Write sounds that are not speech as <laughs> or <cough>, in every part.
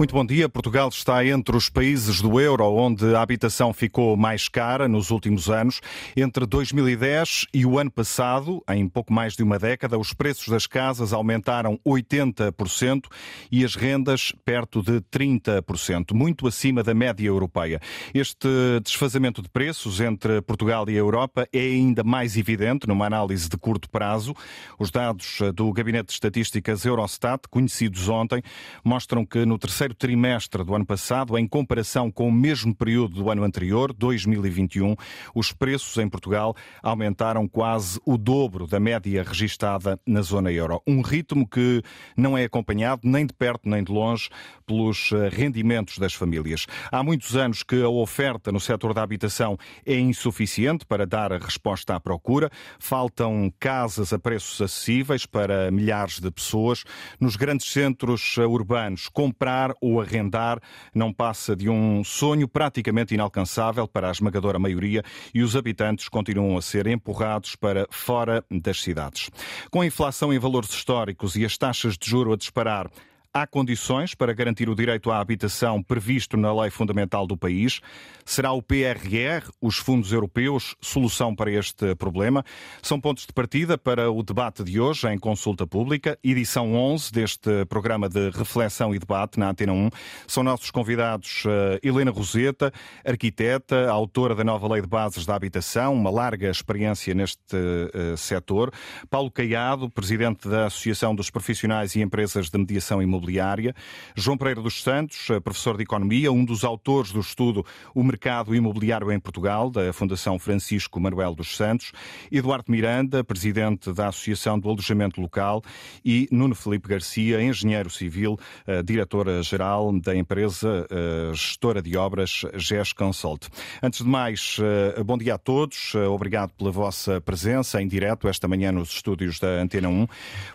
Muito bom dia. Portugal está entre os países do euro onde a habitação ficou mais cara nos últimos anos. Entre 2010 e o ano passado, em pouco mais de uma década, os preços das casas aumentaram 80% e as rendas perto de 30%, muito acima da média europeia. Este desfazamento de preços entre Portugal e a Europa é ainda mais evidente numa análise de curto prazo. Os dados do Gabinete de Estatísticas Eurostat, conhecidos ontem, mostram que no terceiro trimestre do ano passado, em comparação com o mesmo período do ano anterior, 2021, os preços em Portugal aumentaram quase o dobro da média registada na zona euro. Um ritmo que não é acompanhado nem de perto nem de longe pelos eh, rendimentos das famílias. Há muitos anos que a oferta no setor da habitação é insuficiente para dar a resposta à procura. Faltam casas a preços acessíveis para milhares de pessoas. Nos grandes centros eh, urbanos, comprar ou arrendar não passa de um sonho praticamente inalcançável para a esmagadora maioria e os habitantes continuam a ser empurrados para fora das cidades. Com a inflação em valores históricos e as taxas de juro a disparar, Há condições para garantir o direito à habitação previsto na lei fundamental do país. Será o PRR, os fundos europeus, solução para este problema? São pontos de partida para o debate de hoje em consulta pública, edição 11 deste programa de reflexão e debate na Antena 1. São nossos convidados uh, Helena Roseta, arquiteta, autora da nova Lei de Bases da Habitação, uma larga experiência neste uh, setor. Paulo Caiado, presidente da Associação dos Profissionais e Empresas de Mediação Imobiliária imobiliária. João Pereira dos Santos, eh, professor de Economia, um dos autores do estudo O Mercado Imobiliário em Portugal, da Fundação Francisco Manuel dos Santos. Eduardo Miranda, presidente da Associação do Alojamento Local. E Nuno Felipe Garcia, engenheiro civil, eh, diretora-geral da empresa eh, gestora de obras GES Consult. Antes de mais, bom dia a todos. Obrigado pela vossa presença em direto esta manhã nos estúdios da Antena 1.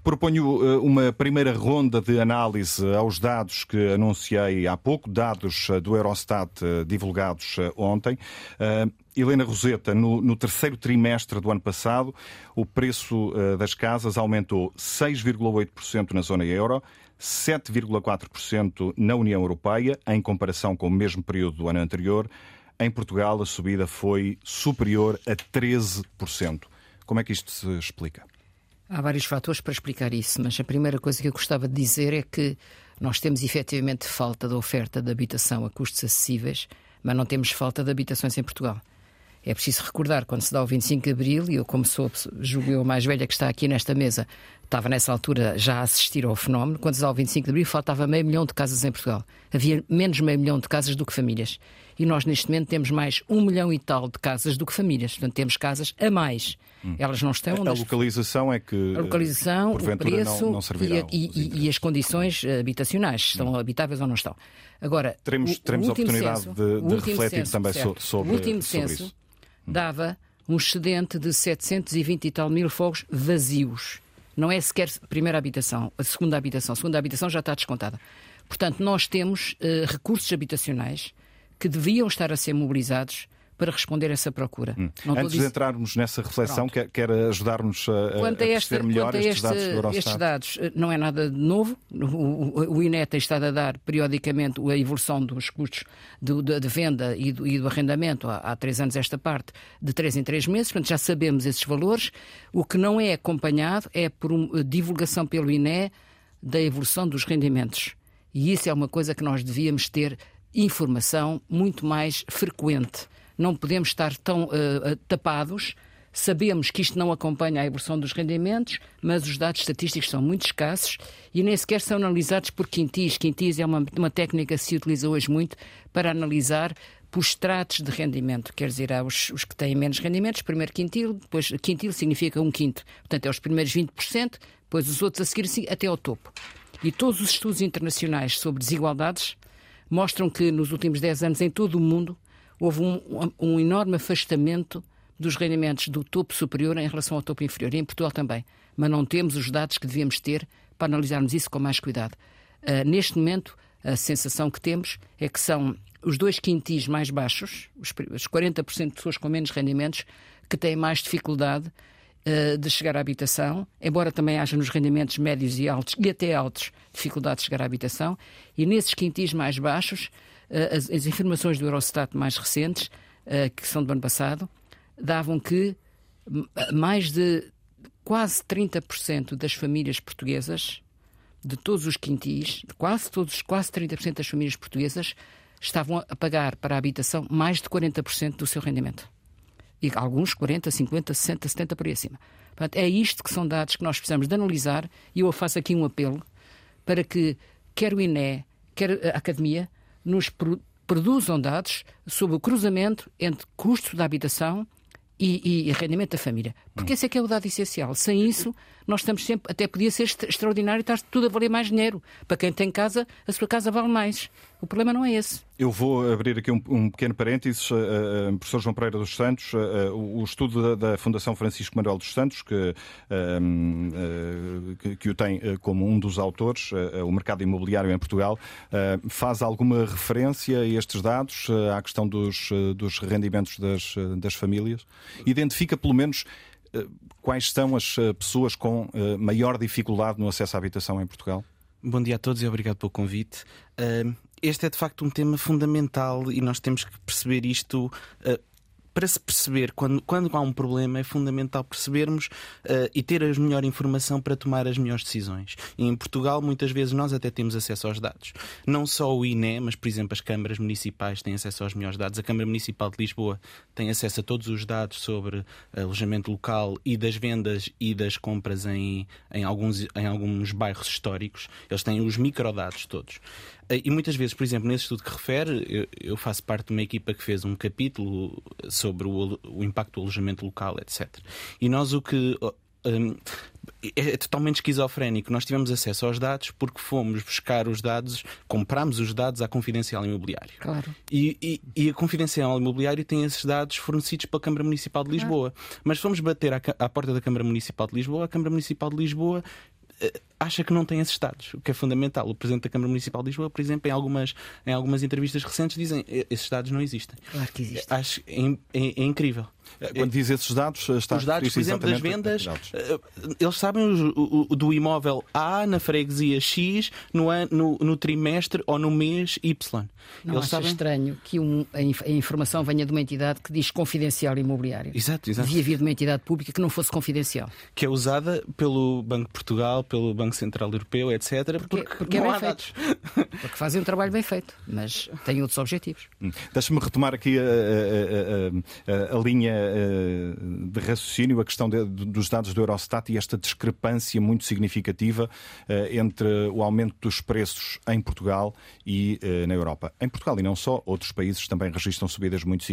Proponho uma primeira ronda de análise análise aos dados que anunciei há pouco, dados eh, do Eurostat eh, divulgados eh, ontem. Helena Roseta, no, no, terceiro trimestre do ano passado, o preço das casas aumentou 6,8% na zona euro, 7,4% na União Europeia, em comparação com o mesmo período do ano anterior. Em Portugal, a subida foi superior a 13%. Como é que isto se explica? Há vários fatores para explicar isso, mas a primeira coisa que eu gostava de dizer é que nós temos efetivamente falta de oferta de habitação a custos acessíveis, mas não temos falta de habitações em Portugal. É preciso recordar, quando se dá o 25 de Abril, e eu, como sou, julgo eu, a mais velha que está aqui nesta mesa, estava nessa altura já a assistir ao fenómeno, quando se dá o 25 de Abril, faltava meio milhão de casas em Portugal. Havia menos meio milhão de casas do que famílias. E nós, neste momento, temos mais um milhão e tal de casas do que famílias. Portanto, temos casas a mais. Hum. Elas não estão. A, a localização é que. A localização, o preço não, não e, e, e, as condições habitacionais, estão hum. habitáveis ou não estão. Agora, teremos, teremos a oportunidade censo, de, de refletir censo, também certo. sobre, o último sobre censo isso. Hum. dava um excedente de 720 e tal mil fogos vazios. Não é sequer a primeira habitação, a segunda habitação. A segunda habitação já está descontada. Portanto, nós temos uh, recursos habitacionais que deviam estar a ser mobilizados para responder a essa procura. Hum. Antes de entrarmos nessa reflexão, quer, quer ajudar-nos a, quanto a, a este, melhor quanto estes dados do Eurostat? Estes dados eh, não é nada de novo. O, o, INE tem estado a dar periodicamente a evolução dos custos de, de, de venda e do, e do arrendamento há, há, três anos esta parte, de três em três meses. Portanto, já sabemos esses valores. O que não é acompanhado é por uma divulgação pelo INE da evolução dos rendimentos. E isso é uma coisa que nós devíamos ter informação muito mais frequente não podemos estar tão uh, tapados. Sabemos que isto não acompanha a evolução dos rendimentos, mas os dados estatísticos são muito escassos e nem sequer são analisados por quintis. Quintis é uma, uma técnica que se utiliza hoje muito para analisar por estratos de rendimento, quer dizer, há os, os, que têm menos rendimentos, primeiro quintil, depois quintil significa um quinto. Portanto, é os primeiros 20%, depois os outros a seguir assim, até ao topo. E todos os estudos internacionais sobre desigualdades mostram que nos últimos 10 anos em todo o mundo houve um, um enorme afastamento dos rendimentos do topo superior em relação ao topo inferior, e em Portugal também. Mas não temos os dados que devíamos ter para analisarmos isso com mais cuidado. Uh, neste momento, a sensação que temos é que são os dois quintis mais baixos, os 40% de pessoas com menos rendimentos, que têm mais dificuldade uh, de chegar à habitação, embora também haja nos rendimentos médios e altos e até altos dificuldade de chegar à habitação, e nesses quintis mais baixos, as, as, informações do Eurostat mais recentes, uh, que são do ano passado, davam que mais de quase 30% das famílias portuguesas, de todos os quintis, quase todos, quase 30% das famílias portuguesas estavam a pagar para a habitação mais de 40% do seu rendimento. E alguns 40, 50, 60, 70 por aí acima. Portanto, é isto que são dados que nós precisamos de analisar e eu faço aqui um apelo para que quer o INE, quer a Academia, nos produzam dados sobre o cruzamento entre custo da habitação e, e, rendimento da família. Porque esse é que é o dado essencial. Sem isso, nós estamos sempre. Até podia ser extraordinário estar tudo a valer mais dinheiro. Para quem tem casa, a sua casa vale mais. O problema não é esse. Eu vou abrir aqui um, um pequeno parênteses. Uh, uh, professor João Pereira dos Santos, uh, o estudo da, da, Fundação Francisco Manuel dos Santos, que, que, que, o tem como um dos autores, o mercado imobiliário em Portugal, faz alguma referência a estes dados, à questão dos, dos rendimentos das, das famílias? Identifica, pelo menos, quais são as pessoas com maior dificuldade no acesso à habitação em Portugal? Bom dia a todos e obrigado pelo convite. Este é de facto um tema fundamental e nós temos que perceber isto para se perceber quando, quando há um problema, é fundamental percebermos uh, e ter a melhor informação para tomar as melhores decisões. E em Portugal, muitas vezes, nós até temos acesso aos dados. Não só o INE, mas, por exemplo, as câmaras municipais têm acesso aos melhores dados. A Câmara Municipal de Lisboa tem acesso a todos os dados sobre alojamento local e das vendas e das compras em, em, alguns, em alguns bairros históricos. Eles têm os microdados todos. Eh, e muitas vezes, por exemplo, nesse estudo que refere, eu faço parte de uma equipa que fez um capítulo sobre o, o impacto do alojamento local, etc. E nós o que. Um, é, é totalmente esquizofrénico. Nós tivemos acesso aos dados porque fomos buscar os dados, compramos os dados à Confidencial Imobiliário. Claro. E, e, e a Confidencial Imobiliário tem esses dados fornecidos pela Câmara Municipal de Lisboa. Ah. Mas fomos bater à, à porta da Câmara Municipal de Lisboa, a Câmara Municipal de Lisboa eh, acha que não tem esses dados, o que é fundamental. O Presidente da Câmara Municipal de Lisboa, por exemplo, em algumas, em algumas entrevistas recentes, dizem esses dados não existem. Claro que existem. Acho é, é, é incrível. Eh, quando diz esses dados, está Os dados, por exemplo, das vendas, eh, eles sabem o, o, do imóvel A na freguesia X no, no, no trimestre ou no mês Y. Não eles sabem... estranho que um, a, informação venha de uma entidade que diz confidencial imobiliário. Exato, exato. Devia vir de uma entidade pública que não fosse confidencial. Que é usada pelo Banco de Portugal, pelo Banco Central Europeu, etc. Porque, porque, porque é bem feito. <laughs> Porque fazem um trabalho bem feito, mas têm outros objetivos. Hum. Deixa-me retomar aqui a, a, a, a linha eh, de raciocínio a questão de, dos dados do Eurostat e esta discrepância muito significativa eh, entre o aumento dos preços em Portugal e eh, na Europa. Em Portugal e não só, outros países também registram subidas muito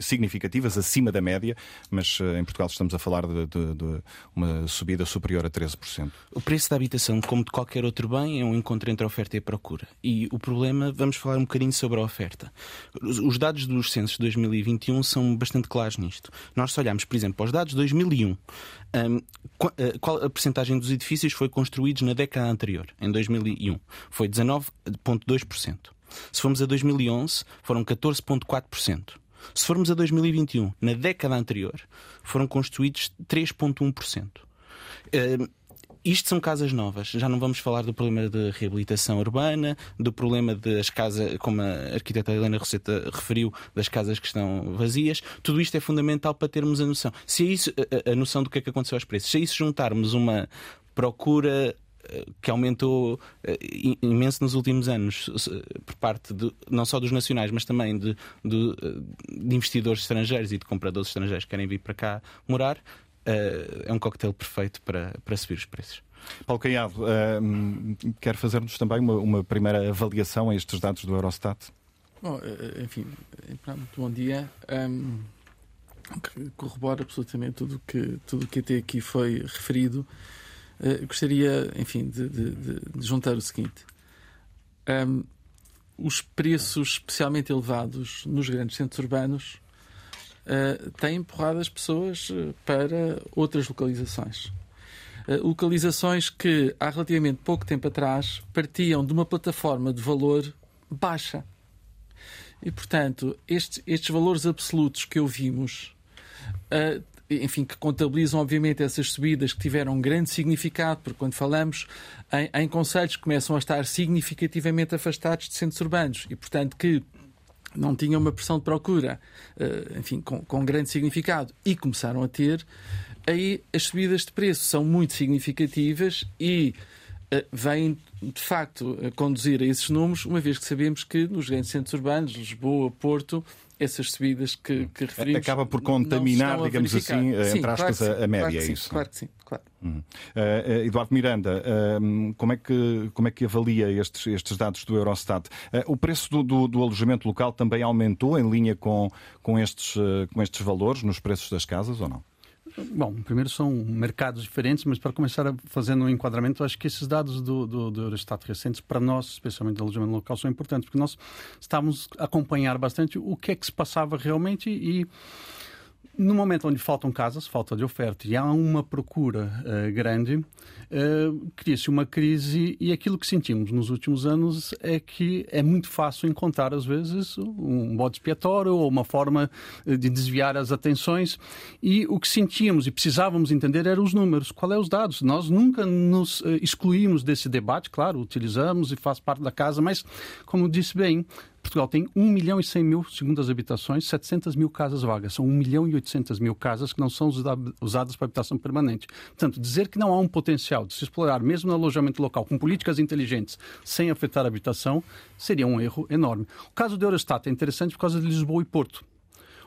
significativas, acima da média, mas em Portugal estamos a falar de, de, de uma subida superior a 13%. O preço da habitação, como de qualquer outro bem, é um encontro entre a oferta e a procura. E o problema, vamos falar um bocadinho sobre a oferta. Os dados dos censos de 2021 são bastante claros nisto isto. Nós se olharmos, por exemplo, para os dados de 2001, um, eh, qual a percentagem dos edifícios foi construídos na década anterior, em 2001? Foi 19,2%. Se formos a 2011, foram 14,4%. Se formos a 2021, na década anterior, foram construídos 3,1%. Isto são casas novas. Já não vamos falar do problema de reabilitação urbana, do problema das casas, como a arquiteta Helena Roseta referiu, das casas que estão vazias. Tudo isto é fundamental para termos a noção. Se é isso, a, a noção do que é que aconteceu aos preços. Se a isso juntarmos uma procura eh, que aumentou eh, imenso nos últimos anos por parte de, não só dos nacionais, mas também de, de, de investidores estrangeiros e de compradores estrangeiros que querem vir para cá morar, é um coquetel perfeito para, para subir os preços. Paulo Caiado, uh, quer fazer-nos também uma, uma, primeira avaliação a estes dados do Eurostat? Bom, eh, enfim, muito bom dia. Um, corrobora absolutamente tudo que, tudo que até aqui foi referido. Uh, gostaria, enfim, de, de, de, juntar o seguinte. Um, os preços especialmente elevados nos grandes centros urbanos uh, tem empurrado as pessoas eh, para outras localizações. Uh, localizações que, há relativamente pouco tempo atrás, partiam de uma plataforma de valor baixa. E, portanto, estes, estes valores absolutos que ouvimos enfim, que contabilizam, obviamente, essas subidas que tiveram um grande significado, porque quando falamos em, em conselhos que começam a estar significativamente afastados de centros urbanos e, portanto, que não tinham uma pressão de procura, eh, enfim, com, com grande significado, e começaram a ter, aí as subidas de preço são muito significativas e uh, vêm, de facto, conduzir a esses números, uma vez que sabemos que nos grandes centros urbanos, Lisboa, Porto, essas subidas que, que referimos. Acaba por contaminar, digamos assim, sim, entre aspas, claro a, a, média, claro é isso? Claro que sim, claro. Uhum. Uh, Eduardo Miranda, uh, como, é que, como é que avalia estes, estes dados do Eurostat? Uh, o preço do, do, do, alojamento local também aumentou em linha com, com, estes, com estes valores nos preços das casas ou não? Bom, primeiro são mercados diferentes, mas para começar fazendo um enquadramento, acho que esses dados do, do, do Eurostat recentes, para nós, especialmente do alojamento local, são importantes, porque nós estávamos a acompanhar bastante o que é que se passava realmente e no momento onde faltam casas, falta de oferta e há uma procura uh, grande, uh, cria-se uma crise e aquilo que sentimos nos últimos anos é que é muito fácil encontrar, às vezes, um bode expiatório ou uma forma eh, de desviar as atenções e o que sentíamos e precisávamos entender eram os números, qual é os dados. Nós nunca nos excluímos desse debate, claro, utilizamos e faz parte da casa, mas, como disse bem, Portugal tem 1 milhão e 100 mil segundas habitações, 700 mil casas vagas. São 1 milhão e 800 mil casas que não são usadas para habitação permanente. Portanto, dizer que não há um potencial de se explorar, mesmo no alojamento local, com políticas inteligentes, sem afetar a habitação, seria um erro enorme. O caso do Eurostat é interessante por causa de Lisboa e Porto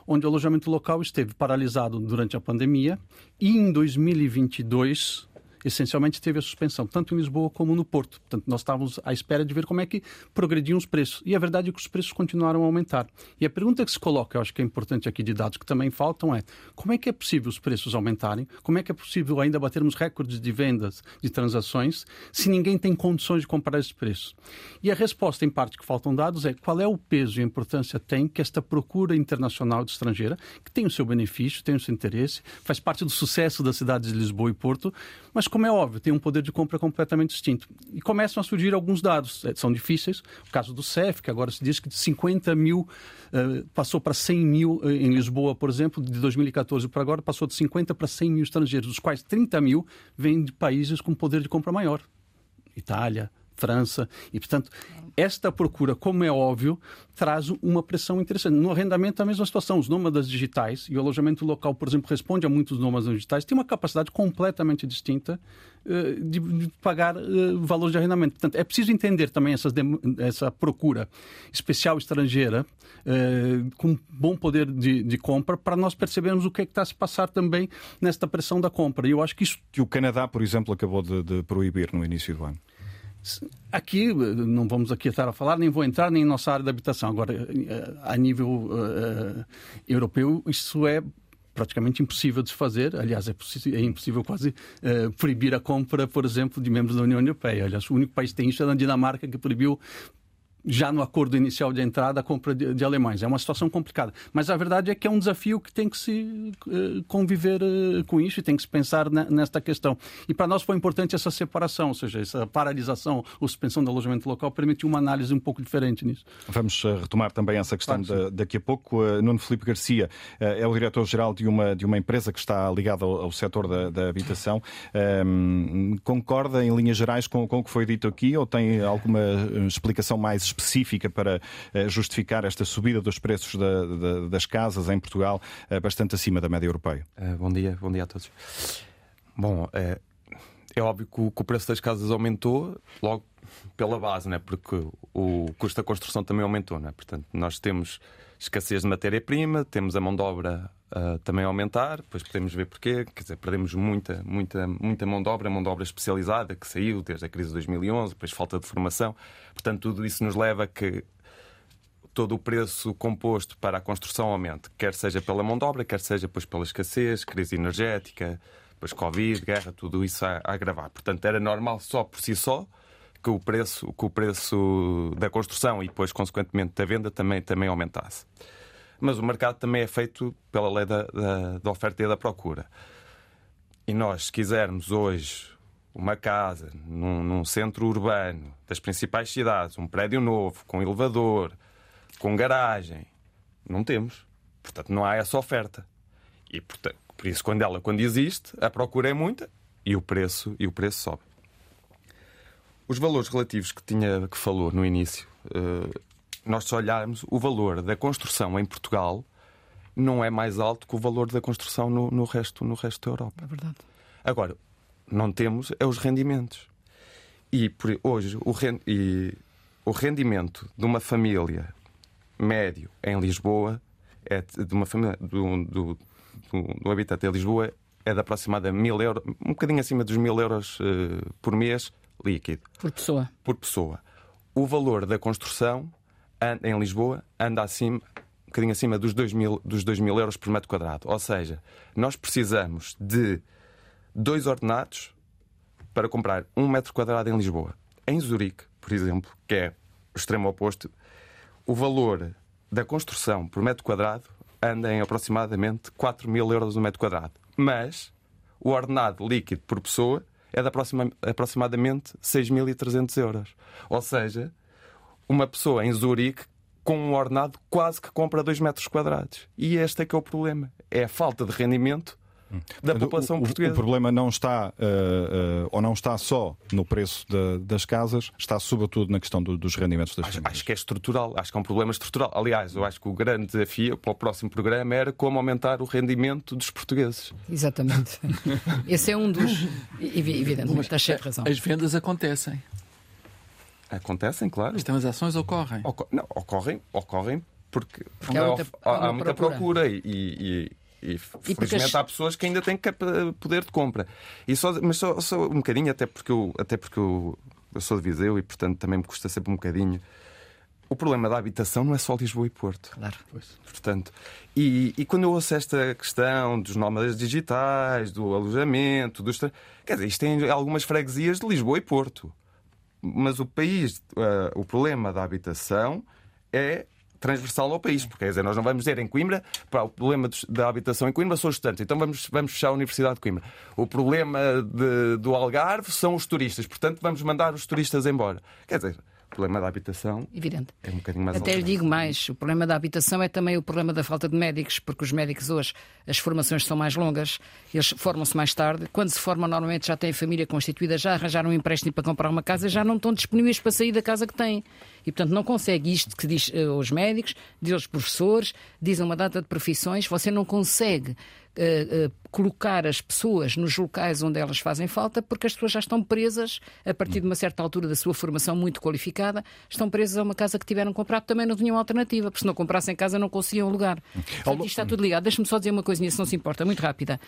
onde o alojamento local esteve paralisado durante a pandemia e em 2022 essencialmente teve a suspensão, tanto em Lisboa como no Porto. Portanto, nós estávamos à espera de ver como é que progrediam os preços. E a verdade é que os preços continuaram a aumentar. E a pergunta que se coloca, eu acho que é importante aqui de dados que também faltam, é como é que é possível os preços aumentarem? Como é que é possível ainda batermos recordes de vendas, de transações, se ninguém tem condições de comprar esses preços? E a resposta, em parte, que faltam dados é qual é o peso e a importância tem que esta procura internacional de estrangeira, que tem o seu benefício, tem o seu interesse, faz parte do sucesso das cidades de Lisboa e Porto, mas como é óbvio, tem um poder de compra completamente distinto. E começam a surgir alguns dados, é, são difíceis. O caso do CEF, que agora se diz que de 50 mil uh, passou para 100 mil uh, em Lisboa, por exemplo, de 2014 para agora, passou de 50 para 100 mil estrangeiros, dos quais 30 mil vêm de países com poder de compra maior. Itália, França. E, portanto, esta procura, como é óbvio, traz uma pressão interessante. No arrendamento, a mesma situação. Os nômadas digitais e o alojamento local, por exemplo, responde a muitos nômadas digitais, tem uma capacidade completamente distinta uh, de, pagar uh, valores de arrendamento. Portanto, é preciso entender também essa procura especial estrangeira uh, com bom poder de, de compra para nós percebermos o que é que está a se passar também nesta pressão da compra. E eu acho que isso... Que o Canadá, por exemplo, acabou de, de proibir no início do ano. Aqui, não vamos aqui estar a falar, nem vou entrar nem em nossa área de habitação. Agora, eh, a nível uh, europeu, isso é praticamente impossível de se fazer. Aliás, é, é impossível quase uh, proibir a compra, por exemplo, de membros da União Europeia. Aliás, o único país que tem isso é a Dinamarca, que proibiu já no acordo inicial de entrada a compra de, de, alemães. É uma situação complicada. Mas a verdade é que é um desafio que tem que se uh, conviver uh, com isso e tem que se pensar na, nesta questão. E para nós foi importante essa separação, ou seja, essa paralisação ou suspensão do alojamento local permitiu uma análise um pouco diferente nisso. Vamos uh, retomar também essa questão claro, daqui a pouco. Nuno Felipe Garcia é o diretor-geral de uma, de uma empresa que está ligada ao, ao setor da, da habitação. Um, concorda, em linhas gerais, com, com o que foi dito aqui ou tem alguma explicação mais específica para eh, justificar esta subida dos preços da, da, das casas em Portugal eh, bastante acima da média europeia. Uh, bom dia, bom dia a todos. Bom, é, é óbvio que o, que o, preço das casas aumentou logo pela base, né? porque o custo da construção também aumentou. Né? Portanto, nós temos escassez de matéria-prima, temos a mão de obra uh, também a aumentar, depois podemos ver porquê, quer dizer, perdemos muita, muita, muita mão de obra, mão de obra especializada que saiu desde a crise de 2011, depois falta de formação. Portanto, tudo isso nos leva a que todo o preço composto para a construção aumente, quer seja pela mão de obra, quer seja depois pela escassez, crise energética, depois Covid, guerra, tudo isso a, a agravar. Portanto, era normal só por si só que o preço, que o preço da construção e depois, consequentemente, da venda também, também aumentasse. Mas o mercado também é feito pela lei da, da, da oferta e da procura. E nós, se quisermos hoje uma casa num, num, centro urbano das principais cidades, um prédio novo, com elevador, com garagem, não temos. Portanto, não há essa oferta. E, portanto, Por isso, quando ela quando existe, a procura é muita e o preço, e o preço sobe. Os valores relativos que, tinha, que falou no início, uh, nós se olharmos, o valor da construção em Portugal não é mais alto que o valor da construção no, no, resto, no resto da Europa. É verdade. Agora, não temos é os rendimentos. E por, hoje o, rend, e, o rendimento de uma família médio em Lisboa é de uma família do, do, do, do habitante em Lisboa é de aproximadamente mil euros, um bocadinho acima dos mil euros uh, por mês líquido. Por pessoa. Por pessoa. O valor da construção em Lisboa anda acima, um bocadinho acima dos 2 mil, dos 2 mil euros por metro quadrado. Ou seja, nós precisamos de dois ordenados para comprar um metro quadrado em Lisboa. Em Zurique, por exemplo, que é o extremo oposto, o valor da construção por metro quadrado anda em aproximadamente 4 mil euros no metro quadrado. Mas o ordenado líquido por pessoa é de aproximadamente 6.300 euros. Ou seja, uma pessoa em Zurique com um ordenado quase que compra 2 metros quadrados. E este é que é o problema. É a falta de rendimento da população o, portuguesa. O problema não está, uh, uh, ou não está só no preço de, das casas, está sobretudo na questão do, dos rendimentos das acho, famílias. Acho que é estrutural, acho que é um problema estrutural. Aliás, eu acho que o grande desafio para o próximo programa era como aumentar o rendimento dos portugueses. Exatamente. <laughs> Esse é um dos. Evidentemente, está cheio de razão. As vendas acontecem. Acontecem, claro. As transações ocorrem. Ocor não, ocorrem, ocorrem porque, porque há, muita, há, há muita procura, procura e, e e, e felizmente as... há pessoas que ainda têm poder de compra. E só, mas só, só um bocadinho, até porque, eu, até porque eu, eu sou de Viseu e, portanto, também me custa sempre um bocadinho. O problema da habitação não é só Lisboa e Porto. Claro. Pois. Portanto, e, e quando eu ouço esta questão dos nómadas digitais, do alojamento, dos... quer dizer, isto tem algumas freguesias de Lisboa e Porto. Mas o país, uh, o problema da habitação é transversal ao país, porque quer dizer, nós não vamos dizer em Coimbra, pá, o problema da habitação em Coimbra são os estudantes, então vamos, vamos fechar a Universidade de Coimbra. O problema de, do Algarve são os turistas, portanto vamos mandar os turistas embora. Quer dizer, o problema da habitação Evidente. é um bocadinho mais Até lhe digo mais, o problema da habitação é também o problema da falta de médicos, porque os médicos hoje, as formações são mais longas, eles formam-se mais tarde. Quando se formam, normalmente já têm família constituída, já arranjaram um empréstimo para comprar uma casa, já não estão disponíveis para sair da casa que têm. E, portanto, não consegue isto que diz uh, os médicos, diz os professores, dizem uma data de profissões, você não consegue Uh, uh, colocar as pessoas nos locais onde elas fazem falta, porque as pessoas já estão presas, a partir de uma certa altura da sua formação muito qualificada, estão presas a uma casa que tiveram comprado, também não tinham alternativa, porque se não comprassem casa não conseguiam lugar. Portanto, isto está tudo ligado. Deixe-me só dizer uma coisinha, se não se importa, muito rápida.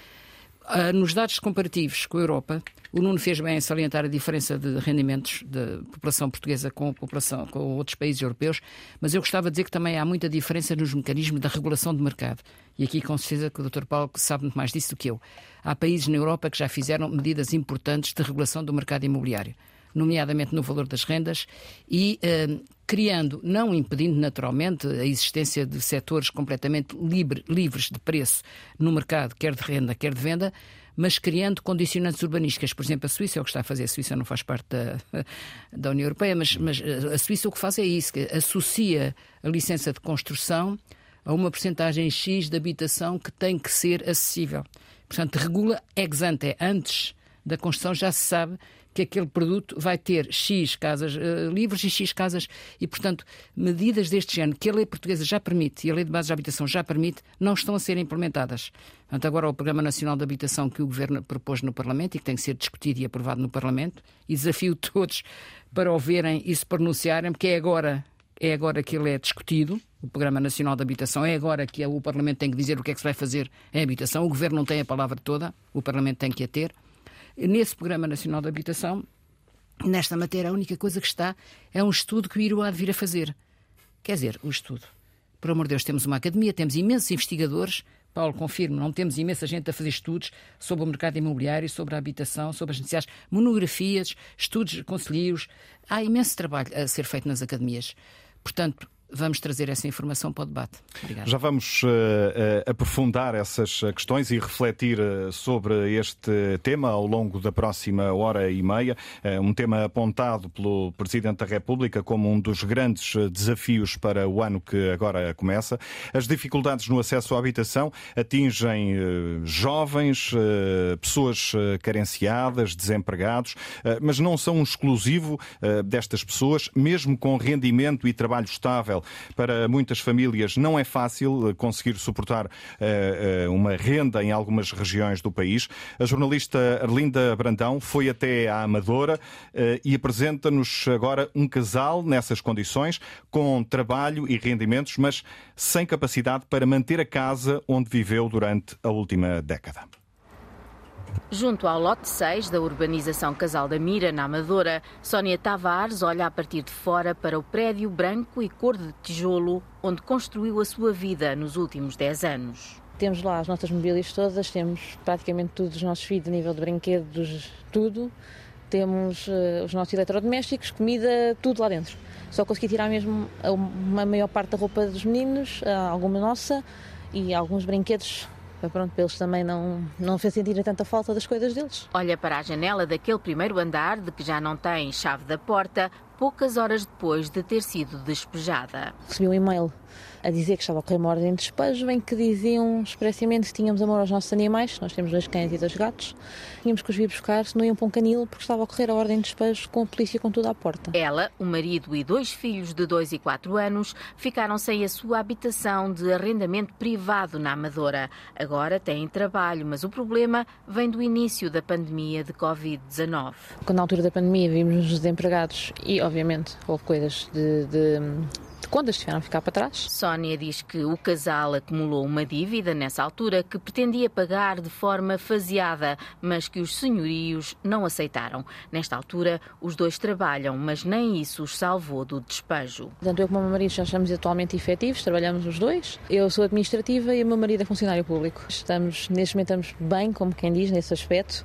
Uh, nos dados comparativos com a Europa, o Nuno fez bem em salientar a diferença de rendimentos da população portuguesa com a população com outros países europeus, mas eu gostava de dizer que também há muita diferença nos mecanismos da regulação de mercado. E aqui com certeza que o Dr. Paulo sabe muito mais disso do que eu. Há países na Europa que já fizeram medidas importantes de regulação do mercado imobiliário nomeadamente no valor das rendas, e uh, criando, não impedindo naturalmente a existência de setores completamente livre, livres de preço no mercado, quer de renda, quer de venda, mas criando condicionantes urbanísticas. Por exemplo, a Suíça é o que está a fazer. A Suíça não faz parte da, <laughs> da União Europeia, mas, mas eh, a Suíça o que faz é isso, que associa a licença de construção a uma porcentagem X de habitação que tem que ser acessível. Portanto, regula ex ante, antes da construção já se sabe que aquele produto vai ter X casas uh, livres e X casas. E, portanto, medidas deste género que a lei portuguesa já permite e a lei de base de habitação já permite, não estão a ser implementadas. Portanto, agora o Programa Nacional de Habitação que o Governo propôs no Parlamento e que tem que ser discutido e aprovado no Parlamento, e desafio <laughs> todos para o verem e se pronunciarem, porque é agora é agora que ele é discutido, o Programa Nacional de Habitação, é agora que o Parlamento tem que dizer o que é que se vai fazer em habitação. O Governo não tem a palavra toda, o Parlamento tem que a ter nesse Programa Nacional de Habitação, nesta matéria, a única coisa que está é um estudo que o IRU há vir a fazer. Quer dizer, o estudo. Por amor de Deus, temos uma academia, temos imensos investigadores. Paulo, confirmo, não temos imensa gente a fazer estudos sobre o mercado imobiliário, sobre a habitação, sobre as necessidades, monografias, estudos conselheiros. Há imenso trabalho a ser feito nas academias. Portanto, vamos trazer essa informação para o debate. Obrigada. Já vamos uh, aprofundar essas questões e refletir sobre este tema ao longo da próxima hora e meia. um tema apontado pelo Presidente da República como um dos grandes desafios para o ano que agora começa. As dificuldades no acesso à habitação atingem jovens, pessoas carenciadas, desempregados, mas não são um exclusivo destas pessoas, mesmo com rendimento e trabalho estável para muitas famílias não é fácil eh, conseguir suportar eh, eh, uma renda em algumas regiões do país. A jornalista Arlinda Brandão foi até à Amadora e apresenta-nos agora um casal nessas condições, com trabalho e rendimentos, mas sem capacidade para manter a casa onde viveu durante a última década. Junto ao lote 6 da urbanização Casal da Mira, na Amadora, Sónia Tavares olha a partir de fora para o prédio branco e cor de tijolo onde construiu a sua vida nos últimos 10 anos. Temos lá as nossas mobílias todas, temos praticamente todos os nossos filhos a nível de brinquedos, tudo. Temos uh, os nossos eletrodomésticos, comida, tudo lá dentro. Só consegui tirar mesmo uma maior parte da roupa dos meninos, alguma nossa e alguns brinquedos pronto, para eles também não, não sentirem tanta falta das coisas deles. Olha para a janela daquele primeiro andar, de que já não tem chave da porta, poucas horas depois de ter sido despejada. Recebi um e-mail a dizer que estava a ocorrer uma ordem de despejo, em que diziam expressamente que tínhamos amor aos nossos animais, nós temos dois cães e dois gatos, tínhamos que os vir buscar, se não iam para um canil, porque estava a ocorrer a ordem de despejo com a polícia com tudo à porta. Ela, o marido e dois filhos de 2 e 4 anos ficaram sem a sua habitação de arrendamento privado na Amadora. Agora têm trabalho, mas o problema vem do início da pandemia de Covid-19. Quando na altura da pandemia vimos os desempregados e, obviamente, houve coisas de, de de contas tiveram a ficar para trás. Sónia diz que o casal acumulou uma dívida nessa altura que pretendia pagar de forma faseada, mas que os senhorios não aceitaram. Nesta altura, os dois trabalham, mas nem isso os salvou do despejo. Tanto eu como o meu marido já estamos atualmente efetivos, trabalhamos os dois. Eu sou administrativa e o meu marido é funcionário público. Estamos, neste momento, estamos bem, como quem diz, nesse aspecto.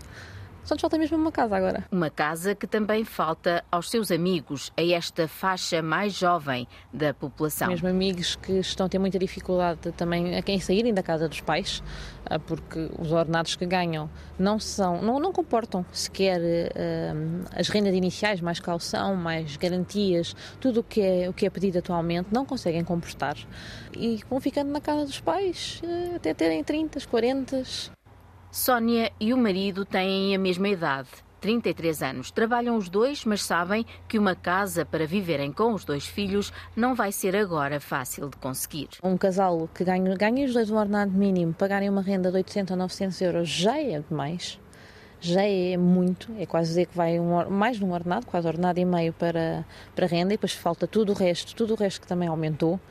Só nos falta mesmo uma casa agora. Uma casa que também falta aos seus amigos, a esta faixa mais jovem da população. Mesmo amigos que estão a ter muita dificuldade também a quem saírem da casa dos pais, ah, porque os ordenados que ganham não são, não, não comportam sequer uh, as rendas iniciais, mais calção, mais garantias, tudo o que é o que é pedido atualmente, não conseguem comportar e vão ficando na casa dos pais uh, até terem 30, 40. Sónia e o marido têm a mesma idade, 33 anos. Trabalham os dois, mas sabem que uma casa para viverem com os dois filhos não vai ser agora fácil de conseguir. Um casal que ganha, ganha os dois um ordenado mínimo, pagarem uma renda de 800 ou 900 euros já é demais. Já é muito, é quase dizer que vai um, mais de um ordenado, quase ordenado e meio para, para renda, e depois falta tudo o resto, tudo o resto que também aumentou.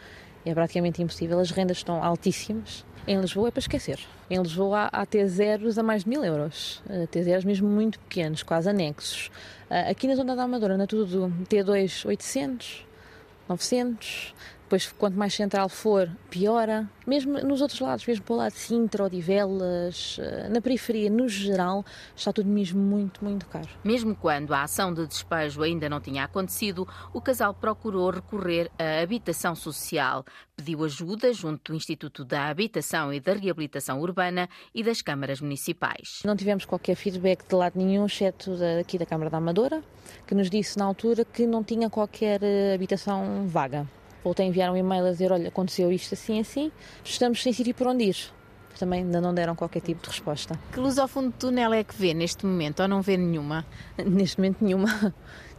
É praticamente impossível, as rendas estão altíssimas em Lisboa é para esquecer. Em Lisboa há, T0s a mais de mil euros. Uh, T0s mesmo muito pequenos, quase anexos. Uh, aqui na zona da Amadora anda tudo T2 800, 900. Depois, quanto mais central for, piora. Mesmo nos outros lados, mesmo para o lado de Sintra, Odivelas, eh, na periferia, no geral, está tudo mesmo muito, muito caro. Mesmo quando a ação de despejo ainda não tinha acontecido, o casal procurou recorrer à habitação social. Pediu ajuda junto do Instituto da Habitação e da Reabilitação Urbana e das câmaras municipais. Não tivemos qualquer feedback de lado nenhum, exceto aqui da Câmara da Amadora, que nos disse na altura que não tinha qualquer eh, habitação vaga voltei a enviar um e-mail a dizer: olha, aconteceu isto assim assim, estamos sem sítio por onde ir. Também ainda não deram qualquer tipo de resposta. Que luz ao fundo do túnel é que vê neste momento ou não vê nenhuma? <laughs> Neste momento, nenhuma.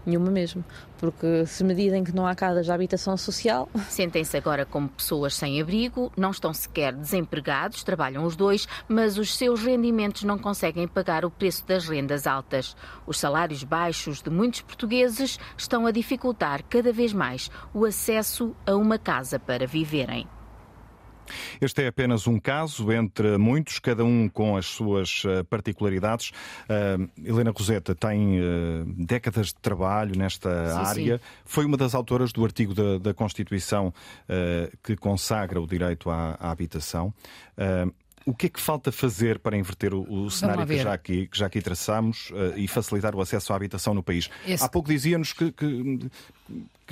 Nenhuma mesmo, porque se me dizem que não há casas de habitação social. <laughs> Sentem-se agora como pessoas sem abrigo, não estão sequer desempregados, trabalham os dois, mas os seus rendimentos não conseguem pagar o preço das rendas altas. Os salários baixos de muitos portugueses estão a dificultar cada vez mais o acesso a uma casa para viverem. Este é apenas um caso entre muitos, cada um com as suas eh, particularidades. Uh, Helena Roseta tem uh, décadas de trabalho nesta sim, área. Sim. Foi uma das autoras do artigo da, da Constituição uh, que consagra o direito à, à habitação. O que é que falta fazer para inverter o, o cenário que já, aqui, que já aqui traçamos uh, e facilitar o acesso à habitação no país? Esse... Há pouco dizia-nos que, que,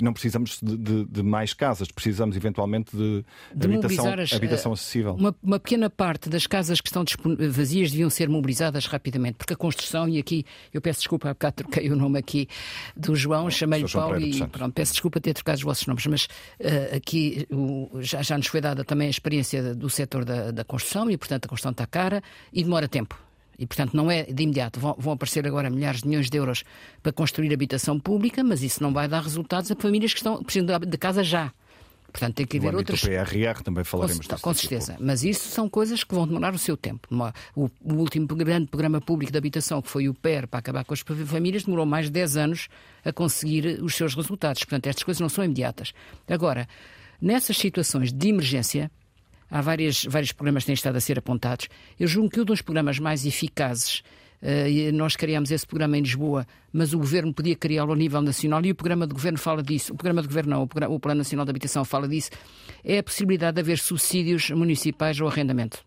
que não precisamos de, de, de mais casas, precisamos eventualmente de, de habitação, as, habitação acessível. Uma, uma, pequena parte das casas que estão vazias deviam ser mobilizadas rapidamente, porque a construção, e aqui eu peço desculpa, há bocado troquei o nome aqui do João, chamei-lhe Paulo e pronto, peço desculpa ter trocado os vossos nomes, mas uh, aqui o, já, já nos foi dada também a experiência do setor da, da construção e, portanto, a construção está cara e demora tempo. E, portanto, não é de imediato. Vão, vão, aparecer agora milhares de milhões de euros para construir habitação pública, mas isso não vai dar resultados a famílias que estão precisam de casa já. Portanto, tem que haver outras. Do PRR também falaremos com, com certeza. Tipo. Mas isso são coisas que vão demorar o seu tempo. O, o, último grande programa público de habitação, que foi o PER, para acabar com as famílias, demorou mais de 10 anos a conseguir os seus resultados. Portanto, estas coisas não são imediatas. Agora, nessas situações de emergência, há várias, vários programas que têm estado a ser apontados. Eu julgo que um dos programas mais eficazes Uh, nós criámos esse programa em Lisboa, mas o governo podia criá-lo a nível nacional e o programa de governo fala disso. O programa de governo não, o, programa, o Plano Nacional de Habitação fala disso. É a possibilidade de haver subsídios municipais ao arrendamento.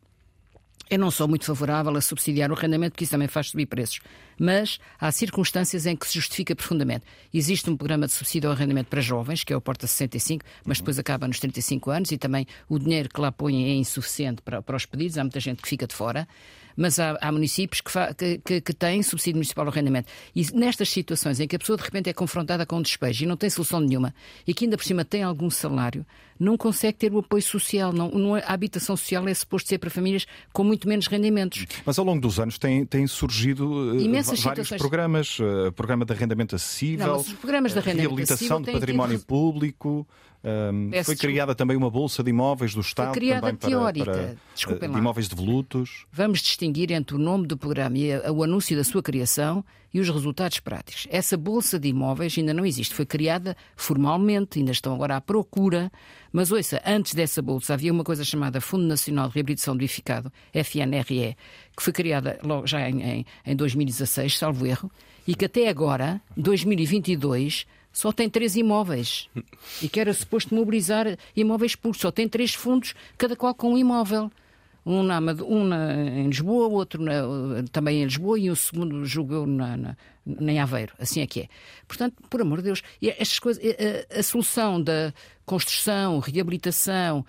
Eu não sou muito favorável a subsidiar o arrendamento, porque isso também faz subir preços. Mas há circunstâncias em que se justifica profundamente. Existe um programa de subsídio ao arrendamento para jovens, que é o Porta 65, mas depois acaba nos 35 anos e também o dinheiro que lá põem é insuficiente para, para os pedidos. Há muita gente que fica de fora mas há, há municípios que, que, que, têm subsídio municipal ao arrendamento. E nestas situações em que a pessoa de repente é confrontada com um despejo e não tem solução nenhuma, e que ainda por cima tem algum salário, não consegue ter o apoio social. Não, não é, a habitação social é suposto ser para famílias com muito menos rendimentos. Mas ao longo dos anos têm, têm surgido uh, vários situações... programas, uh, programa de arrendamento acessível, não, programas de arrendamento reabilitação de património público. Um, foi criada também uma bolsa de imóveis do Estado foi criada também teórica. para, para de imóveis devolutos. Vamos distinguir entre o nome do programa e o anúncio da sua criação e os resultados práticos. Essa bolsa de imóveis ainda não existe, foi criada formalmente, ainda estão agora à procura. Mas ouça, antes dessa bolsa havia uma coisa chamada Fundo Nacional de Reabilitação do Edificado, FNRE, que foi criada logo já em, em, em 2016, salvo erro, e que até agora, 2022, só tem três imóveis e que era suposto mobilizar imóveis públicos. Só tem três fundos, cada qual com um imóvel. Um, na, um na, em Lisboa, outro na, também em Lisboa e o segundo julgou na, na, em Aveiro. Assim é que é. Portanto, por amor de Deus, estas coisas, a, a solução da construção, reabilitação,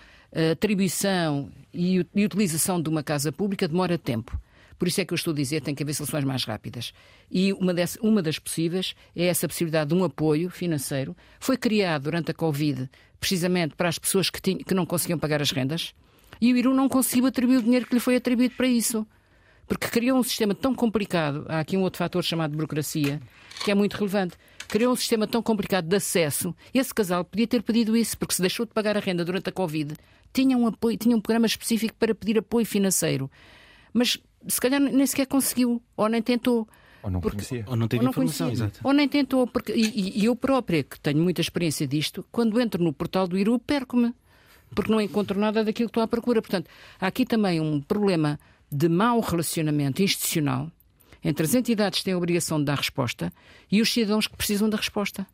atribuição e, e utilização de uma casa pública demora tempo. Por isso é que eu estou a dizer tem que haver soluções mais rápidas. E uma, uma das possíveis é essa possibilidade de um apoio financeiro. Foi criado durante a Covid precisamente para as pessoas que, tinham, que não conseguiam pagar as rendas e o Iru não conseguiu atribuir o dinheiro que lhe foi atribuído para isso. Porque criou um sistema tão complicado. Há aqui um outro fator chamado burocracia, que é muito relevante. Criou um sistema tão complicado de acesso. Esse casal podia ter pedido isso, porque se deixou de pagar a renda durante a Covid, tinha um, apoio, tinha um programa específico para pedir apoio financeiro. Mas se calhar nem sequer conseguiu, ou nem tentou. Ou não porque, conhecia. Ou não teve ou não informação, conhecia, exato. Ou nem tentou. Porque, e, e, eu própria, que tenho muita experiência disto, quando entro no portal do Iru, perco-me. Porque não encontro nada daquilo que estou à procura. Portanto, há aqui também um problema de mau relacionamento institucional entre as entidades que têm a obrigação de dar resposta e os cidadãos que precisam da resposta.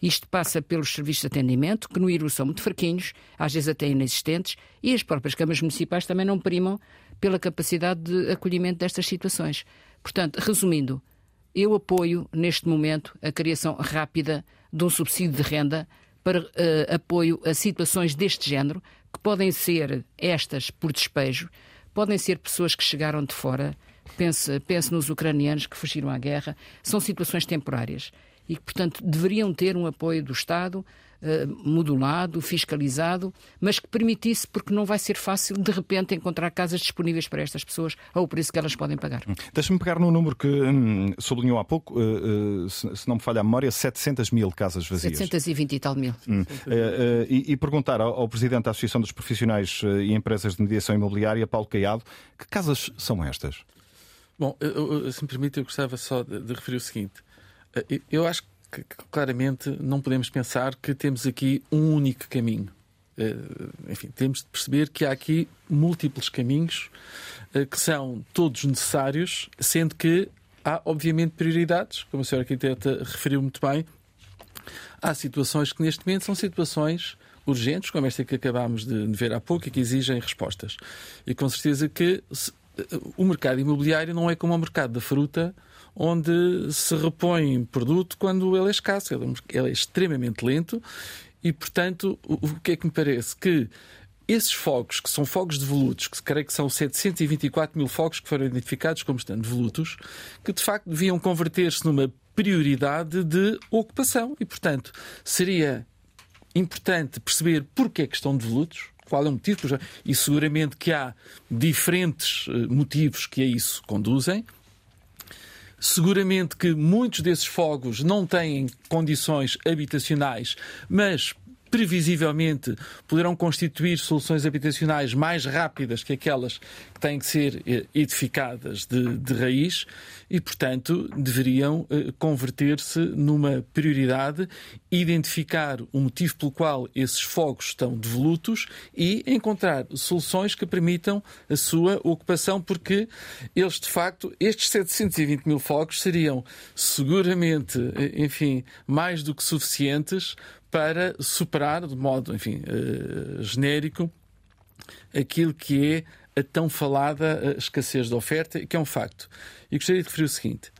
Isto passa pelos serviços de atendimento, que no IRU são muito fraquinhos, às vezes até inexistentes, e as próprias câmaras municipais também não primam pela capacidade de acolhimento destas situações. Portanto, resumindo, eu apoio neste momento a criação rápida de um subsídio de renda para uh, apoio a situações deste género, que podem ser estas por despejo, podem ser pessoas que chegaram de fora, pense, pense nos ucranianos que fugiram à guerra, são situações temporárias e que, portanto, deveriam ter um apoio do Estado modulado, fiscalizado, mas que permitisse, porque não vai ser fácil, de repente, encontrar casas disponíveis para estas pessoas ao preço que elas podem pagar. Hum. Deixa-me pegar no número que hum, sublinhou há pouco, uh, uh, se, se, não me falha a memória, 700 mil casas vazias. 720 e tal mil. Hum. E, e, perguntar ao, ao, Presidente da Associação dos Profissionais e Empresas de Mediação Imobiliária, Paulo Caiado, que casas são estas? Bom, eu, eu, se me permite, eu gostava só de, de referir o seguinte. Eh, eu acho que claramente não podemos pensar que temos aqui um único caminho. Eh, enfim, temos de perceber que há aqui múltiplos caminhos eh, que são todos necessários, sendo que há, obviamente, prioridades, como a senhora arquiteta referiu muito bem. Há situações que, neste momento, são situações urgentes, como esta que acabámos de ver há pouco, e que exigem respostas. E com certeza que o mercado imobiliário não é como o mercado da fruta, onde se repõe produto quando ele é escasso. Ele é extremamente lento e, portanto, o que é que me parece? Que esses fogos, que são fogos devolutos, que creio que são 724 mil fogos que foram identificados como estando devolutos, que de facto deviam converter-se numa prioridade de ocupação. E, portanto, seria importante perceber porque é que estão devolutos, qual é o motivo, e seguramente que há diferentes eh, motivos que a isso conduzem. Seguramente que muitos desses fogos não têm condições habitacionais, mas previsivelmente poderão constituir soluções habitacionais mais rápidas que aquelas que têm que ser eh, edificadas de, de raiz e, portanto, deveriam eh, converter-se numa prioridade, identificar o motivo pelo qual esses fogos estão devolutos e encontrar soluções que permitam a sua ocupação, porque eles, de facto, estes 720 mil fogos seriam seguramente, eh, enfim, mais do que suficientes para superar, de modo, enfim, uh, genérico, aquilo que é a tão falada eh, escassez de oferta, que é um facto. E gostaria de referir o seguinte.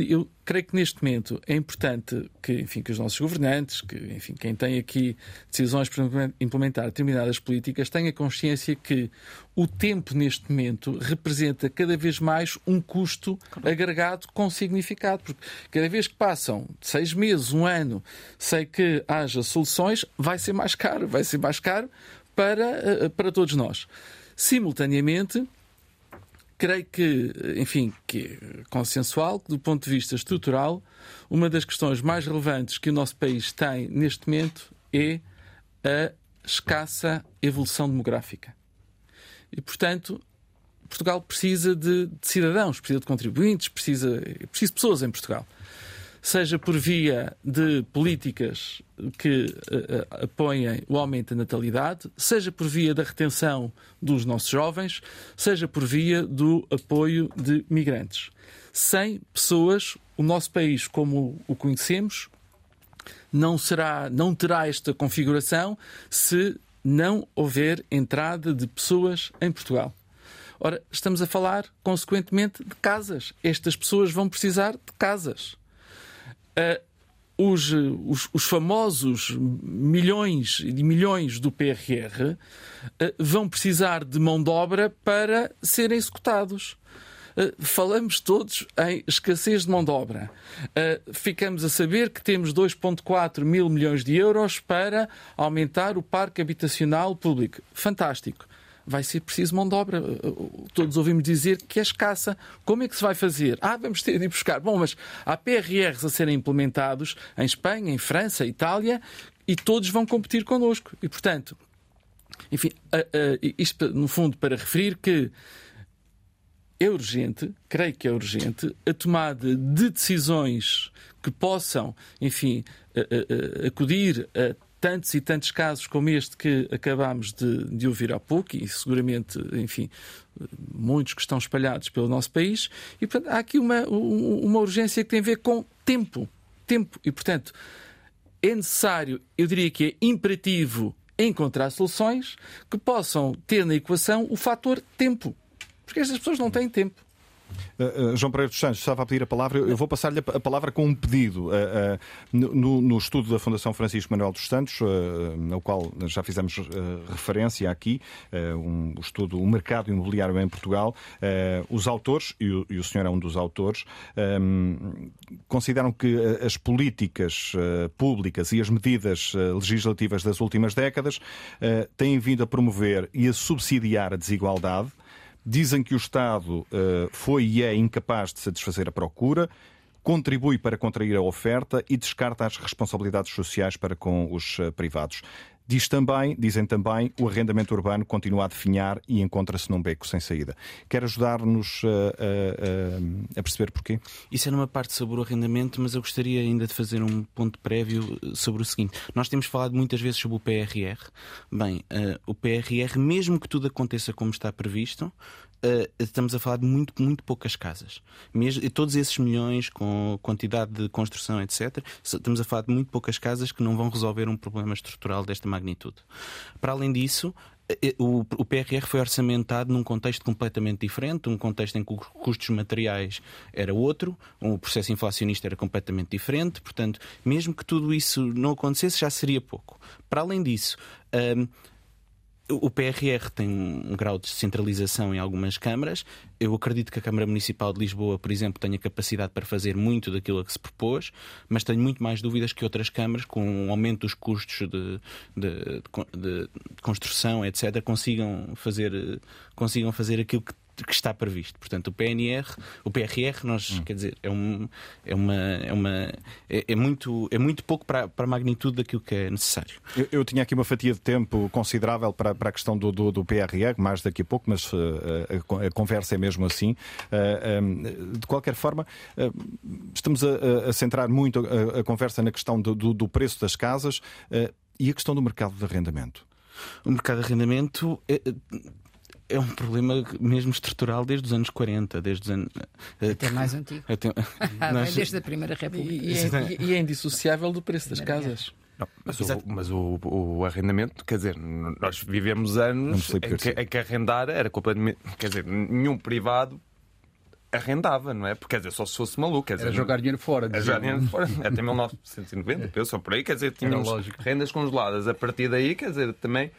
Eu creio que neste momento é importante que, enfim, que os nossos governantes, que, enfim, quem tem aqui decisões para implementar determinadas políticas, tenha consciência que o tempo neste momento representa cada vez mais um custo agregado com significado. Porque cada vez que passam seis meses, um ano, sei que haja soluções, vai ser mais caro, vai ser mais caro para, eh, para todos nós. Simultaneamente, creio que, enfim, que é consensual, que do ponto de vista estrutural, uma das questões mais relevantes que o nosso país tem neste momento é a escassa evolução demográfica. E, portanto, Portugal precisa de, de cidadãos, precisa de contribuintes, precisa, precisa de pessoas em Portugal seja por via de políticas que uh, apoiem o aumento da natalidade, seja por via da retenção dos nossos jovens, seja por via do apoio de migrantes. Sem pessoas, o nosso país, como o conhecemos, não será, não terá esta configuração se não houver entrada de pessoas em Portugal. Ora, estamos a falar, consequentemente, de casas. Estas pessoas vão precisar de casas os, os, os, famosos milhões e milhões do PRR eh, vão precisar de mão de obra para serem executados. Uh, falamos todos em escassez de mão de obra. Ficamos a saber que temos 2,4 mil milhões de euros para aumentar o parque habitacional público. Fantástico vai ser preciso mão de obra. Todos ouvimos dizer que é escassa. Como é que se vai fazer? Ah, vamos ter de ir buscar. Bom, mas há PRRs a serem implementados em Espanha, em França, Itália, e todos vão competir connosco. E, portanto, enfim, isto no fundo para referir que é urgente, creio que é urgente, a tomada de decisões que possam, enfim, acudir a tantos e tantos casos como este que acabámos de, de ouvir há pouco, e seguramente, enfim, muitos que estão espalhados pelo nosso país, e portanto há aqui uma, uma urgência que tem a ver com tempo. Tempo. E portanto é necessário, eu diria que é imperativo encontrar soluções que possam ter na equação o fator tempo. Porque estas pessoas não têm tempo. Uh, João Pereira dos Santos estava a pedir a palavra. Eu vou passar-lhe a palavra com um pedido. Uh, no, no, estudo da Fundação Francisco Manuel dos Santos, ao qual já fizemos referência aqui, um estudo O Mercado Imobiliário em Portugal, os autores, e o, e o senhor é um dos autores, um, consideram que as políticas públicas e as medidas legislativas das últimas décadas têm vindo a promover e a subsidiar a desigualdade Dizem que o Estado uh, foi e é incapaz de satisfazer a procura, contribui para contrair a oferta e descarta as responsabilidades sociais para com os uh, privados. Diz também, dizem também, o arrendamento urbano continua a definhar e encontra-se num beco sem saída. Quer ajudar-nos a, a, a, perceber porquê? Isso é numa parte sobre o arrendamento, mas eu gostaria ainda de fazer um ponto prévio sobre o seguinte. Nós temos falado muitas vezes sobre o PRR. Bem, uh, o PRR, mesmo que tudo aconteça como está previsto, Uh, estamos a falar de muito, muito poucas casas. Mesmo, todos esses milhões, com quantidade de construção, etc., estamos a falar de muito poucas casas que não vão resolver um problema estrutural desta magnitude. Para além disso, eh, o, o PRR foi orçamentado num contexto completamente diferente, um contexto em que os custos materiais era outro, o processo inflacionista era completamente diferente, portanto, mesmo que tudo isso não acontecesse, já seria pouco. Para além disso, um, o PRR tem um grau de descentralização em algumas câmaras. Eu acredito que a Câmara Municipal de Lisboa, por exemplo, tenha capacidade para fazer muito daquilo a que se propôs, mas tenho muito mais dúvidas que outras câmaras, com o aumento dos custos de, de, de, de construção, etc., consigam fazer, consigam fazer aquilo que que está previsto. Portanto, o PNR, o PRR, nós, hum. quer dizer, é, um, é uma. É, uma é, é, muito, é muito pouco para, para a magnitude daquilo que é necessário. Eu, eu tinha aqui uma fatia de tempo considerável para, para a questão do, do, do PRR, mais daqui a pouco, mas uh, a, a, conversa é mesmo assim. Uh, eh, um, de qualquer forma, uh, estamos a, a, centrar muito a, a, conversa na questão do, do, do preço das casas e a questão do mercado de arrendamento. O mercado de arrendamento é, é um problema mesmo estrutural desde os anos 40, desde os anos. Eh, Até mais antigo. <laughs> Até, nós... Desde a Primeira República. E, e, é, e é indissociável do preço das casas. Não, mas, o, mas o, o, arrendamento, quer dizer, nós vivemos anos em que, em que arrendar era completamente. Quer dizer, nenhum privado arrendava, não é? Porque, quer dizer, só se fosse maluco. Quer dizer, era jogar dinheiro fora. Era jogar dinheiro fora. <laughs> Até 1990, pensou por aí. Quer dizer, tínhamos rendas congeladas. A partir daí, quer dizer, também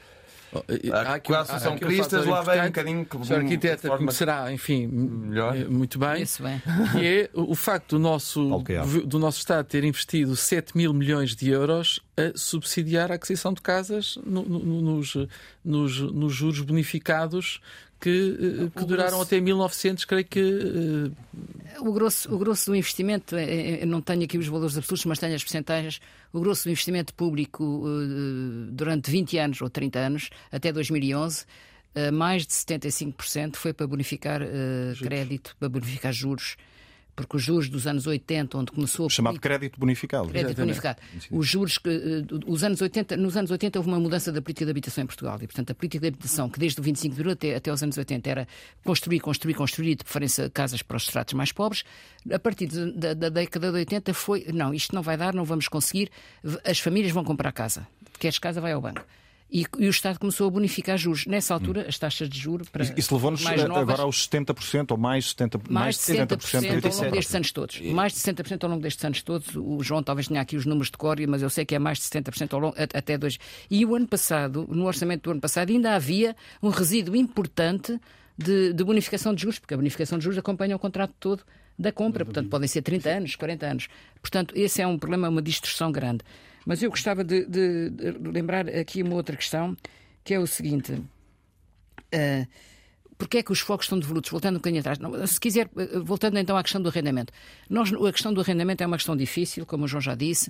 há aqui, a Associação Cristas lá vem um bocadinho que. O Sr. Arquiteta conhecerá, enfim, melhor. Eh, muito bem. Isso bem. Que é o facto do nosso, do nosso Estado ter investido 7 mil milhões de euros a subsidiar a aquisição de casas no, no, nos, nos, nos juros bonificados que, eh, que duraram grosso, até 1900, creio que. Uh... O, grosso, o grosso do investimento, eu não tenho aqui os valores absolutos, mas tenho as percentagens. O grosso do investimento público durante 20 anos ou 30 anos, até 2011, uh, mais de 75% foi para bonificar crédito, para bonificar juros porque os juros dos anos 80, onde começou a chamado crédito bonificado. Crédito bonificado. Os juros que eh, os anos 80, nos anos 80 houve uma mudança da política de habitação em Portugal e portanto a política de habitação que desde o 25 de abril até, até os anos 80 era construir, construir, construir de preferência casas para os estratos mais pobres, a partir da, da década de 80 foi não, isto não vai dar, não vamos conseguir, as famílias vão comprar casa. Queres casa, vai ao banco. E, e, o Estado começou a bonificar juros. Nessa altura, as taxas de juros para. Isso levou-nos agora aos 70% ou mais 70%. Mais de 70%, 70 ao longo destes anos todos. Mais de 60% ao longo destes anos todos. O João talvez tenha aqui os números de cor, mas eu sei que é mais de 70% ao longo, até dois. E o ano passado, no orçamento do ano passado, ainda havia um resíduo importante de, de bonificação de juros, porque a bonificação de juros acompanha o contrato todo da compra, portanto podem ser 30 anos, 40 anos. Portanto, esse é um problema, uma distorção grande. Mas eu gostava de, de, de lembrar aqui uma outra questão, que é o seguinte. Uh, é que os focos estão devolutos? Voltando um bocadinho atrás. Não, se quiser, eh, voltando então à questão do arrendamento. Nós, a questão do arrendamento é uma questão difícil, como o João já disse.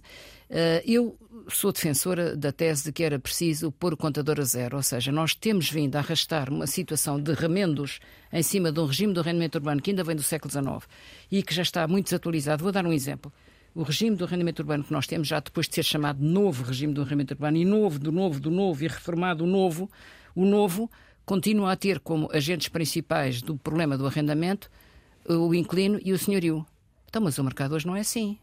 Uh, eu sou defensora da tese de que era preciso pôr o contador a zero, ou seja, nós temos vindo a arrastar uma situação de remendos em cima de um regime do arrendamento urbano que ainda vem do século XIX e que já está muito desatualizado. Vou dar um exemplo o regime do arrendamento urbano que nós temos, já depois de ser chamado novo regime do arrendamento urbano, e novo, do novo, do novo, e reformado o novo, o novo continua a ter como agentes principais do problema do arrendamento o inquilino e o senhorio. Então, mas o mercado hoje não é assim.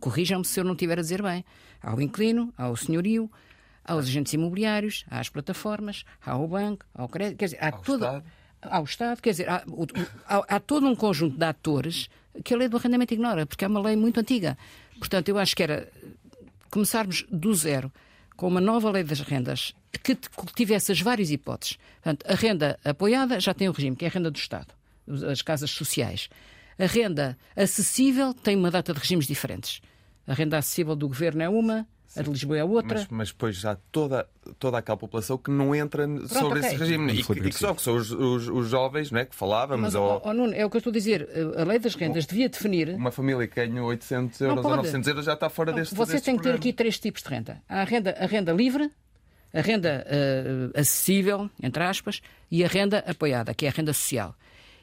Corrijam-me se eu não estiver a dizer bem. Há o inquilino, há o senhorio, há os agentes imobiliários, há as plataformas, há o banco, há o crédito, quer dizer, há, todo, Estado. há o Estado, quer dizer, há, há, há todo um conjunto de atores que a lei do arrendamento ignora, porque é uma lei muito antiga. Portanto, eu acho que era começarmos do zero com uma nova lei das rendas que tivesse as várias hipóteses. Portanto, a renda apoiada já tem o regime, que é a renda do Estado, as casas sociais. A renda acessível tem uma data de regimes diferentes. A renda acessível do governo é uma, a de Lisboa é outra. Mas, mas depois já toda, toda aquela população que não entra Pronto, sobre okay. esse regime. E, e, que só que são os, os, os, jovens não é, que falávamos. Mas, ou... oh, Nuno, é o que eu estou a dizer. A lei das rendas devia definir. Uma família que ganha 800 euros ou 900 euros já está fora não, deste Você tem que ter aqui três tipos de renda: a renda, a renda livre, a renda uh, acessível, entre aspas, e a renda apoiada, que é a renda social.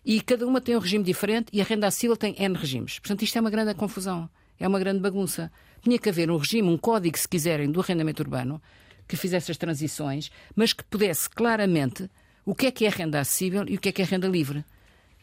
E cada uma tem um regime diferente e a renda acessível tem N regimes. Portanto, isto é uma grande confusão. É uma grande bagunça. Tinha que haver um regime, um código, se quiserem, do arrendamento urbano que fizesse as transições, mas que pudesse claramente o que é que é renda acessível e o que é que é renda livre.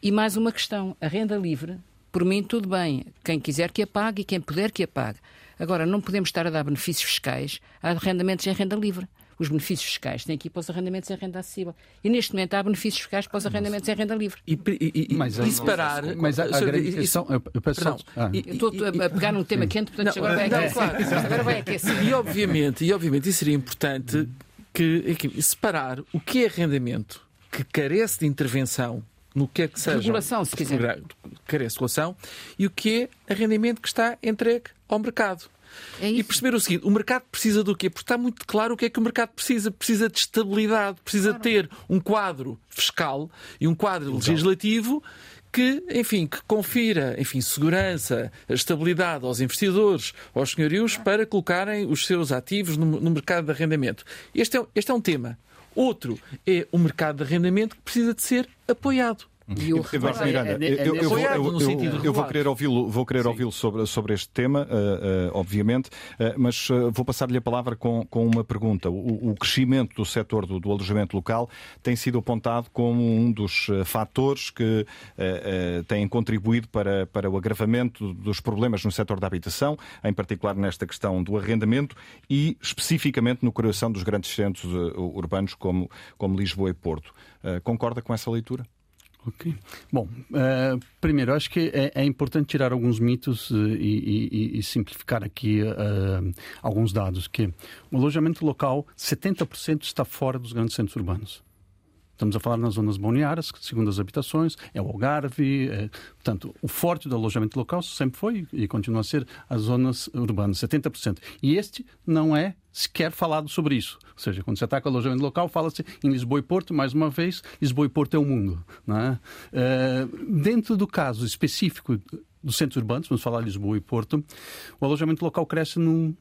E mais uma questão: a renda livre, por mim, tudo bem. Quem quiser que a pague e quem puder que a pague. Agora, não podemos estar a dar benefícios fiscais a arrendamentos em renda livre, os benefícios fiscais, tem aqui para os arrendamentos em renda acessível. E neste momento há benefícios fiscais para os arrendamentos em renda livre. E, e, e, mas, e separar. Mas a, a. Eu, eu, peço não, ah. eu estou a pegar num tema quente, portanto não, agora vai aquecer. Claro. Agora vai aquecer. E obviamente, e obviamente isso seria importante que, aqui, separar o que é arrendamento que carece de intervenção no que é que seja. Regulação, se quiser. Carece de regulação. E o que é arrendamento que está entregue ao mercado. É e perceber o seguinte: o mercado precisa do quê? Porque está muito claro o que é que o mercado precisa. Precisa de estabilidade, precisa claro. ter um quadro fiscal e um quadro Exato. legislativo que, enfim, que confira, enfim, segurança, estabilidade aos investidores, aos senhorios, para colocarem os seus ativos no, no mercado de arrendamento. Este é, este é um tema. Outro é o mercado de arrendamento que precisa de ser apoiado. Eduardo <laughs> Miranda, eu, vou, eu, vou querer ouvi-lo vou querer ouvi-lo sobre, sobre este tema, uh, uh, obviamente, uh, mas vou passar-lhe a palavra com, com uma pergunta. O, o crescimento do setor do, do, alojamento local tem sido apontado como um dos fatores que têm contribuído para, para o agravamento dos problemas no setor da habitação, em particular nesta questão do arrendamento e especificamente no coração dos grandes centros urbanos como, como Lisboa e Porto. concorda com essa leitura? Ok. Bom, uh, primeiro, acho que é, é, importante tirar alguns mitos uh, e, e, e, simplificar aqui uh, alguns dados. Que o alojamento local, 70% está fora dos grandes centros urbanos. Estamos a falar nas zonas balneares, segundo as habitações, é o Algarve. É, portanto, o forte do alojamento local sempre foi e continua a ser as zonas urbanas, 70%. E este não é sequer falado sobre isso. Ou seja, quando se ataca o alojamento local, fala-se em Lisboa e Porto, mais uma vez, Lisboa e Porto é o mundo. É? É, dentro do caso específico dos centros urbanos, vamos falar de Lisboa e Porto, o alojamento local cresce num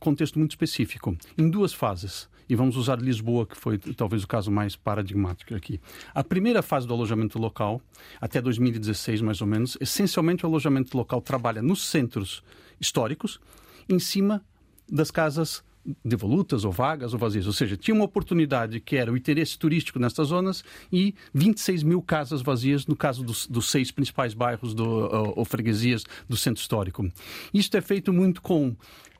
contexto muito específico, em duas fases e vamos usar Lisboa, que foi talvez o caso mais paradigmático aqui. A primeira fase do alojamento local, até 2016 mais ou menos, essencialmente o alojamento local trabalha nos centros históricos, em cima das casas devolutas ou vagas ou vazias. Ou seja, tinha uma oportunidade que era o interesse turístico nessas zonas e 26 mil casas vazias no caso dos, dos seis principais bairros do, ou freguesias do centro histórico. Isto é feito muito com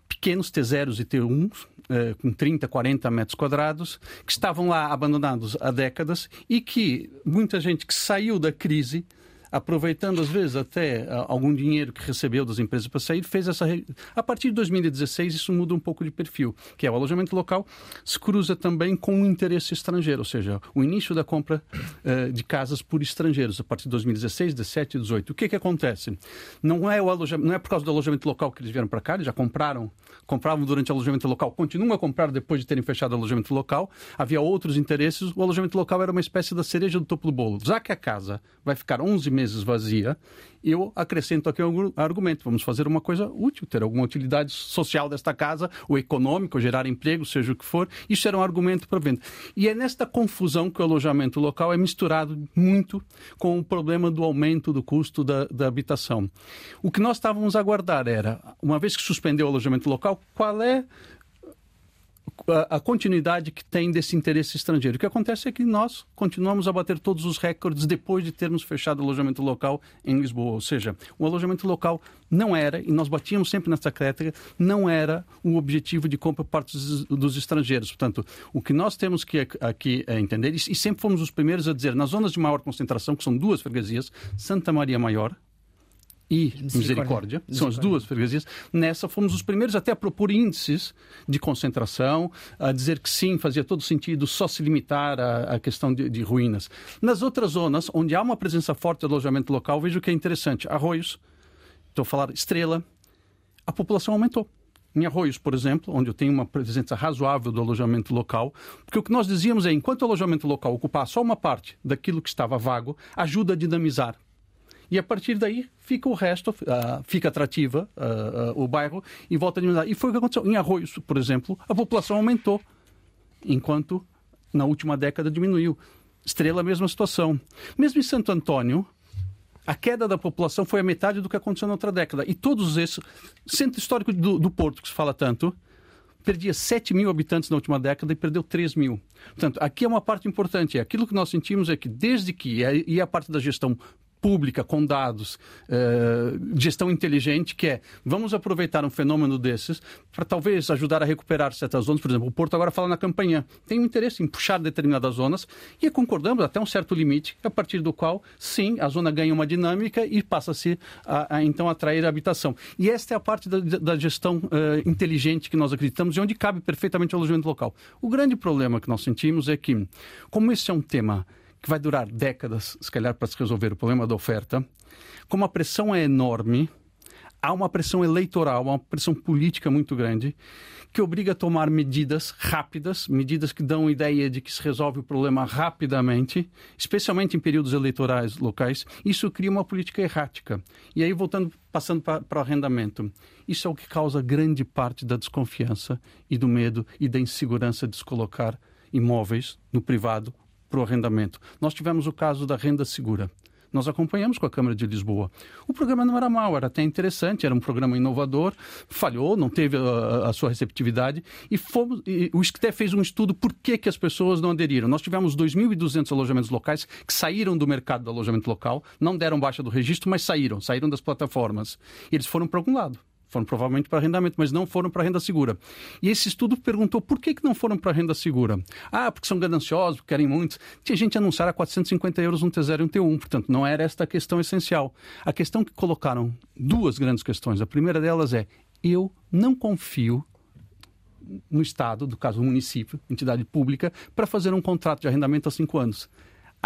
pequenos T0s e T1s, eh, com 30, 40 metros quadrados, que estavam lá abandonados há décadas e que muita gente que saiu da crise aproveitando às vezes até ah, algum dinheiro que recebeu das empresas para sair, fez essa. A partir de 2016, isso muda um pouco de perfil, que é o alojamento local se cruza também com o interesse estrangeiro, ou seja, o início da compra uh, de casas por estrangeiros, a partir de 2016, 17 e 18. O que, que acontece? Não é, o alojamento, não é por causa do alojamento local que eles vieram para cá, eles já compraram, compravam durante o alojamento local, continuam a comprar depois de terem fechado o alojamento local, havia outros interesses, o alojamento local era uma espécie da cereja do topo do bolo. Já que a casa vai ficar 11 meses vazia, eu acrescento aqui um argumento. Vamos fazer uma coisa útil, ter alguma utilidade social desta casa, ou econômica, ou gerar emprego, seja o que for. Isso era um argumento para venda. E é nesta confusão que o alojamento local é misturado muito com o problema do aumento do custo da, da habitação. O que nós estávamos a aguardar era, uma vez que suspendeu o alojamento local, qual é a, continuidade que tem desse interesse estrangeiro. O que acontece é que nós continuamos a bater todos os recordes depois de termos fechado o alojamento local em Lisboa. Ou seja, o alojamento local não era, e nós batíamos sempre nessa crítica, não era o objetivo de compra por parte dos, estrangeiros. Portanto, o que nós temos que aqui é entender, e sempre fomos os primeiros a dizer, nas zonas de maior concentração, que são duas freguesias, Santa Maria Maior, e Misericórdia. Misericórdia. São as duas freguesias. Nessa fomos os primeiros até a propor índices de concentração, a dizer que sim, fazia todo sentido só se limitar à, questão de, de, ruínas. Nas outras zonas, onde há uma presença forte de alojamento local, vejo que é interessante. Arroios, estou a falar Estrela, a população aumentou. Em Arroios, por exemplo, onde eu tenho uma presença razoável do alojamento local, porque o que nós dizíamos é, enquanto o alojamento local ocupar só uma parte daquilo que estava vago, ajuda a dinamizar e a partir daí fica o resto, uh, fica atrativa uh, uh, o bairro e volta a diminuir. E foi o que aconteceu. Em Arroios, por exemplo, a população aumentou, enquanto na última década diminuiu. Estrela, mesma situação. Mesmo em Santo Antônio, a queda da população foi a metade do que aconteceu na outra década. E todos esses, centro histórico do, do Porto, que se fala tanto, perdia 7 mil habitantes na última década e perdeu 3 mil. Portanto, aqui é uma parte importante. Aquilo que nós sentimos é que desde que, e a parte da gestão pública, com dados, uh, gestão inteligente, que é vamos aproveitar um fenômeno desses para talvez ajudar a recuperar certas zonas. Por exemplo, o Porto agora fala na campanha, tem um interesse em puxar determinadas zonas e concordamos até um certo limite, a partir do qual, sim, a zona ganha uma dinâmica e passa-se a, a, então atrair a habitação. E esta é a parte da, da gestão uh, inteligente que nós acreditamos e onde cabe perfeitamente o alojamento local. O grande problema que nós sentimos é que, como esse é um tema que vai durar décadas, se calhar, para se resolver o problema da oferta, como a pressão é enorme, há uma pressão eleitoral, uma pressão política muito grande, que obriga a tomar medidas rápidas, medidas que dão ideia de que se resolve o problema rapidamente, especialmente em períodos eleitorais locais. Isso cria uma política errática. E aí, voltando, passando para o arrendamento, isso é o que causa grande parte da desconfiança e do medo e da insegurança de se colocar imóveis no privado para o arrendamento. Nós tivemos o caso da renda segura. Nós acompanhamos com a Câmara de Lisboa. O programa não era mau, era até interessante, era um programa inovador, falhou, não teve a, a sua receptividade e, fomos, e o ISCTE fez um estudo por que, que as pessoas não aderiram. Nós tivemos 2.200 alojamentos locais que saíram do mercado do alojamento local, não deram baixa do registro, mas saíram, saíram das plataformas. E eles foram para algum lado foram provavelmente para arrendamento, mas não foram para renda segura. E esse estudo perguntou por que, que não foram para renda segura. Ah, porque são gananciosos, porque querem muitos. Tinha gente anunciar a 450 euros um T0 e um T1, portanto, não era esta a questão essencial. A questão que colocaram, duas grandes questões. A primeira delas é, eu não confio no Estado, do caso o município, entidade pública, para fazer um contrato de arrendamento a cinco anos.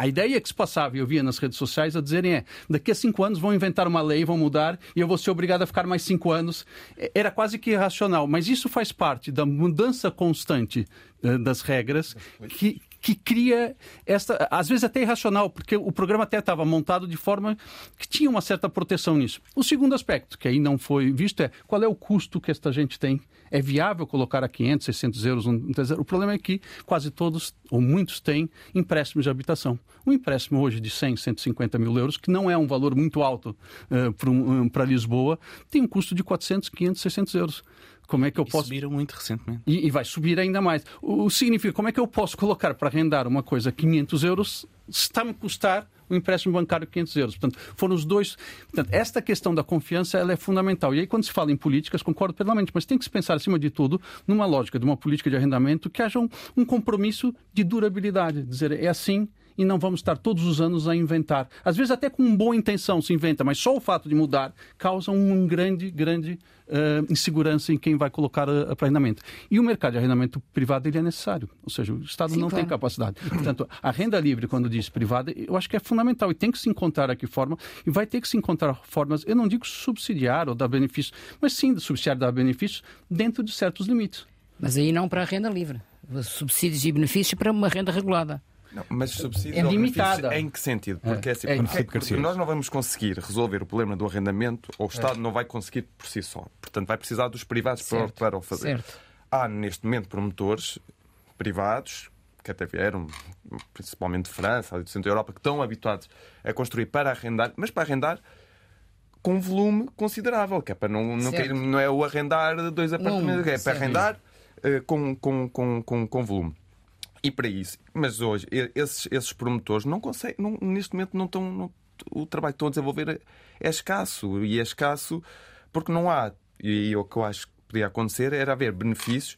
A ideia que se passava, e eu via nas redes sociais, a dizerem é: daqui a cinco anos vão inventar uma lei, vão mudar e eu vou ser obrigado a ficar mais cinco anos. É, era quase que irracional, mas isso faz parte da mudança constante uh, das regras que, que cria esta, às vezes até irracional, porque o programa até estava montado de forma que tinha uma certa proteção nisso. O segundo aspecto, que aí não foi visto, é qual é o custo que esta gente tem. É viável colocar a 500, 600 euros um O problema é que quase todos, ou muitos, têm empréstimos de habitação. Um empréstimo hoje de 100, 150 mil euros, que não é um valor muito alto uh, para um, um, Lisboa, tem um custo de 400, 500, 600 euros. Como é que eu e posso. Subiram muito recentemente. E, e, vai subir ainda mais. O, o significa, como é que eu posso colocar para arrendar uma coisa 500 euros se está-me custar o um empréstimo bancário 500 euros. Portanto, foram os dois. Portanto, esta questão da confiança ela é fundamental. E aí, quando se fala em políticas, concordo plenamente, mas tem que se pensar, acima de tudo, numa lógica de uma política de arrendamento que haja um, um compromisso de durabilidade. Dizer, é assim e não vamos estar todos os anos a inventar. Às vezes até com boa intenção se inventa, mas só o fato de mudar causa um grande, grande uh, insegurança em quem vai colocar a, a arrendamento. E o mercado de arrendamento privado ele é necessário, ou seja, o Estado Sim, não claro. tem capacidade. <laughs> Portanto, a renda livre, quando diz privada, eu acho que é fundamental e tem que se encontrar aqui forma, e vai ter que se encontrar formas, eu não digo subsidiar ou dar benefícios, mas sim subsidiar dar benefícios dentro de certos limites. Mas aí não para a renda livre. Subsídios e benefícios para uma renda regulada. Não, mas subsídios é limitada. Em que sentido? Porque, é, assim, é, porque, porque nós não vamos conseguir resolver o problema do arrendamento ou o Estado é. não vai conseguir por si só. Portanto, vai precisar dos privados certo. para, para o fazer. Certo. Há, neste momento, promotores privados que até vieram, principalmente de França, do centro da Europa, que estão habituados a construir para arrendar, mas para arrendar com volume considerável, que é para não, não, quer, não é o arrendar dois apartamentos, é para arrendar uh, com, com, com, com, com volume. E para isso, mas hoje, esses, esses promotores não conseguem, não, neste momento não estão. Não, o trabalho que estão a desenvolver é, é escasso. E é escasso porque não há. E o que eu acho que podia acontecer era haver benefícios,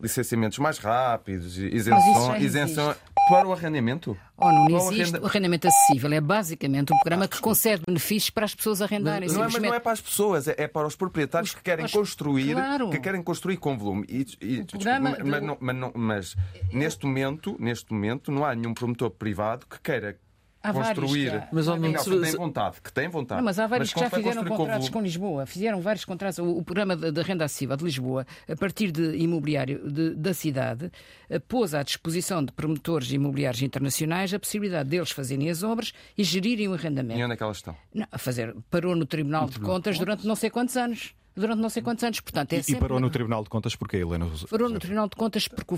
licenciamentos mais rápidos, isenção, isenção para o arrendamento. Oh, não existe. O arrendamento acessível é basicamente um programa que concede benefícios para as pessoas arrendarem. Não, não é, mas não é para as pessoas, é, é para os proprietários os, que querem os, construir, claro. que querem construir com volume. E, e, programa, desculpa, mas, mas, mas, mas neste momento, neste momento, não há nenhum promotor privado que queira Há construir. Vários, mas, não, que tem vontade, que tem vontade. Não, mas há vários mas que já fizeram contratos com, com, Lisboa. Fizeram vários contratos. O, o programa da renda acessível de Lisboa, a partir de imobiliário de, da cidade, eh, pôs à disposição de promotores imobiliários internacionais a possibilidade deles fazerem as obras e gerirem o arrendamento. E onde é que elas estão? Não, a fazer, parou no Tribunal no de Tribunal. Contas durante não sei quantos anos durante não sei quantos anos. Portanto, é e, sempre... e parou no Tribunal de Contas porquê, Helena? Parou no Tribunal de Contas porque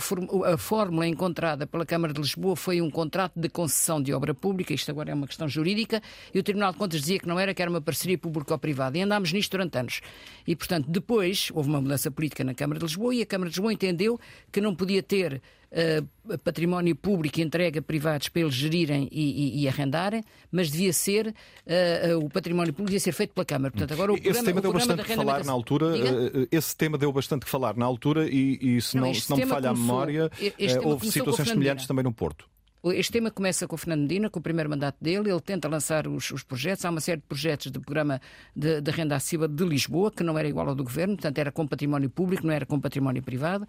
a fórmula encontrada pela Câmara de Lisboa foi um contrato de concessão de obra pública, isto agora é uma questão jurídica, e o Tribunal de Contas dizia que não era, que era uma parceria público-privada. E andámos nisto durante anos. E, portanto, depois houve uma mudança política na Câmara de Lisboa e a Câmara de Lisboa entendeu que não podia ter uh, património público entregue a privados para eles gerirem e, e, e arrendarem, mas devia ser uh, uh, o património público devia ser feito pela Câmara. Portanto, agora o esse programa, tema deu bastante que falar na altura. Esse tema deu bastante que falar na altura e, e se não, não se não me falha começou, a memória, houve situações semelhantes também no Porto. Este tema começa com o Fernando Medina, com o primeiro mandato dele. Ele tenta lançar os, os projetos. Há uma série de projetos do programa de, de, renda acessível de Lisboa, que não era igual ao do governo, portanto era com património público, não era com património privado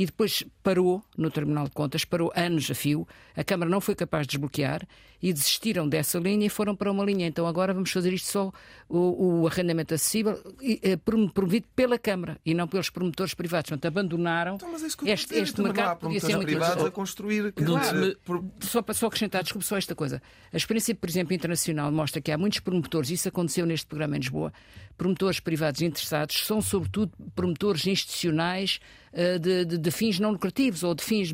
e depois parou no Tribunal de Contas, parou anos a fio. A Câmara não foi capaz de desbloquear e desistiram dessa linha e foram para uma linha. Então agora vamos fazer isto só o, o arrendamento acessível eh, promovido pela Câmara e não pelos promotores privados. Portanto, abandonaram então, este, este mercado. Podia ser muito a construir. Claro, só para só acrescentar, desculpe só esta coisa. A experiência, por exemplo, internacional mostra que há muitos promotores, isso aconteceu neste programa em Lisboa, promotores privados interessados são, sobretudo, promotores institucionais de, de, de, fins não lucrativos ou de fins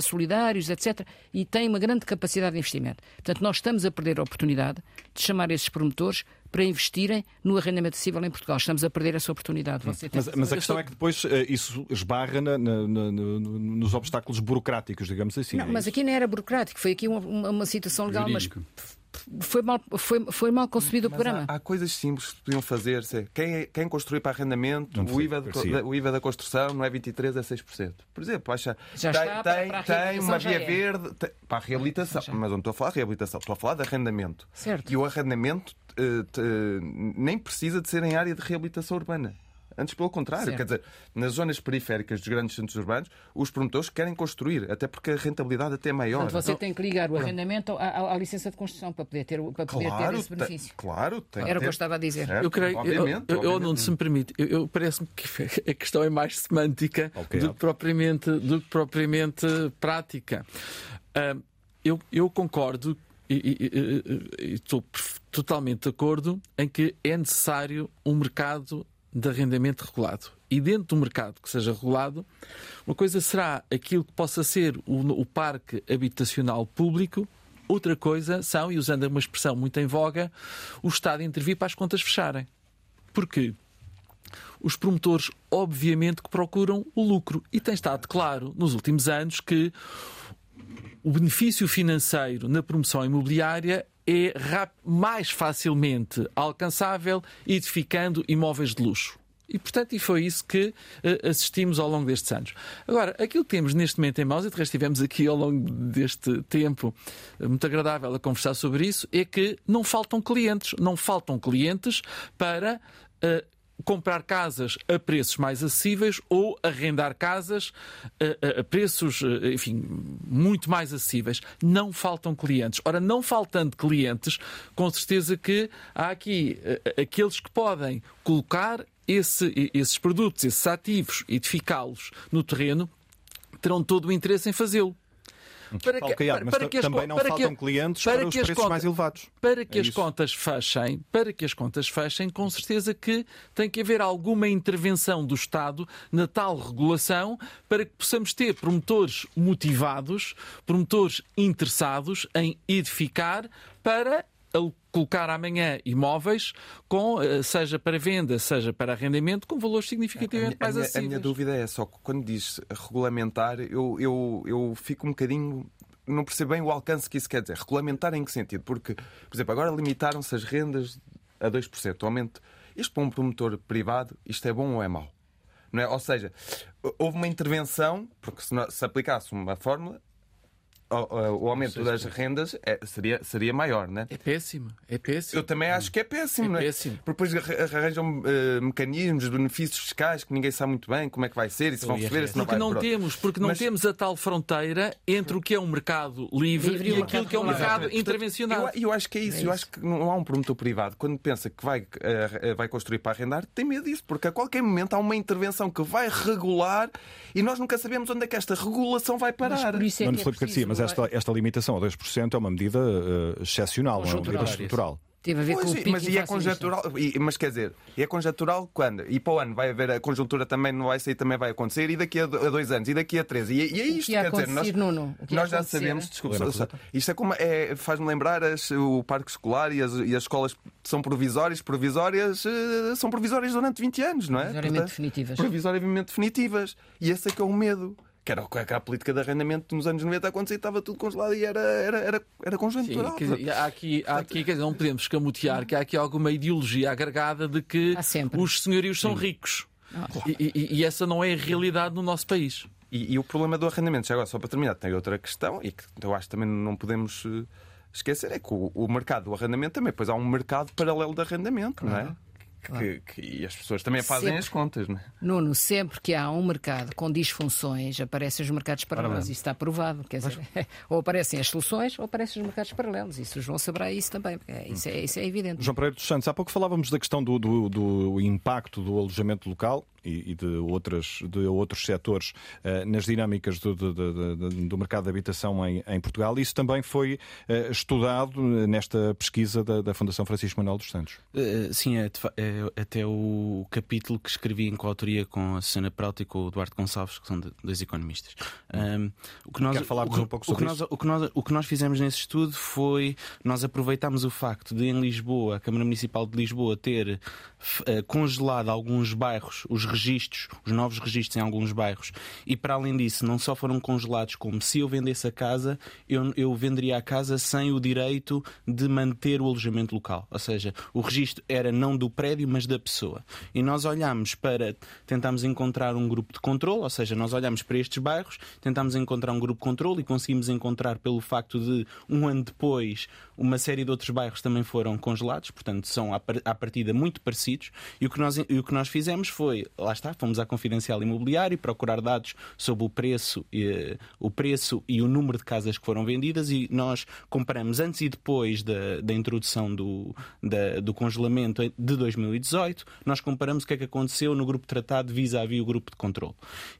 solidários, etc. E têm uma grande capacidade de investimento. Portanto, nós estamos a perder a oportunidade de chamar esses promotores para investirem no arrendamento acessível em Portugal. Estamos a perder essa oportunidade. Mas, mas, a questão é que depois uh, isso esbarra na, na, na, nos obstáculos burocráticos, digamos assim. Não, é mas aqui não era burocrático, foi aqui uma, uma, uma situação legal, Jurídico. mas foi mal, foi, foi mal concebido o programa. Há, há, coisas simples que podiam fazer. Quem, quem construir para arrendamento, o IVA, da, o IVA da construção não é 23%, é 6%. Por exemplo, acha, já tem, está, tem, para, para tem uma via é. verde tem, para a reabilitação. Mas não estou a falar de reabilitação, estou a falar de arrendamento. Certo. E o arrendamento uh, nem precisa de ser em área de reabilitação urbana. Antes, pelo contrário, certo. quer dizer, nas zonas periféricas dos grandes centros urbanos, os promotores querem construir, até porque a rentabilidade até é maior. Portanto, você então, tem que ligar o arrendamento à, à, à, licença de construção para poder ter, para poder claro, ter esse benefício. Tem, claro, tem Era o que eu estava a dizer. Certo, eu creio, obviamente, eu, eu, eu, não se me permite, eu, eu parece-me que <laughs> a questão é mais semântica okay, do, que propriamente, do que propriamente prática. Uh, eu, eu concordo e, estou totalmente de acordo em que é necessário um mercado de arrendamento regulado. E dentro do mercado que seja regulado, uma coisa será aquilo que possa ser o, o parque habitacional público, outra coisa são, e usando uma expressão muito em voga, o Estado intervir para as contas fecharem. Porquê? Os promotores, obviamente, que procuram o lucro. E tem estado claro nos últimos anos que o benefício financeiro na promoção imobiliária é mais facilmente alcançável edificando imóveis de luxo. E, portanto, e foi isso que uh, assistimos ao longo destes anos. Agora, aquilo que temos neste momento em mãos, e de resto estivemos aqui ao longo deste tempo uh, muito agradável a conversar sobre isso, é que não faltam clientes. Não faltam clientes para uh, comprar casas a preços mais acessíveis ou arrendar casas a, a, a, preços, enfim, muito mais acessíveis. Não faltam clientes. Ora, não faltando clientes, com certeza que há aqui aqueles que podem colocar esse, esses produtos, esses ativos, edificá-los no terreno, terão todo o interesse em fazê-lo. Para que, para, para que as, também não para faltam que, clientes para, para os preços contas, mais elevados. Para que é as isso. contas fechem, para que as contas fechem, com certeza que tem que haver alguma intervenção do Estado na tal regulação para que possamos ter promotores motivados, promotores interessados em edificar para colocar amanhã imóveis, com, eh, seja para venda, seja para arrendamento, com valores significativamente a mais acessíveis. A minha dúvida é só que quando diz regulamentar, eu, eu, eu fico um bocadinho não percebo bem o alcance que isso quer dizer. Regulamentar em que sentido? Porque, por exemplo, agora limitaram-se as rendas a 2%. O aumento. Isto para um promotor privado, isto é bom ou é mau? Não é? Ou seja, houve uma intervenção, porque se, se aplicasse uma fórmula, o, aumento das rendas é, seria, seria maior, né? É péssimo, é péssimo. Eu também acho que é péssimo, é não é? péssimo. Porque depois arranjam uh, mecanismos de benefícios fiscais que ninguém sabe muito bem como é que vai ser e se vão receber, se não porque vai. Não temos, porque não Mas... temos a tal fronteira entre o que é um mercado livre, livre e, aquilo que é um mercado intervencional. Eu, eu, acho que é isso. É eu acho que não há um promotor privado, quando pensa que vai, uh, vai construir para arrendar, tem medo disso, porque a qualquer momento há uma intervenção que vai regular e nós nunca sabemos onde é que esta regulação vai parar. Mas por isso é, é preciso, mas esta, esta limitação a 2% é uma medida uh, excepcional, é uma medida estrutural. Teve a ver pois, com o mas e é conjuntural, e, mas quer dizer, e é conjuntural quando? E para o ano vai haver a conjuntura também não vai sair, também vai acontecer, e daqui a dois anos, e daqui a três. E, e é isto, que quer dizer, nós, Nuno, nós já sabemos, desculpa, isto é como é, faz-me lembrar as, o parque escolar e as, e as escolas são provisórias, provisórias, uh, são provisórias durante 20 anos, não é? Provisoriamente definitivas. Provisoriamente definitivas. E esse é que é o medo que era, que era a política de arrendamento nos anos 90 acontecia, estava tudo congelado e era, era, era, era conjuntural. Sim, quer dizer, há aqui, há aqui quer dizer, não podemos escamotear que há aqui alguma ideologia agregada de que os senhorios são ricos. E, e- e essa não é a realidade no nosso país. E, e o problema do arrendamento, já agora, só para terminar, tem outra questão e que eu acho que também não podemos eh, esquecer: é que o, o mercado do arrendamento também, depois há um mercado paralelo de arrendamento, não é? Que, que- e as pessoas também fazem Sempre. as contas, não é? Nuno, sempre que há um mercado com disfunções, aparecem os mercados paralelos. Isso está provado. Quer dizer, <laughs> ou aparecem as soluções ou aparecem os mercados paralelos. Isso o João saberá isso também. é- Isso é, isso é evidente. João Pereira dos Santos, há pouco falávamos da questão do, do- do impacto do alojamento local e, e de, outras, de outros setores eh, nas dinâmicas do, do- do- do- do mercado de habitação em, em Portugal. Isso também foi eh, estudado nesta pesquisa da, da Fundação Francisco Manuel dos Santos. Uh, sim, é, fa- é até o capítulo que escrevi em coautoria com a Susana Peralta e com o Eduardo Gonçalves, que são de- dois economistas. Um, o que nós, Quer o um pouco o que sobre nós, isso? o que nós- o que nós fizemos nesse estudo foi nós aproveitámos o facto de em Lisboa, a Câmara Municipal de Lisboa, ter eh, congelado alguns bairros, os registros, os novos registros em alguns bairros, e para além disso, não só foram congelados, como se eu vendesse a casa, eu, eu venderia a casa sem o direito de manter o alojamento local. Ou seja, o registro era não do prédio, mas da pessoa. E nós olhámos para, tentámos encontrar um grupo de controle, ou seja, nós olhámos para estes bairros, tentámos encontrar um grupo de controle e conseguimos encontrar pelo facto de um ano depois uma série de outros bairros também foram congelados, portanto são à par- à partida muito parecidos. E o que nós, o que nós fizemos foi, lá está, fomos à Confidencial Imobiliário procurar dados sobre o preço, o preço e o número de casas que foram vendidas e nós comparamos antes e depois da, da introdução do, da- do congelamento de 2018, nós comparamos o que é que aconteceu no grupo tratado vis-à-vis o grupo de controle.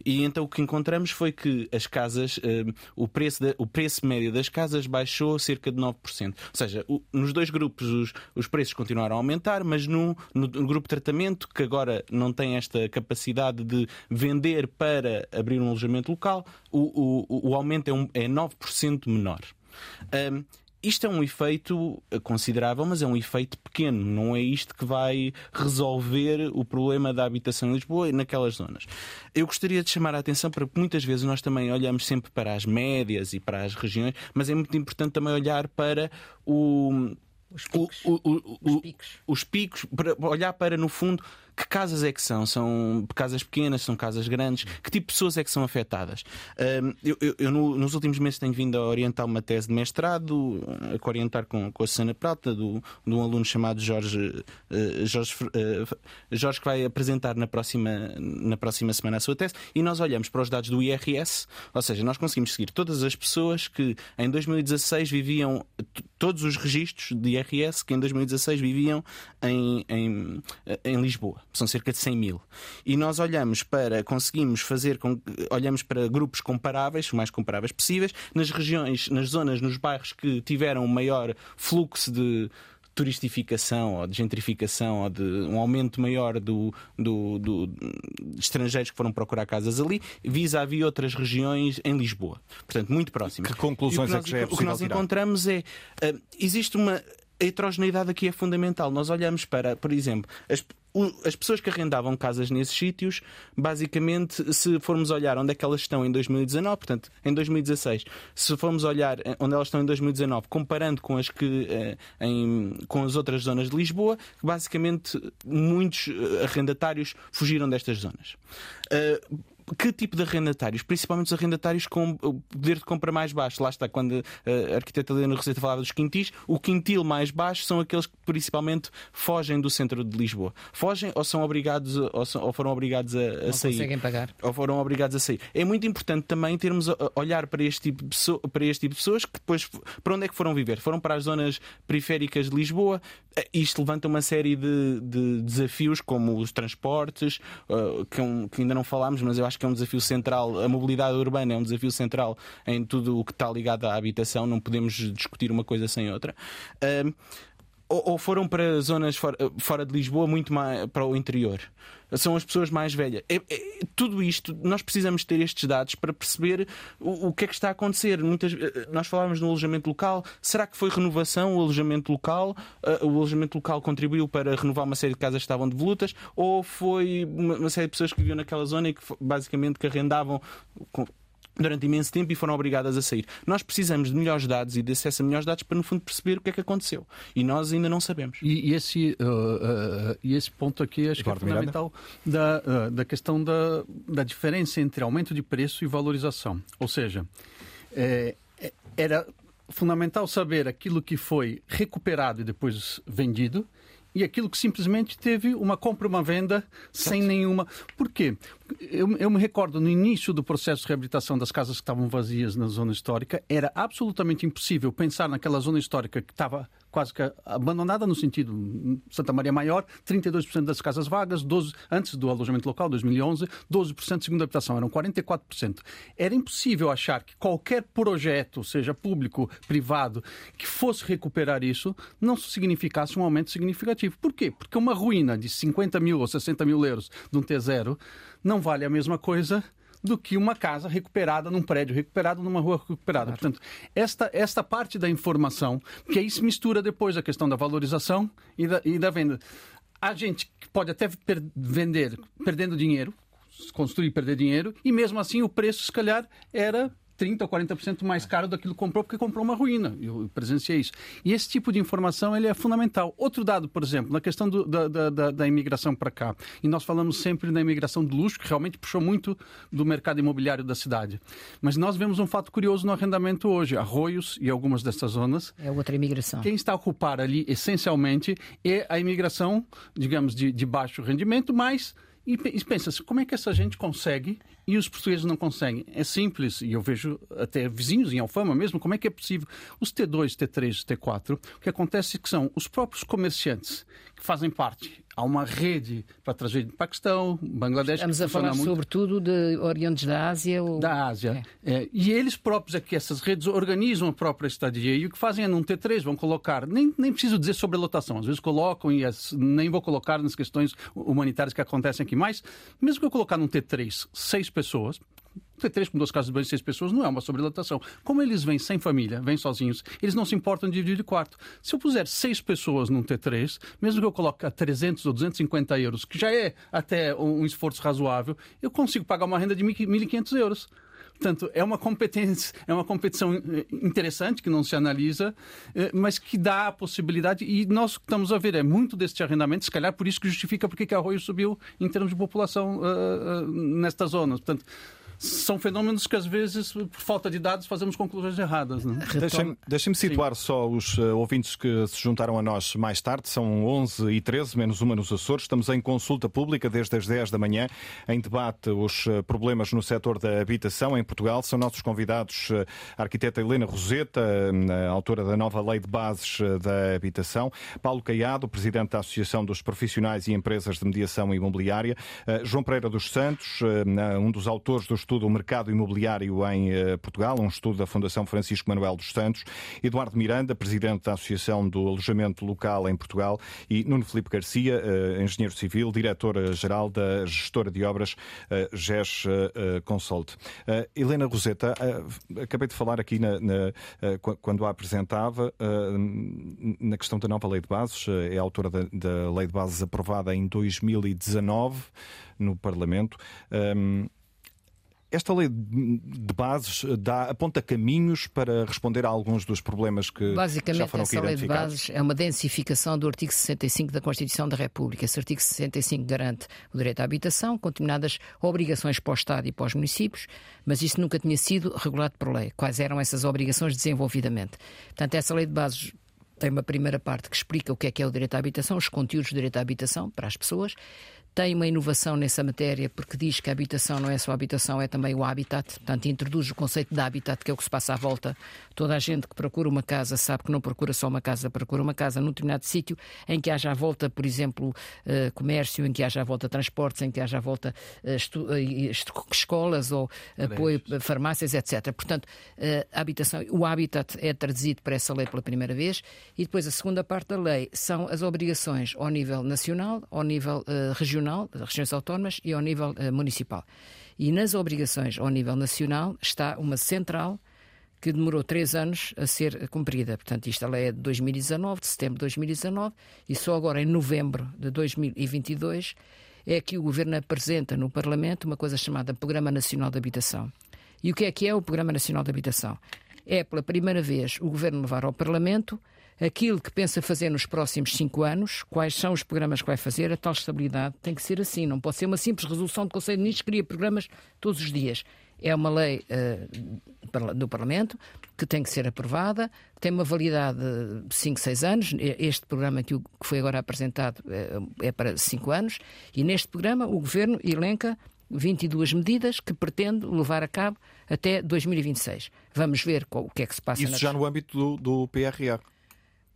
E então o que encontramos foi que as casas, eh, o, preço o preço médio das casas baixou cerca de 9%. Ou seja, o- nos dois grupos os, os preços continuaram a aumentar, mas no, no- no grupo tratamento, que agora não tem esta capacidade de vender para abrir um alojamento local, o, o- o aumento é, um, é 9% menor. Ahm, isto é um efeito considerável, mas é um efeito pequeno. Não é isto que vai resolver o problema da habitação em Lisboa e naquelas zonas. Eu gostaria de chamar a atenção para que muitas vezes nós também olhamos sempre para as médias e para as regiões, mas é muito importante também olhar para o. Os picos. o- o- Os o- picos. os picos, para olhar para, no fundo, que casas é que são? São casas pequenas, são casas grandes? Que tipo de pessoas é que são afetadas? Eu, eu- eu no- nos últimos meses tenho vindo a orientar uma tese de mestrado, a orientar com, com a Susana Prata, do, de um aluno chamado Jorge, eh, Jorge, eh, Jorge, que vai apresentar na próxima, na próxima semana a sua tese, e nós olhamos para os dados do IRS, ou seja, nós conseguimos seguir todas as pessoas que em 2016 viviam, todos os registros de IRS que em 2016 viviam em, em, em Lisboa. São cerca de 100 mil. E nós olhamos para, conseguimos fazer, com, olhamos para grupos comparáveis, o mais comparáveis possíveis, nas regiões, nas zonas, nos bairros que tiveram um maior fluxo de turistificação ou de gentrificação ou de um aumento maior do, do, do- de estrangeiros que foram procurar casas ali, vis-à-vis outras regiões em Lisboa. Portanto, muito próximas. Que conclusões E o é que já é O que possível nós tirar? encontramos é. ah, existe uma. A heterogeneidade aqui é fundamental. Nós olhamos para, por exemplo, as, o- as pessoas que arrendavam casas nesses sítios, basicamente, se formos olhar onde é que elas estão em 2019, portanto, em 2016, se formos olhar eh, onde elas estão em 2019, comparando com as que eh, em, com as outras zonas de Lisboa, basicamente muitos eh, arrendatários fugiram destas zonas. Eh, que tipo de arrendatários? Principalmente os arrendatários com o poder de compra mais baixo. Lá está, quando a arquiteta Helena Roseta falava dos quintis, o quintil mais baixo são aqueles que principalmente fogem do centro de Lisboa. Fogem ou são obrigados ou, são- ou foram obrigados a, a Não sair conseguem pagar. ou foram obrigados a sair. É muito importante também termos olhar para este tipo de, pesso- para este tipo de pessoas que depois para onde é que foram viver? Foram para as zonas periféricas de Lisboa. Eh, Isto levanta uma série de, de desafios como os transportes, eh, que, é que ainda não falámos, mas eu acho que é um desafio central. A mobilidade urbana é um desafio central em tudo o que está ligado à habitação. Não podemos discutir uma coisa sem outra. Ahm, ou, ou foram para zonas fora, fora de Lisboa, muito mais para o interior. São as pessoas mais velhas. É- é- tudo isto, nós precisamos ter estes dados para perceber o, o que é que está a acontecer. Muitas, eh, nós falávamos no alojamento local. Será que foi renovação o alojamento local? Eh, o alojamento local contribuiu para renovar uma série de casas que estavam devolutas? Ou foi uma, uma série de pessoas que viviam naquela zona e que basicamente que arrendavam com- durante imenso tempo e foram obrigadas a sair. Nós precisamos de melhores dados e de acesso a melhores dados para, no fundo, perceber o que é que aconteceu. E nós ainda não sabemos. E, e esse, uh, uh, e esse ponto aqui acho Eduardo que é fundamental da, uh, da questão da, da diferença entre aumento de preço e valorização. Ou seja, é, era fundamental saber aquilo que foi recuperado e depois vendido e aquilo que simplesmente teve uma compra e uma venda sem nenhuma. Por quê? Eu, eu, me recordo no início do processo de reabilitação das casas que estavam vazias na zona histórica, era absolutamente impossível pensar naquela zona histórica que estava quase que abandonada no sentido Santa Maria Maior, 32% das casas vagas, 12, antes do alojamento local, 2011, 12% de segunda habitação, eram 44%. Era impossível achar que qualquer projeto, seja público, privado, que fosse recuperar isso, não significasse um aumento significativo. Por quê? Porque uma ruína de 50 mil ou 60 mil euros de um T0 não vale a mesma coisa do que uma casa recuperada num prédio recuperado, numa rua recuperada. Claro. Portanto, esta, esta parte da informação, que aí se mistura depois a questão da valorização e da, e da venda. A gente pode até per vender perdendo dinheiro, construir e perder dinheiro, e mesmo assim o preço, se calhar, era 30% ou 40% mais caro daquilo que comprou, porque comprou uma ruína. Eu presenciei isso. E esse tipo de informação ele é fundamental. Outro dado, por exemplo, na questão do, da, da, da, imigração para cá, e nós falamos sempre da imigração de luxo, que realmente puxou muito do mercado imobiliário da cidade. Mas nós vemos um fato curioso no arrendamento hoje. Arroios e algumas dessas zonas. É outra imigração. Quem está a ocupar ali, essencialmente, é a imigração, digamos, de, de baixo rendimento, mas e, pensa-se, como é que essa gente consegue e os portugueses não conseguem? É simples, e eu vejo até vizinhos em Alfama mesmo, como é que é possível? Os T2, T3, T4, o que acontece é que são os próprios comerciantes que fazem parte há uma rede para trazer de Paquistão, Bangladesh. Estamos a falar muito... sobretudo de orientes da Ásia. Ou... Da Ásia. É. É. E eles próprios aqui, essas redes, organizam a própria estadia e o que fazem é num T3, vão colocar, nem, nem preciso dizer sobre a lotação, às vezes colocam e as, nem vou colocar nas questões humanitárias que acontecem aqui, mas mesmo que eu colocar num T3 seis pessoas, ter três com duas casas de banho e seis pessoas não é uma sobrelotação. Como eles vêm sem família, vêm sozinhos, eles não se importam de dividir quarto. Se eu puser seis pessoas num T3, mesmo que eu coloque a 300 ou 250 euros, que já é até um esforço razoável, eu consigo pagar uma renda de 1.500 euros. Portanto, é uma competência, é uma competição eh, interessante que não se analisa, eh, mas que dá a possibilidade, e nós estamos a ver, é muito deste arrendamento, se calhar por isso que justifica porque que Arroio subiu em termos de população uh, uh, nestas zonas. Portanto, são fenômenos que às vezes, por falta de dados, fazemos conclusões erradas. Né? Deixem-me deixem situar Sim. só os uh, ouvintes que se juntaram a nós mais tarde. São 11 e 13, menos uma nos Açores. Estamos em consulta pública desde as 10 da manhã. Em debate os uh, problemas no setor da habitação em Portugal. São nossos convidados uh, a arquiteta Helena Roseta, autora da nova Lei de Bases da Habitação. Paulo Caiado, presidente da Associação dos Profissionais e Empresas de Mediação Imobiliária. João Pereira dos Santos, um dos autores dos estudo O Mercado Imobiliário em eh, Portugal, um estudo da Fundação Francisco Manuel dos Santos, Eduardo Miranda, presidente da Associação do Alojamento Local em Portugal, e Nuno Filipe Garcia, eh, engenheiro civil, diretor-geral da gestora de obras eh, GES Consult. Helena Roseta, acabei de falar aqui na, na, quando a apresentava na questão da nova lei de bases, é autora da, da lei de bases aprovada em 2019 no Parlamento. Esta lei de bases dá, aponta caminhos para responder a alguns dos problemas que Basicamente, já foram essa lei de bases é uma densificação do artigo 65 da Constituição da República. Esse artigo 65 garante o direito à habitação, com determinadas obrigações para o Estado e para os municípios, mas isso nunca tinha sido regulado por lei. Quais eram essas obrigações desenvolvidamente? Portanto, essa lei de bases tem uma primeira parte que explica o que é que é o direito à habitação, os conteúdos do direito à habitação para as pessoas tem uma inovação nessa matéria porque diz que a habitação não é só a habitação, é também o habitat, portanto introduz o conceito de habitat, que é o que se passa à volta. Toda a gente que procura uma casa sabe que não procura só uma casa, procura uma casa num determinado sítio em que haja à volta, por exemplo, uh, comércio, em que haja à volta transportes, em que haja à volta uh, uh, escolas ou apoio, farmácias, etc. Portanto, a habitação, o habitat é traduzido para essa lei pela primeira vez e depois a segunda parte da lei são as obrigações ao nível nacional, ao nível regional regional, das regiões autónomas e ao nível uh, municipal. E nas obrigações ao nível nacional está uma central que demorou três anos a ser cumprida. Portanto, isto é de 2019, de setembro de 2019, e só agora em novembro de 2022 é que o Governo apresenta no Parlamento uma coisa chamada Programa Nacional de Habitação. E o que é que é o Programa Nacional de Habitação? É pela primeira vez o Governo levar ao Parlamento aquilo que pensa fazer nos próximos cinco anos, quais são os programas que vai fazer, a tal estabilidade tem que ser assim, não pode ser uma simples resolução do Conselho de Ministros que cria programas todos os dias. É uma lei uh, do Parlamento que tem que ser aprovada, tem uma validade de 5, 6 anos. Este programa que foi agora apresentado é, é para 5 anos, e neste programa o Governo elenca 22 medidas que pretende levar a cabo até 2026. Vamos ver qual, o que é que se passa. Isso já no âmbito do, do PRR.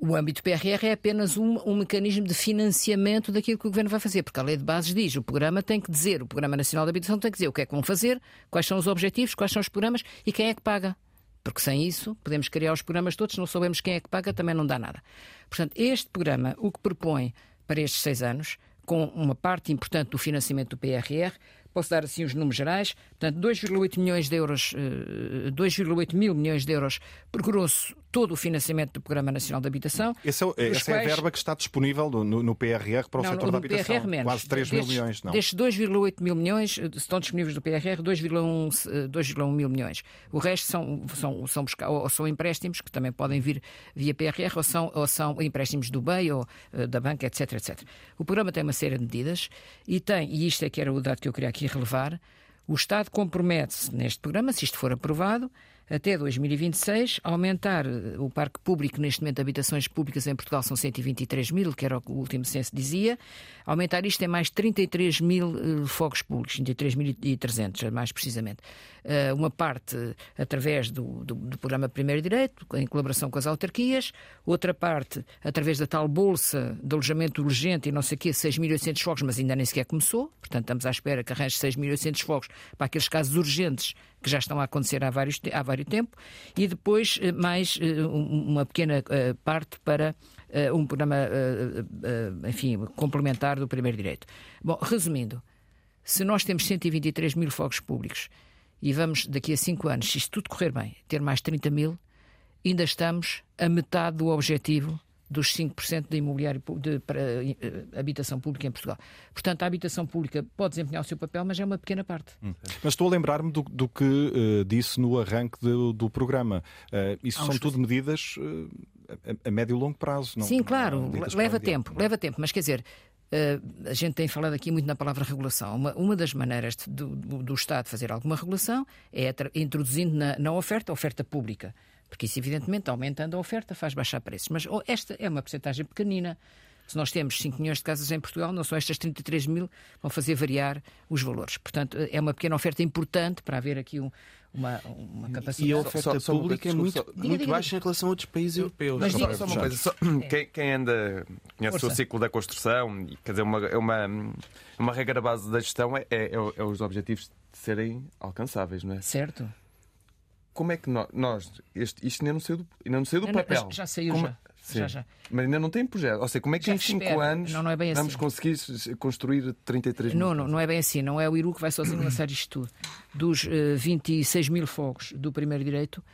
O âmbito PRR é apenas um, um, mecanismo de financiamento daquilo que o Governo vai fazer, porque a lei de bases diz, o programa tem que dizer, o Programa Nacional de Habitação tem que dizer o que é que vão fazer, quais são os objetivos, quais são os programas e quem é que paga. Porque sem isso, podemos criar os programas todos, não sabemos quem é que paga, também não dá nada. Portanto, este programa, o que propõe para estes seis anos, com uma parte importante do financiamento do PRR, posso dar assim os números gerais, portanto, 2,8 milhões de euros, 2,8 eh, mil milhões de euros por grosso todo o financiamento do Programa Nacional de Habitação. Essa, é, essa quais... é a verba que está disponível no, no PRR para o não, setor da habitação. PRR menos. Quase 3 destes, mil milhões, não? Destes 2,8 mil milhões, eh, estão disponíveis do PRR 2,1 mil milhões. O resto são, são, são, buscar, ou são empréstimos, que também podem vir via PRR, ou são, ou são empréstimos do BEI ou uh, da banca, etc, etc. O programa tem uma série de medidas e tem, e isto é que era o dado que eu queria aqui relevar, o Estado compromete-se neste programa, se isto for aprovado, até 2026, aumentar eh, o parque público, neste momento, habitações públicas em Portugal são 123 mil, que era o que o último censo dizia, aumentar isto em mais 33 mil uh, fogos públicos, 33.300, mais precisamente. Uh, uma parte através do, do, do, programa Primeiro Direito, em colaboração com as autarquias, outra parte através da tal bolsa de alojamento urgente e não sei o quê, 6.800 fogos, mas ainda nem sequer começou, portanto estamos à espera que arranje 6.800 fogos para aqueles casos urgentes que já estão a acontecer há, vários, há vários tempo, e depois eh, mais eh, uma pequena eh, parte para um programa, enfim, complementar do primeiro direito. Bom, resumindo, se nós temos 123 mil fogos públicos e vamos, daqui a 5 anos, se isto tudo correr bem, ter mais 30 mil, ainda estamos a metade do objetivo dos 5% de imobiliário de, para uh, habitação pública em Portugal. Portanto, a habitação pública pode desempenhar o seu papel, mas é uma pequena parte. Hum. Mas estou a lembrar-me do, do, que uh, disse no arranque de, do programa. Uh, isso são tudo medidas a, a, médio e longo prazo. Não, Sim, claro, leva tempo, leva tempo, mas quer dizer. Uh, a gente tem falado aqui muito na palavra regulação. Uma, uma das maneiras de, do, do, Estado fazer alguma regulação é introduzindo na, na oferta oferta pública. Porque isso, evidentemente, aumentando a oferta, faz baixar preços. Mas oh, esta é uma porcentagem pequenina. Se nós temos 5 milhões de casas em Portugal, não são estas 33 mil vão fazer variar os valores. Portanto, é uma pequena oferta importante para haver aqui um, uma, uma capacidade. E a oferta só, só pública é muito, muito baixa em relação a outros países europeus. Mas só, só uma coisa, só, quem, quem, anda, conhece Força. o ciclo da construção, quer dizer, uma, é uma, uma regra base da gestão é, é, é os objetivos de serem alcançáveis, não é? Certo como é que nós, nós este, isto ainda não saiu do, ainda não saiu do papel? Já, já saiu, como, já. Sim. Já, já. Mas ainda não tem projeto. Ou seja, como é que já em 5 anos não, não é vamos assim. conseguir construir 33 mil? Não, não, não é bem assim. Não é o Iru que vai sozinho lançar isto tudo. Dos uh, eh, 26 mil fogos do primeiro direito,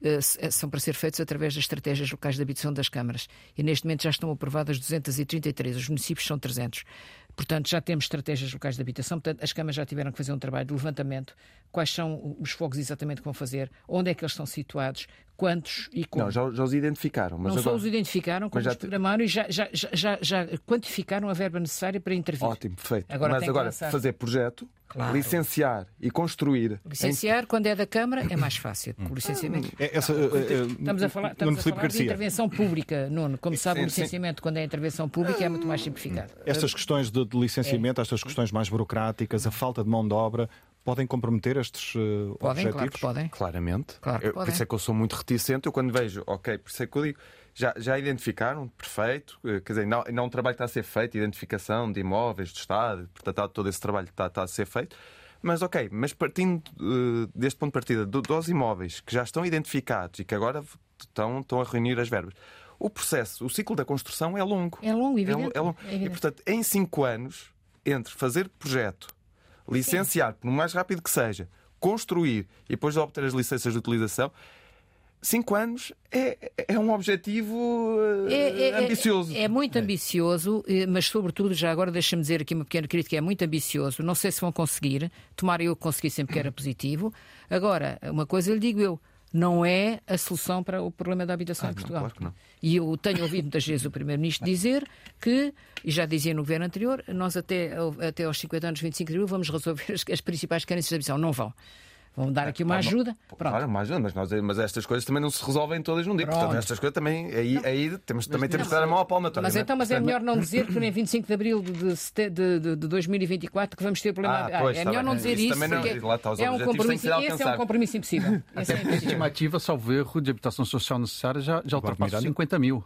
uh, são para ser feitos através das estratégias locais de habitação das câmaras. E neste momento já estão aprovadas 233. Os municípios são 300. Portanto, já temos estratégias locais de habitação, portanto, as câmaras já tiveram que fazer um trabalho de levantamento. Quais são os fogos exatamente que vão fazer, onde é que eles estão situados, quantos e como. Não, já, já os identificaram. Mas não agora... só os identificaram, como já os programaram e já, já, já, já, quantificaram a verba necessária para intervir. Ótimo, perfeito. Agora mas agora, fazer projeto, claro. licenciar e construir. Licenciar, em... quando é da Câmara, é mais fácil. O licenciamento. É, essa, uh, estamos a falar, estamos a falar de intervenção pública, Nuno. Como sabe, o licenciamento, quando é intervenção pública, é muito mais simplificado. Estas questões de, de licenciamento, é. estas questões mais burocráticas, a falta de mão de obra, podem comprometer estes uh, podem, objetivos? Claro que podem. Claramente. Claro que eu, podem. Por isso é que eu sou muito reticente. Eu quando vejo, ok, por isso é que eu digo, já, já identificaram, perfeito. Eh, quer dizer, não, não um trabalho que está a ser feito, identificação de imóveis, de Estado, portanto, todo esse trabalho está, está a ser feito. Mas ok, mas partindo uh, deste ponto de partida do, dos imóveis que já estão identificados e que agora estão, estão a reunir as verbas, o processo, o ciclo da construção é longo. É longo, evidente. É, é longo. É evidente. E, portanto, em cinco anos, entre fazer projeto, licenciar, por mais rápido que seja, construir e depois de obter as licenças de utilização, cinco anos é, é um objetivo uh, é, é, ambicioso. É, muito ambicioso, eh, mas sobretudo, já agora deixa-me dizer aqui uma pequena crítica, é muito ambicioso. Não sei se vão conseguir. Tomara eu que consegui sempre que era positivo. Agora, uma coisa lhe digo eu, não é a solução para o problema da habitação ah, em Portugal. Não, claro que não. E eu tenho ouvido muitas vezes o Primeiro-Ministro dizer que, e já dizia no governo anterior, nós até, até aos 50 anos, 25 de abril, vamos resolver as, as principais carências da habitação. Não vão. Vão dar aqui uma ajuda. Pronto. Claro, uma ajuda, mas, nós, mas estas coisas também não se resolvem todas num dia. Pronto. Portanto, estas coisas também, aí, aí temos, também temos que dar a mão à palmatória. Mas então, mas é melhor não dizer <coughs> que nem 25 de abril de, de, de, de 2024 que vamos ter problema. Ah, pois, é tá melhor bem. não dizer isso. Não, os é um compromisso, esse é um compromisso impossível. Esse é a estimativa, salvo erro, de habitação social necessária já, já ultrapassa 50 mil.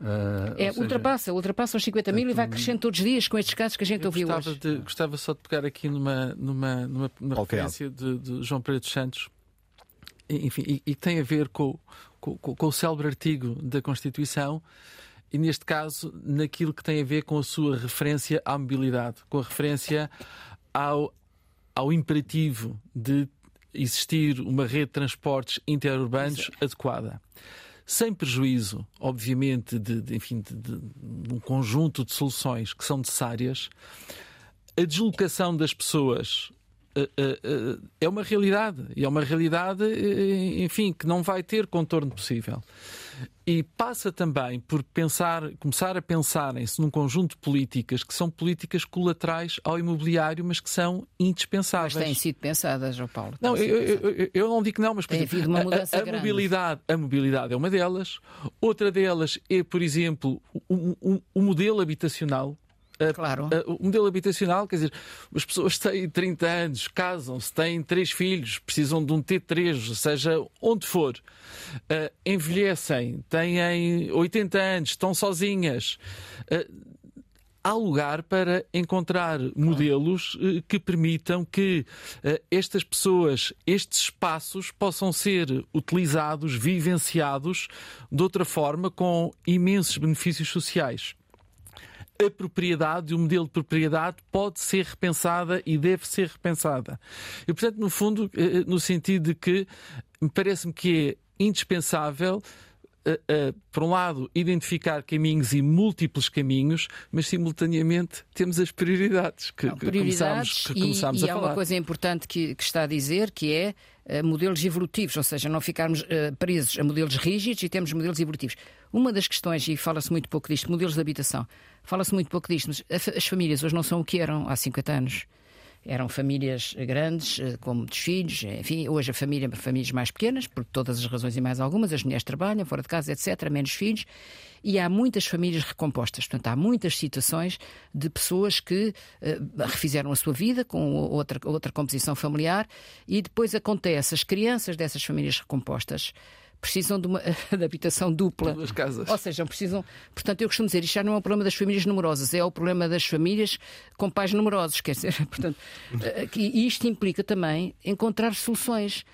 Uh, é, seja... ultrapassa, ultrapassa os 50 mil e vai crescendo todos os dias com estes casos que a gente ouviu gostava hoje. De, gostava só de pegar aqui numa, numa, numa, numa referência de, de João Pedro Santos, enfim, e, e tem a ver com, com, com, o célebre artigo da Constituição e, neste caso, naquilo que tem a ver com a sua referência à mobilidade, com a referência ao, ao imperativo de existir uma rede de transportes interurbanos adequada. Sem prejuízo, obviamente, de, de enfim, de, de, de um conjunto de soluções que são necessárias, a deslocação das pessoas eh, eh, eh, é uma realidade. E é uma realidade, enfim, que não vai ter contorno possível. E passa também por pensar, começar a pensarem-se num conjunto de políticas que são políticas colaterais ao imobiliário, mas que são indispensáveis. Mas têm sido pensadas, João Paulo. Não, eu, eu, eu, não digo que não, mas por Tem exemplo, uma mudança a, a mobilidade, a mobilidade é uma delas. Outra delas é, por exemplo, o, o, o modelo habitacional claro. o modelo habitacional, quer dizer, as pessoas têm 30 anos, casam-se, têm três filhos, precisam de um T3, seja onde for, uh, envelhecem, têm 80 anos, estão sozinhas. Há lugar para encontrar modelos que permitam que estas pessoas, estes espaços, possam ser utilizados, vivenciados de outra forma, com imensos benefícios sociais a propriedade, o modelo de propriedade pode ser repensada e deve ser repensada. E, portanto, no fundo, eh, eh, no sentido de que me parece-me que é indispensável Uh, uh, por um lado, identificar caminhos e múltiplos caminhos, mas simultaneamente temos as prioridades que, Não, prioridades que começámos, que e, e a falar. E há uma coisa importante que, que, está a dizer, que é uh, modelos evolutivos, ou seja, não ficarmos presos a modelos rígidos e temos modelos evolutivos. Uma das questões, e fala-se muito pouco disto, modelos de habitação, fala-se muito pouco disto, mas as famílias hoje não são o que eram há 50 anos eram famílias grandes, eh, com muitos filhos, enfim, hoje a família famílias mais pequenas, por todas as razões e mais algumas, as mulheres trabalham fora de casa, etc., menos filhos, e há muitas famílias recompostas. Portanto, há muitas situações de pessoas que uh, refizeram a sua vida com outra, outra composição familiar e depois acontece, as crianças dessas famílias recompostas precisam de uma <laughs> de habitação dupla. Duas casas. Ou seja, precisam. Portanto, eu costumo dizer, isto já não é o problema das famílias numerosas, é o problema das famílias com pais numerosos. Quer dizer, <laughs> portanto, eh, e isto implica também encontrar soluções.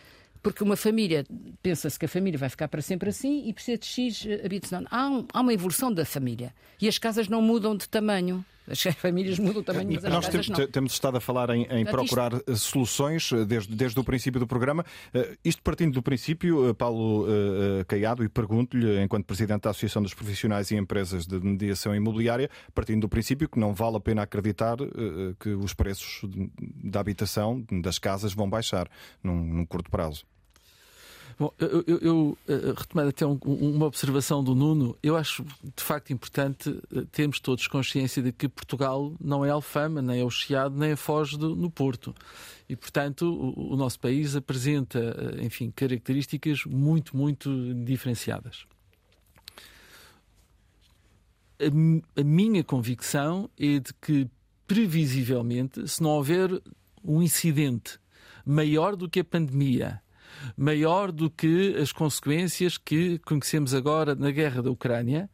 Porque uma família, pensa-se que a família vai ficar para sempre assim e precisa de X habitação. Há, um, há uma evolução da família. E as casas não mudam de tamanho. As <laughs> famílias mudam também, mas Nós temos, temos, estado a falar em, em procurar isto... Eh, soluções eh, desde, desde o princípio do programa. Uh, isto partindo do princípio, uh, Paulo uh, Caiado, e pergunto-lhe, enquanto Presidente da Associação dos Profissionais e Empresas de Mediação Imobiliária, partindo do princípio que não vale a pena acreditar que os preços da habitação, das casas, vão baixar num, num curto prazo. Bom, eu, eu, eu eh, retomando até um, uma observação do Nuno, eu acho de facto importante eh, termos todos consciência de que Portugal não é Alfama, nem é o Chiado, nem é Foz do, no Porto. E, portanto, o, o nosso país apresenta, eh, enfim, características muito, muito diferenciadas. A, a minha convicção é de que, previsivelmente, se não houver um incidente maior do que a pandemia maior do que as consequências que conhecemos agora na guerra da Ucrânia,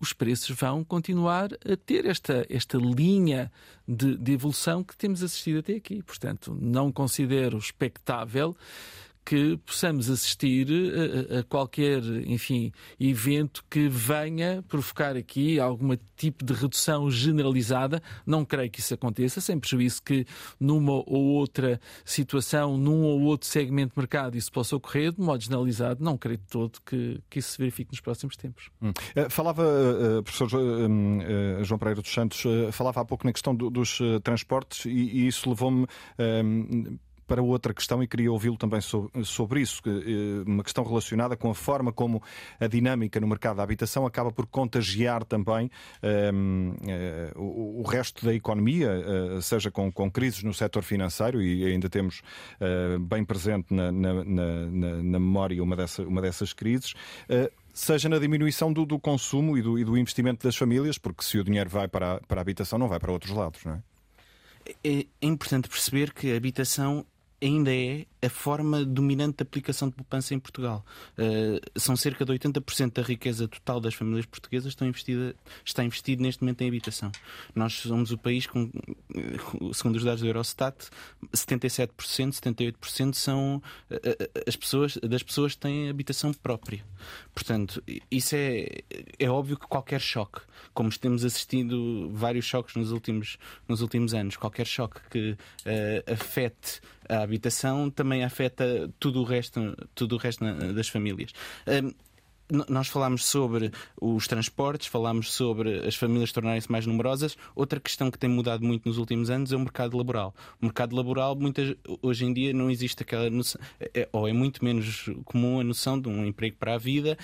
os preços vão continuar a ter esta, esta linha de, de evolução que temos assistido até aqui. Portanto, não considero expectável que possamos assistir a, a, qualquer, enfim, evento que venha provocar aqui algum tipo de redução generalizada. Não creio que isso aconteça, sem prejuízo que numa ou outra situação, num ou outro segmento de mercado isso possa ocorrer, de modo generalizado, não creio de todo que, que isso se verifique nos próximos tempos. Hum. Uh, falava, professor uh, João Pereira dos Santos, falava há pouco na questão do, dos transportes e, e isso levou-me para outra questão e queria ouvi-lo também sobre isso, eh, uma questão relacionada com a forma como a dinâmica no mercado da habitação acaba por contagiar também um, ehm, uh, eh, o, resto da economia, uh, seja com, com, crises no setor financeiro, e ainda temos uh, bem presente na, na, na, na, memória uma, dessa, uma dessas crises seja na diminuição do, do consumo e do, e do, investimento das famílias, porque se o dinheiro vai para a, para a habitação, não vai para outros lados, não é? É, é importante perceber que a habitação ainda é a forma dominante de aplicação de poupança em Portugal. Uh, são cerca de 80% da riqueza total das famílias portuguesas estão investida, está investido neste momento em habitação. Nós somos o país com, segundo os dados do Eurostat, 77%, 78% são uh, as pessoas, das pessoas que têm habitação própria. Portanto, isso é, é óbvio que qualquer choque, como temos assistido vários choques nos últimos, nos últimos anos, qualquer choque que uh, afete a habitação também afeta tudo o resto, tudo o resto das famílias. Um, nós falámos sobre os transportes, falámos sobre as famílias tornarem-se mais numerosas. Outra questão que tem mudado muito nos últimos anos é o mercado laboral. O mercado laboral, muitas, hoje em dia, não existe aquela noção, é, ou é muito menos comum a noção de um emprego para a vida.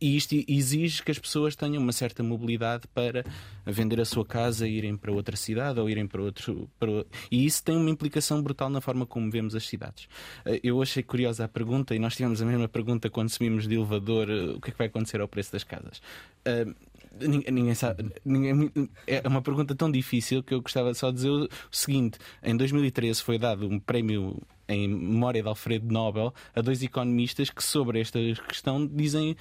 E isto exige que as pessoas tenham uma certa mobilidade para vender a sua casa irem para outra cidade ou irem para outro. Para... E isso tem uma implicação brutal na forma como vemos as cidades. Eh, eu achei curiosa a pergunta e nós tivemos a mesma pergunta quando subimos de elevador: eh, o que é que vai acontecer ao preço das casas? Uh, ninguém sabe. Ninguém, é uma pergunta tão difícil que eu gostava só de dizer o seguinte: em 2013 foi dado um prémio em memória de Alfredo Nobel a dois economistas que sobre esta questão dizem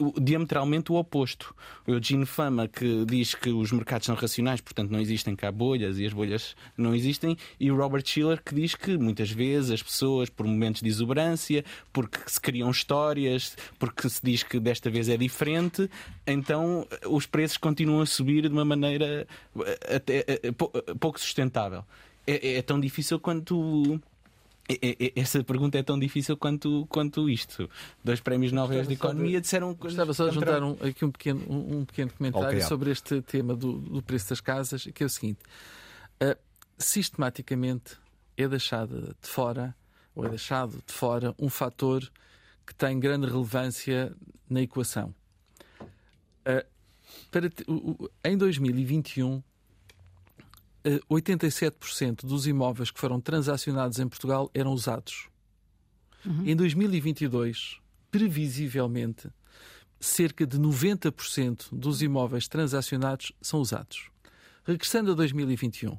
uh, diametralmente o oposto. O Eugene Fama que diz que os mercados são racionais, portanto não existem cá bolhas e as bolhas não existem, e o Robert Schiller que diz que muitas vezes as pessoas, por momentos de exuberância, porque se criam histórias, porque se diz que desta vez é diferente, então os preços continuam a subir de uma maneira eh, até eh, pouco sustentável. É, é tão difícil quanto essa pergunta é tão difícil quanto, quanto isto. Dois prémios Nobel de Economia disseram coisas. Gostava só de juntar um, aqui um pequeno, um, um pequeno comentário sobre este tema do, do, preço das casas, que é o seguinte: uh, sistematicamente é deixado de fora, ou é deixado de fora, um fator que tem grande relevância na equação. Uh, para, uh, em 2021, 87% dos imóveis que foram transacionados em Portugal eram usados. Uhum. Em 2022, previsivelmente, cerca de 90% dos imóveis transacionados são usados. Regressando a 2021,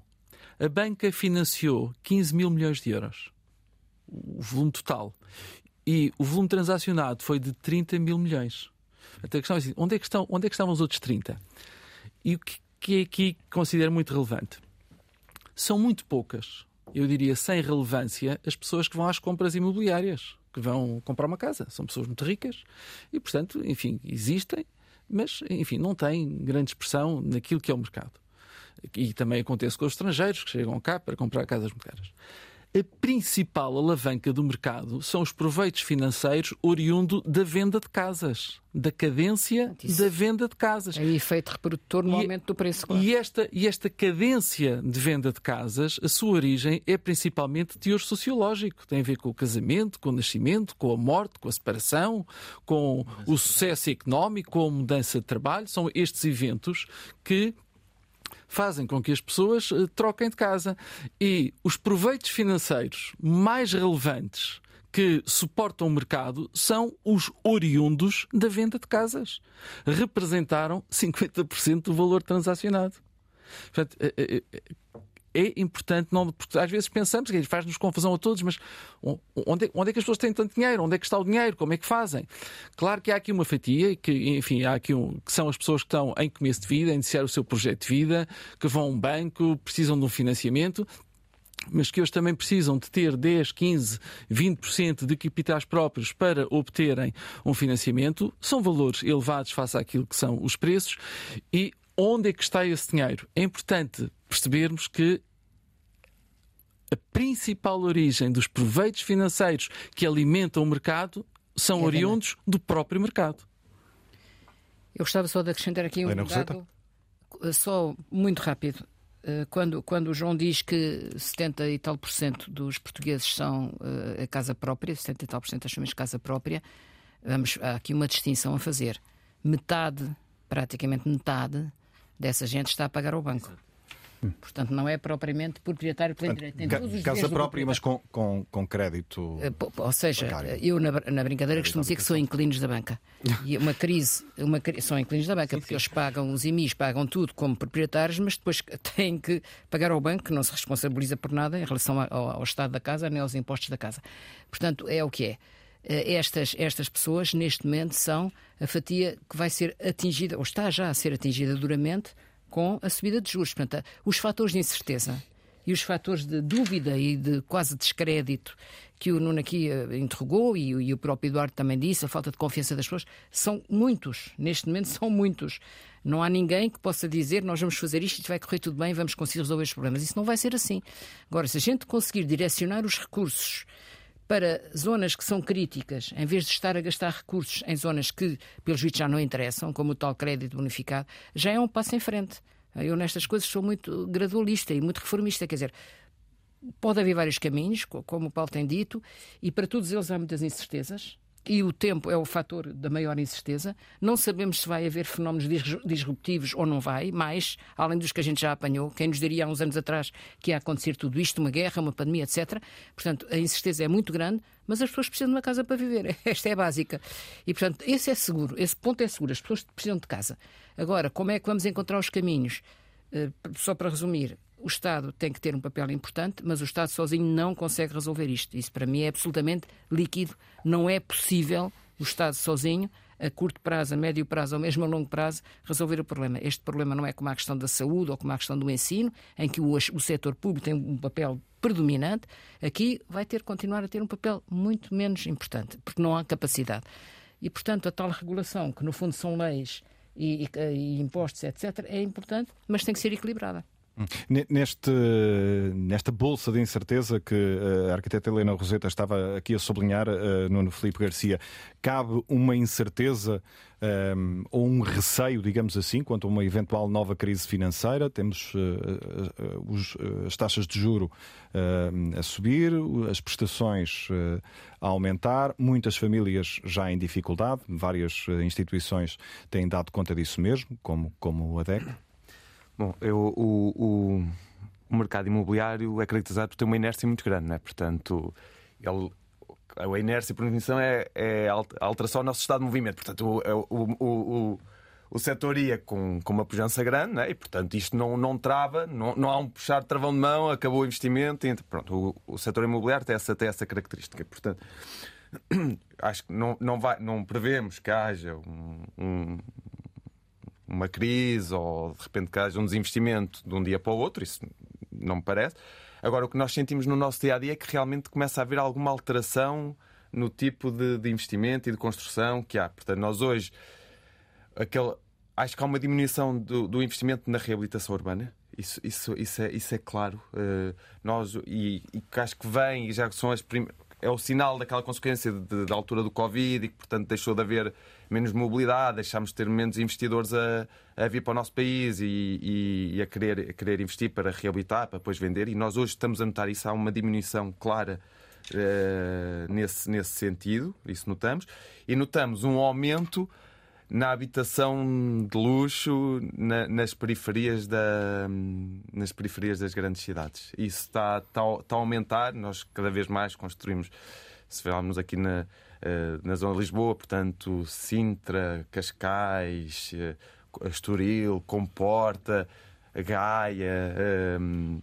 a banca financiou 15 mil milhões de euros, o volume total, e o volume transacionado foi de 30 mil milhões. Até a questão é assim, onde é que, estão, onde é que estavam os outros 30? E o que, que é aqui considero muito relevante? São muito poucas, eu diria sem relevância, as pessoas que vão às compras imobiliárias, que vão comprar uma casa. São pessoas muito ricas e, portanto, enfim, existem, mas, enfim, não têm grande expressão naquilo que é o mercado. E também acontece com os estrangeiros que chegam cá para comprar casas muito caras a principal alavanca do mercado são os proveitos financeiros oriundo da venda de casas, da cadência Isso. da venda de casas. É efeito reprodutor no e, aumento do preço. Claro. E, esta, e esta cadência de venda de casas, a sua origem é principalmente de teor sociológico. Tem a ver com o casamento, com o nascimento, com a morte, com a separação, com o sucesso económico, com a mudança de trabalho. São estes eventos que fazem com que as pessoas eh, troquem de casa. E os proveitos financeiros mais relevantes que suportam o mercado são os oriundos da venda de casas. Representaram 50% do valor transacionado. Portanto, eh, eh, é importante, não, porque às vezes pensamos que faz-nos confusão a todos, mas onde é, onde é que as pessoas têm tanto dinheiro? Onde é que está o dinheiro? Como é que fazem? Claro que há aqui uma fatia, que, enfim, há aqui um, que são as pessoas que estão em começo de vida, a iniciar o seu projeto de vida, que vão a um banco, precisam de um financiamento. mas que hoje também precisam de ter 10, 15, 20% de capitais próprios para obterem um financiamento, são valores elevados face àquilo que são os preços e onde é que está esse dinheiro? É importante percebermos que a principal origem dos proveitos financeiros que alimentam o mercado são É oriundos do próprio mercado. Eu gostava só de acrescentar aqui um dado, eh, só muito rápido. Eh, Quando, quando o João diz que 70 e tal por cento dos portugueses são eh, a casa própria, 70 e tal por cento das famílias casa própria, vamos, há aqui uma distinção a fazer. Metade, praticamente metade, dessa gente está a pagar ao banco. Portanto, não é propriamente proprietário pleno direito. Tem todos os Casa própria, mas com, com, com crédito. Eh, Ou seja, Bancário. eu na, na brincadeira costumo dizer que são inquilinos da banca. E uma crise, uma, são inquilinos da banca, porque eles pagam os IMIs, pagam tudo como proprietários, mas depois <laughs> têm que pagar ao banco, que não se responsabiliza por nada em relação ao, ao estado da casa nem aos impostos da casa. Portanto, é o que é. Eh, Estas, estas pessoas, neste momento, são a fatia que vai ser atingida, ou está já a ser atingida duramente, com a subida de juros. Portanto, os fatores de incerteza e os fatores de dúvida e de quase descrédito que o Nuno aqui eh, interrogou e, e o próprio Eduardo também disse, a falta de confiança das pessoas, são muitos. Neste momento são muitos. Não há ninguém que possa dizer nós vamos fazer isto, isto vai correr tudo bem, vamos conseguir resolver os problemas. Isso não vai ser assim. Agora, se a gente conseguir direcionar os recursos para zonas que são críticas, em vez de estar a gastar recursos em zonas que, pelos vistos, já não interessam, como o tal crédito bonificado, já é um passo em frente. Eu, nestas coisas, sou muito gradualista e muito reformista. Quer dizer, pode haver vários caminhos, co- como o Paulo tem dito, e para todos eles há muitas incertezas. E o tempo é o fator da maior incerteza. Não sabemos se vai haver fenómenos dis- disruptivos ou não vai, mais, além dos que a gente já apanhou. Quem nos diria há uns anos atrás que ia acontecer tudo isto, uma guerra, uma pandemia, etc. Portanto, a incerteza é muito grande, mas as pessoas precisam de uma casa para viver. <laughs> Esta é a básica. E, portanto, esse é seguro, esse ponto é seguro. As pessoas precisam de casa. Agora, como é que vamos encontrar os caminhos? Eh, Só para resumir, o Estado tem que ter um papel importante, mas o Estado sozinho não consegue resolver isto. Isso para mim é absolutamente líquido. Não é possível o Estado sozinho, a curto prazo, a médio prazo ou mesmo a longo prazo, resolver o problema. Este problema não é como a questão da saúde ou como a questão do ensino, em que o, o setor público tem um papel predominante. Aqui vai ter que continuar a ter um papel muito menos importante, porque não há capacidade. E, portanto, a tal regulação, que no fundo são leis e, e- e impostos, etc., é importante, mas tem que ser equilibrada. Ne- Neste, nesta bolsa de incerteza que eh, a arquiteta Helena Roseta estava aqui a sublinhar, eh, Nuno Filipe Garcia, cabe uma incerteza eh, ou um receio, digamos assim, quanto a uma eventual nova crise financeira? Temos eh, os- as taxas de juro a subir, as prestações a aumentar, muitas famílias já em dificuldade, várias instituições têm dado conta disso mesmo, como, como a DEC. Bom, eu, o, o, o mercado imobiliário é caracterizado por ter uma inércia muito grande, não é? Portanto, ele, a inércia, por definição, é, é alteração do nosso estado de movimento. Portanto, o, o, o, o, setor ia com, com uma pujança grande, não é? E, portanto, isto não, não trava, não, não há um puxar de travão de mão, acabou o investimento. E, pronto, o, o setor imobiliário tem essa, tem essa característica. Portanto, <clears throat> acho que não, não, vai, não prevemos que haja um- um, uma crise ou de repente que haja um desinvestimento de um dia para o outro, isso não me parece. Agora, o que nós sentimos no nosso dia a dia é que realmente começa a haver alguma alteração no tipo de, de investimento e de construção que há. Portanto, nós hoje, aquele, acho que há uma diminuição do, do investimento na reabilitação urbana. Isso, isso, isso, é, isso é claro. Eh, nós, e, acho que vem, e já são as é o sinal daquela consequência da altura do Covid e que, portanto, deixou de haver menos mobilidade, deixámos de ter menos investidores a, a vir para o nosso país e, e- e a, querer, a querer investir para reabilitar, para depois vender. E nós hoje estamos a notar isso. Há uma diminuição clara eh, nesse, nesse sentido, isso notamos. E notamos um aumento na habitação de luxo na- nas, periferias da, nas periferias das grandes cidades. Isso está, está, está a aumentar, nós cada vez mais construímos, se falarmos aqui na, na zona de Lisboa, portanto, Sintra, Cascais, eh, Estoril, Comporta, Gaia. ehm,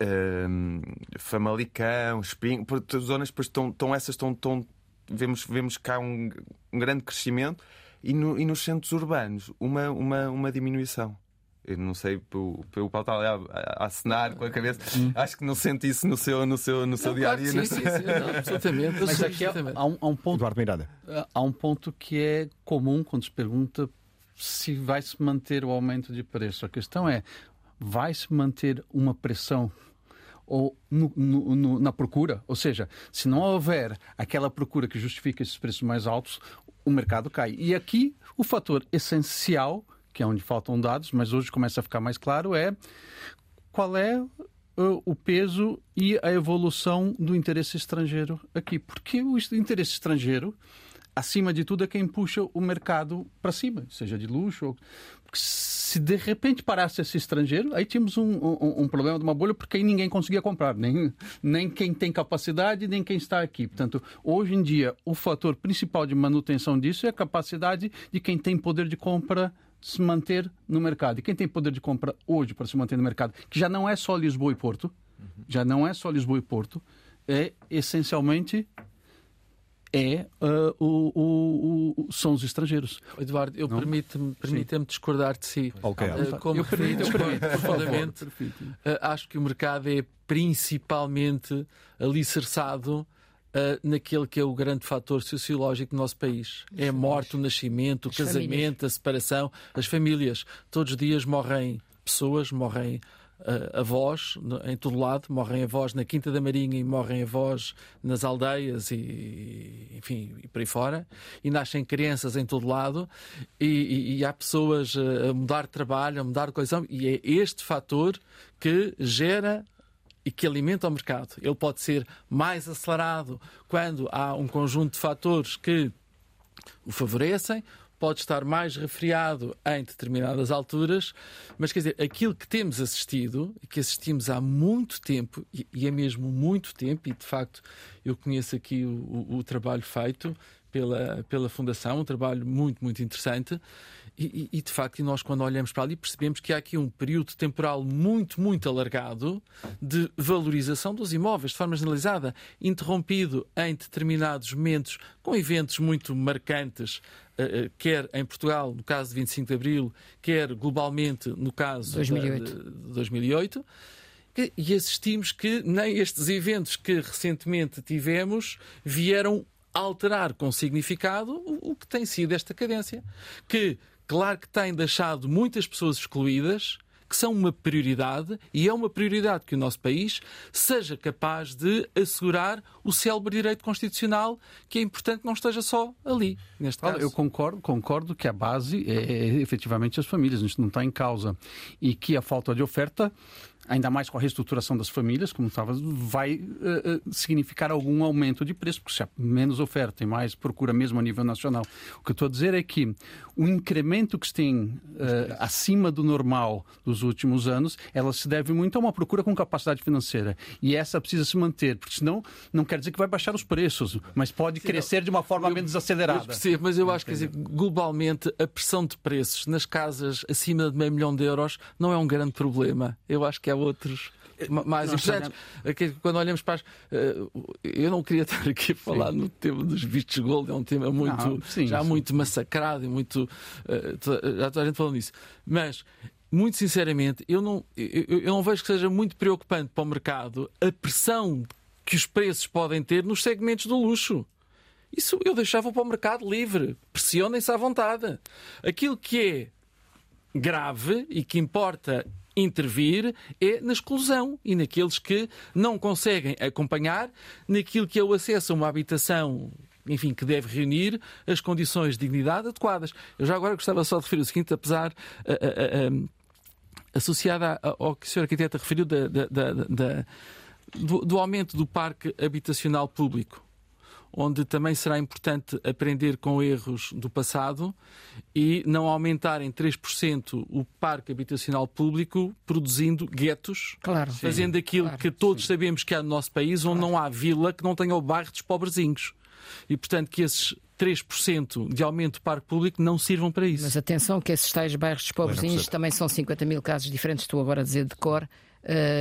ehm, Famalicão, Espinho, zonas depois estão, estão essas estão vemos vemos cá um, um grande crescimento e, no- e nos centros urbanos uma uma uma diminuição. Eu não sei, o, o Paulo está a, a, a acenar com a cabeça. Acho que não sente isso no seu, no seu, no seu Não, a claro sim, sim, sim, não, absolutamente. Mas aqui há, absolutamente. há um, há um ponto Eduardo Miranda. há um ponto que é comum quando se pergunta se vai se manter o aumento de preço. A questão é, vai se manter uma pressão ou no- no- no- na procura? Ou seja, se não houver aquela procura que justifica esses preços mais altos, o mercado cai. E aqui o fator essencial, que é onde faltam dados, mas hoje começa a ficar mais claro, é qual é uh, o peso e a evolução do interesse estrangeiro aqui. Porque o interesse estrangeiro, acima de tudo, é quem puxa o mercado para cima, seja de luxo. Ou... Se de repente parasse esse estrangeiro, aí tínhamos um, um- um problema de uma bolha, porque aí ninguém conseguia comprar, nem, nem quem tem capacidade, nem quem está aqui. Portanto, hoje em dia, o fator principal de manutenção disso é a capacidade de quem tem poder de compra se manter no mercado. E quem tem poder de compra hoje para se manter no mercado, que já não é só Lisboa e Porto, já não é só Lisboa e Porto, é essencialmente é ah, o, o- o- são os estrangeiros. Eduardo, eu permite-me permita discordar de si. Ok. Eh, como Eu permito, eu permito, profundamente. Eh, acho que o mercado é principalmente alicerçado eh, naquele que é o grande fator sociológico do nosso país. É a morte, o nascimento, o As casamento, famílias. a separação, as famílias. Todos os dias morrem pessoas, morrem eh, avós em todo lado, morrem avós na Quinta da Marinha e morrem avós nas aldeias e, enfim, e por aí fora. E nascem crianças em todo lado e, e- e há pessoas eh, a mudar de trabalho, a mudar de colisão e é este fator que gera e que alimenta o mercado. Ele pode ser mais acelerado quando há um conjunto de fatores que o favorecem, pode estar mais refriado em determinadas alturas, mas quer dizer, aquilo que temos assistido e que assistimos há muito tempo, e, é mesmo muito tempo, e de facto eu conheço aqui o, o- o trabalho feito pela, pela Fundação, um trabalho muito, muito interessante. E, e- de facto, nós, quando olhamos para ali, percebemos que há aqui um período temporal muito, muito alargado de valorização dos imóveis, de forma generalizada, interrompido em determinados momentos, com eventos muito marcantes, eh, eh, quer em Portugal, no caso de 25 de Abril, quer globalmente no caso 2008. de, de 2008. Que- E assistimos que nem estes eventos que recentemente tivemos vieram alterar com significado o, o que tem sido esta cadência. Que, claro que tem deixado muitas pessoas excluídas, que são uma prioridade, e é uma prioridade que o nosso país seja capaz de assegurar o célebre direito constitucional, que é importante que não esteja só ali, neste caso. eu concordo, concordo que a base é, é efetivamente as famílias, isso não está em causa. E que a falta de oferta, ainda mais com a reestruturação das famílias, como estava, vai eh, significar algum aumento de preço, porque se há menos oferta e mais procura mesmo a nível nacional. O que eu estou a dizer é que o incremento que se tem eh, acima do normal dos últimos anos, ela se deve muito a uma procura com capacidade financeira. E essa precisa se manter, porque senão não quer dizer que vai baixar os preços, mas pode crescer de uma forma menos Eu acelerada. percebo, mas eu acho que dizer, globalmente a pressão de preços nas casas acima de meio milhão de euros não é um grande problema. Eu acho que há outros ma- mais Nós importantes. É que Quando olhamos para as. eh, Eu não queria <laughs> estar aqui a falar no tema dos vistos gold, é um tema muito, Não, sim, já sim. muito massacrado e muito. eh, Já toda a gente falando nisso. Mas. Muito sinceramente, eu não, eu, eu não vejo que seja muito preocupante para o mercado a pressão que os preços podem ter nos segmentos do luxo. Isso eu deixava para o mercado livre. Pressionem-se à vontade. Aquilo que é grave e que importa intervir é na exclusão e naqueles que não conseguem acompanhar naquilo que é o acesso a uma habitação enfim, que deve reunir as condições de dignidade adequadas. Eu já agora gostava só de referir o seguinte, apesar associada ao que a senhora arquiteta referiu da- da- da- do, do aumento do parque habitacional público onde também será importante aprender com erros do passado e não aumentar em 3% o parque habitacional público, produzindo guetos, Claro. fazendo aquilo Claro, que todos sabemos que há no nosso país, onde não há vila que não tenha o bairro dos pobrezinhos. E, portanto, que esses 3% de aumento do parque público não sirvam para isso. Mas atenção que esses tais bairros dos pobrezinhos também são 50 mil casos diferentes, estou agora a dizer de cor,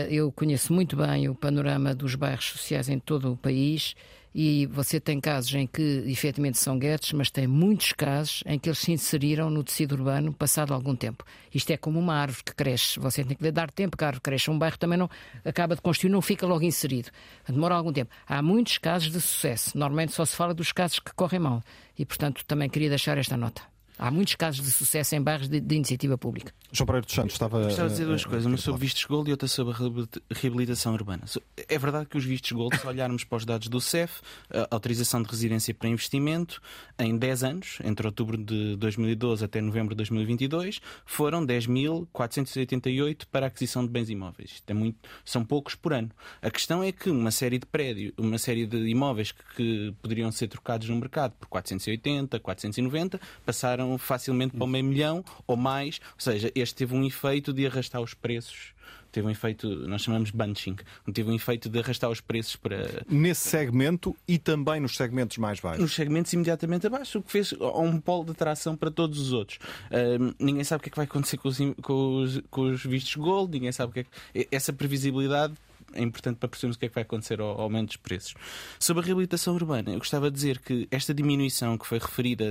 eu conheço muito bem o panorama dos bairros sociais em todo o país e você tem casos em que efetivamente são guetos, mas tem muitos casos em que eles se inseriram no tecido urbano passado algum tempo. Isto é como uma árvore que cresce, você tem que lhe dar tempo que a árvore cresce. Um bairro também não acaba de construir, não fica logo inserido. Demora algum tempo. Há muitos casos de sucesso, normalmente só se fala dos casos que correm mal. E, portanto, também queria deixar esta nota. Há muitos casos de sucesso em bairros de, de iniciativa pública. João Pereira dos Santos estava. Gostava de dizer duas coisas, uma sobre vistos gold e outra sobre a reabilitação urbana. É verdade que os vistos gold, se olharmos para os dados do CEF, a autorização de residência para investimento, em 10 anos, entre outubro de 2012 até novembro de 2022, foram 10.488 para a aquisição de bens imóveis. É muito, são poucos por ano. A questão é que uma série de prédios, uma série de imóveis que, que poderiam ser trocados no mercado por 480, 490, passaram facilmente para o meio milhão ou mais. Ou seja, este teve um efeito de arrastar os preços teve um efeito, nós chamamos bunching, teve um efeito de arrastar os preços para. Nesse segmento e também nos segmentos mais baixos? Nos segmentos imediatamente abaixo, o que fez um polo de atração para todos os outros. Uh, ninguém sabe o que é que vai acontecer com os, com os, com os vistos gold, ninguém sabe o que é que. Essa previsibilidade é importante para percebermos o que é que vai acontecer ao, aumento dos preços. Sobre a reabilitação urbana, eu gostava de dizer que esta diminuição que foi referida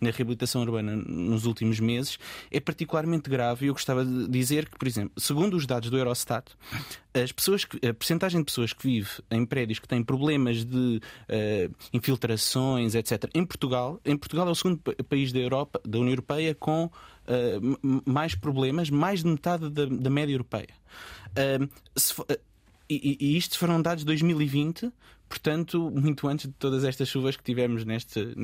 na reabilitação urbana nos últimos meses é particularmente grave e eu gostava de dizer que, por exemplo, segundo os dados do Eurostat, as pessoas que, a percentagem de pessoas que vive em prédios que têm problemas de uh, infiltrações, etc., em Portugal, em Portugal é o segundo país da Europa, da União Europeia com uh, mais problemas, mais de metade da, da média europeia. Uh, se, e, e isto foram dados de 2020, portanto, muito antes de todas estas chuvas que tivemos neste,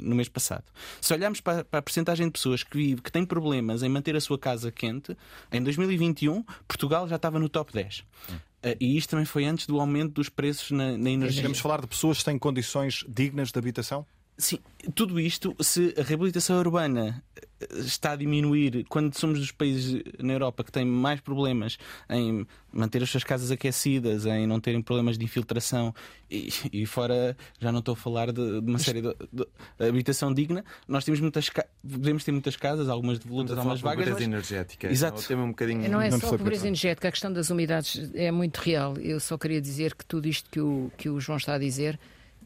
no mês passado. Se olharmos para, para a percentagem de pessoas que vive, que têm problemas em manter a sua casa quente, em 2021, Portugal já estava no top 10. Hum. Uh, e isto também foi antes do aumento dos preços na, na energia. Queremos falar de pessoas que têm condições dignas de habitação? Sim, tudo isto, se a reabilitação urbana está a diminuir quando somos dos países na Europa que têm mais problemas em manter as suas casas aquecidas, em não terem problemas de infiltração e, e fora já não estou a falar de, de uma série de, de, habitação digna. Nós temos muitas podemos ter muitas casas, algumas devolutas, algumas vagas. Pobreza mas... energética. Exato. Não, um bocadinho... não é só a pobreza energética, a questão das umidades é muito real. Eu só queria dizer que tudo isto que o, que o João está a dizer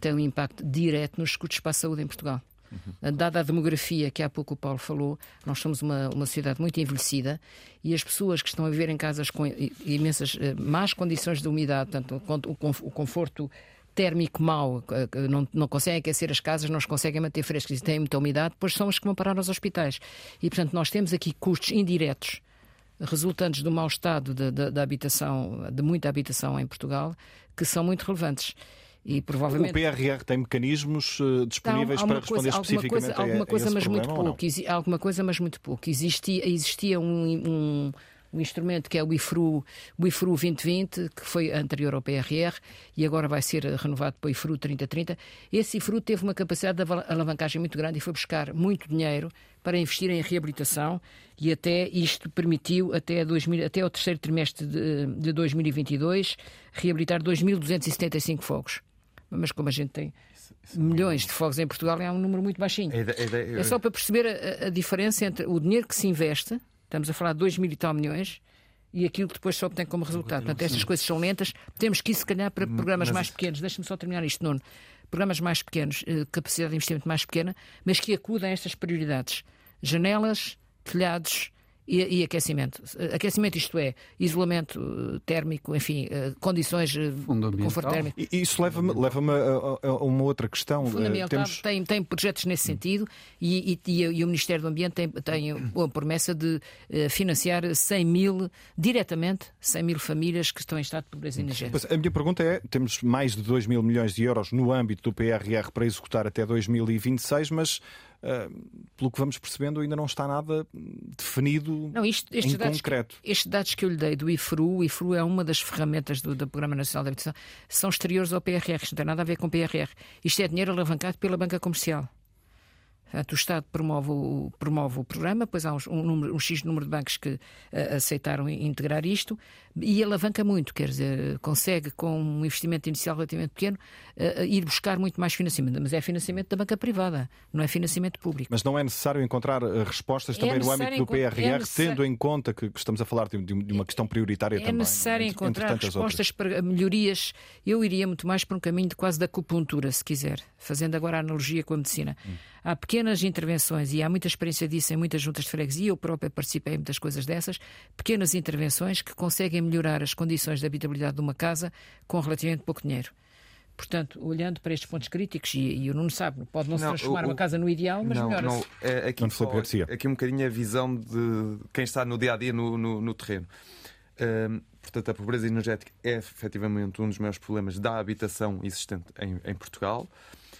tem um impacto direto nos custos para a saúde em Portugal. Uhum. Dada a demografia que há pouco o Paulo falou, nós somos uma, uma sociedade muito envelhecida e as pessoas que estão a viver em casas com imensas eh, más condições de umidade, portanto, o conforto térmico mau, não, não conseguem aquecer as casas, não os conseguem manter frescas e têm muita umidade, depois são os que vão parar aos hospitais. E, portanto, nós temos aqui custos indiretos resultantes do mau estado da habitação, de muita habitação em Portugal, que são muito relevantes. E provavelmente... O PRR tem mecanismos uh, disponíveis então, para responder coisa, especificamente alguma coisa, alguma coisa, a, mas muito pouco. alguma coisa, mas muito pouco. Existia, existia um, um, um, instrumento que é o IFRU, o IFRU 2020, que foi anterior ao PRR e agora vai ser renovado para o IFRU 3030. Esse IFRU teve uma capacidade de alavancagem muito grande e foi buscar muito dinheiro para investir em reabilitação e até isto permitiu, até, 2000, até o terceiro trimestre de, de 2022, reabilitar 2.275 fogos mas como a gente tem é milhões de fogos em Portugal, é um número muito baixinho. É, só para perceber a, a, diferença entre o dinheiro que se investe, estamos a falar de 2 mil e tal milhões, e aquilo que depois só obtém como resultado. Portanto, estas coisas são lentas, temos que ir, se calhar, para programas mas... mais pequenos. Deixa-me só terminar isto, Nuno. Programas mais pequenos, eh, capacidade de investimento mais pequena, mas que acudem a estas prioridades. Janelas, telhados, e, e, aquecimento. Aquecimento, isto é, isolamento eh, térmico, enfim, eh, condições de eh, conforto térmico. E isso leva-me leva a, a, uma outra questão. Fundamental. Temos... Tem, tem projetos nesse sentido e, e, e, o Ministério do Ambiente tem, tem a promessa de financiar 100 mil, diretamente, 100 mil famílias que estão em estado de pobreza energética. A minha pergunta é: temos mais de 2 mil milhões de euros no âmbito do PRR para executar até 2026, mas Uh, pelo que vamos percebendo, ainda não está nada definido não, isto, em dados concreto. Que, estes dados que eu lhe dei do IFRU, o IFRU é uma das ferramentas do, do Programa Nacional de Habitação, são exteriores ao PRR, isto não tem nada a ver com o PRR. Isto é dinheiro alavancado pela banca comercial. Portanto, o Estado promove o, promove o programa, depois há um, número, um X número de bancos que uh, aceitaram integrar isto e alavanca muito, quer dizer, consegue com um investimento inicial relativamente pequeno uh, ir buscar muito mais financiamento, mas é financiamento da banca privada, não é financiamento público. Mas não é necessário encontrar respostas também é no âmbito do PRR, é tendo em conta que, que, estamos a falar de, de uma questão prioritária é também. É necessário encontrar respostas para melhorias. Eu iria muito mais para um caminho de quase da acupuntura, se quiser, fazendo agora a analogia com a medicina. Hum. Há pequenas intervenções, e há muita experiência disso em muitas juntas de freguesia, eu própria participei em muitas coisas dessas, pequenas intervenções que conseguem melhorar as condições de habitabilidade de uma casa com relativamente pouco dinheiro. Portanto, olhando para estes pontos críticos, e, e o Nuno sabe, pode não, não se transformar o, uma casa no ideal, mas não, melhora não, é, aqui, só, aqui um bocadinho a visão de quem está no dia a dia no, no, no terreno. Um, portanto, a pobreza energética é efetivamente um dos maiores problemas da habitação existente em, em Portugal.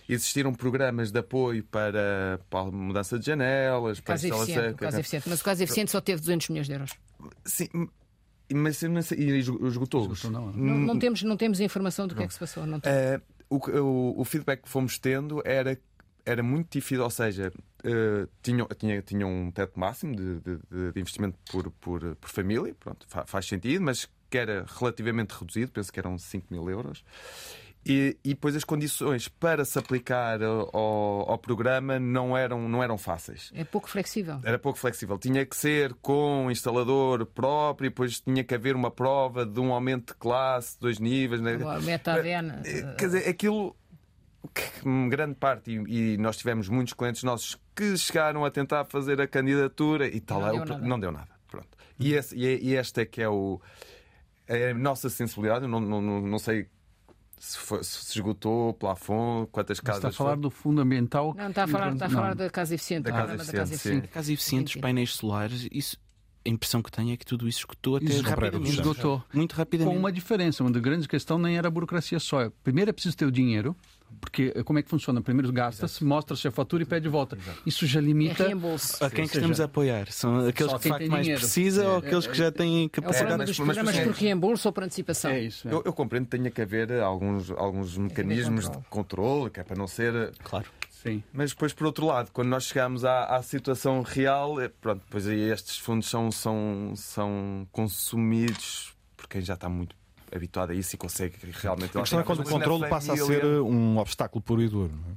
Existiram programas de apoio para, para a mudança de janelas, para caso eficiente, caso eficiente. Mas o caso eficiente só teve 200 milhões de euros. Sim, mas e esgotou. esgotou não, não, não, temos, não temos informação do que é que se passou. Não uh, o, o, o feedback que fomos tendo era era muito difícil, ou seja, uh, tinham, tinha, tinham um teto máximo de, de, de investimento por, por, por família, pronto, faz sentido, mas que era relativamente reduzido, penso que eram 5 mil euros. E, e depois as condições para se aplicar ao, ao, programa não eram, não eram fáceis. É pouco flexível. Era pouco flexível. Tinha que ser com instalador próprio, e depois tinha que haver uma prova de um aumento de classe, dois níveis. Né? Metavena. Eh, quer dizer, aquilo que grande parte, e, nós tivemos muitos clientes nossos que chegaram a tentar fazer a candidatura e tal, não, deu, não deu nada. Pronto. E, esse, e, este é que é o. É a nossa sensibilidade, eu não, não, não sei se, foi, se esgotou o plafond, quantas casas. Está a falar do fundamental. Não, está a falar, está a falar da casa eficiente. Da casa eficiente, da casa eficiente. Casa eficiente, os painéis solares, isso a impressão que tenho é que tudo isso esgotou até isso rapidamente. Esgotou. Muito rapidamente. Com uma diferença, uma grande questão nem era a burocracia só. Primeiro é preciso ter o dinheiro, porque como é que funciona? Primeiro gasta-se, mostra-se a fatura e pede de volta. Exato. Isso já limita. É reembolso. A quem é que estamos a apoiar? São aqueles que de facto mais precisa é, ou aqueles que já têm capacidade? É o dos programas por reembolso ou por antecipação. É isso. É. Eu, eu, compreendo que tenha que haver alguns, alguns mecanismos de controle, que é para não ser. Claro. Sim. Mas depois, por outro lado, quando nós chegamos à, à situação real, é, pronto, depois aí estes fundos são, são, são consumidos por quem já está muito habituado a isso e consegue realmente. A questão é quando o controle passa a ser um obstáculo puro e duro. Não é?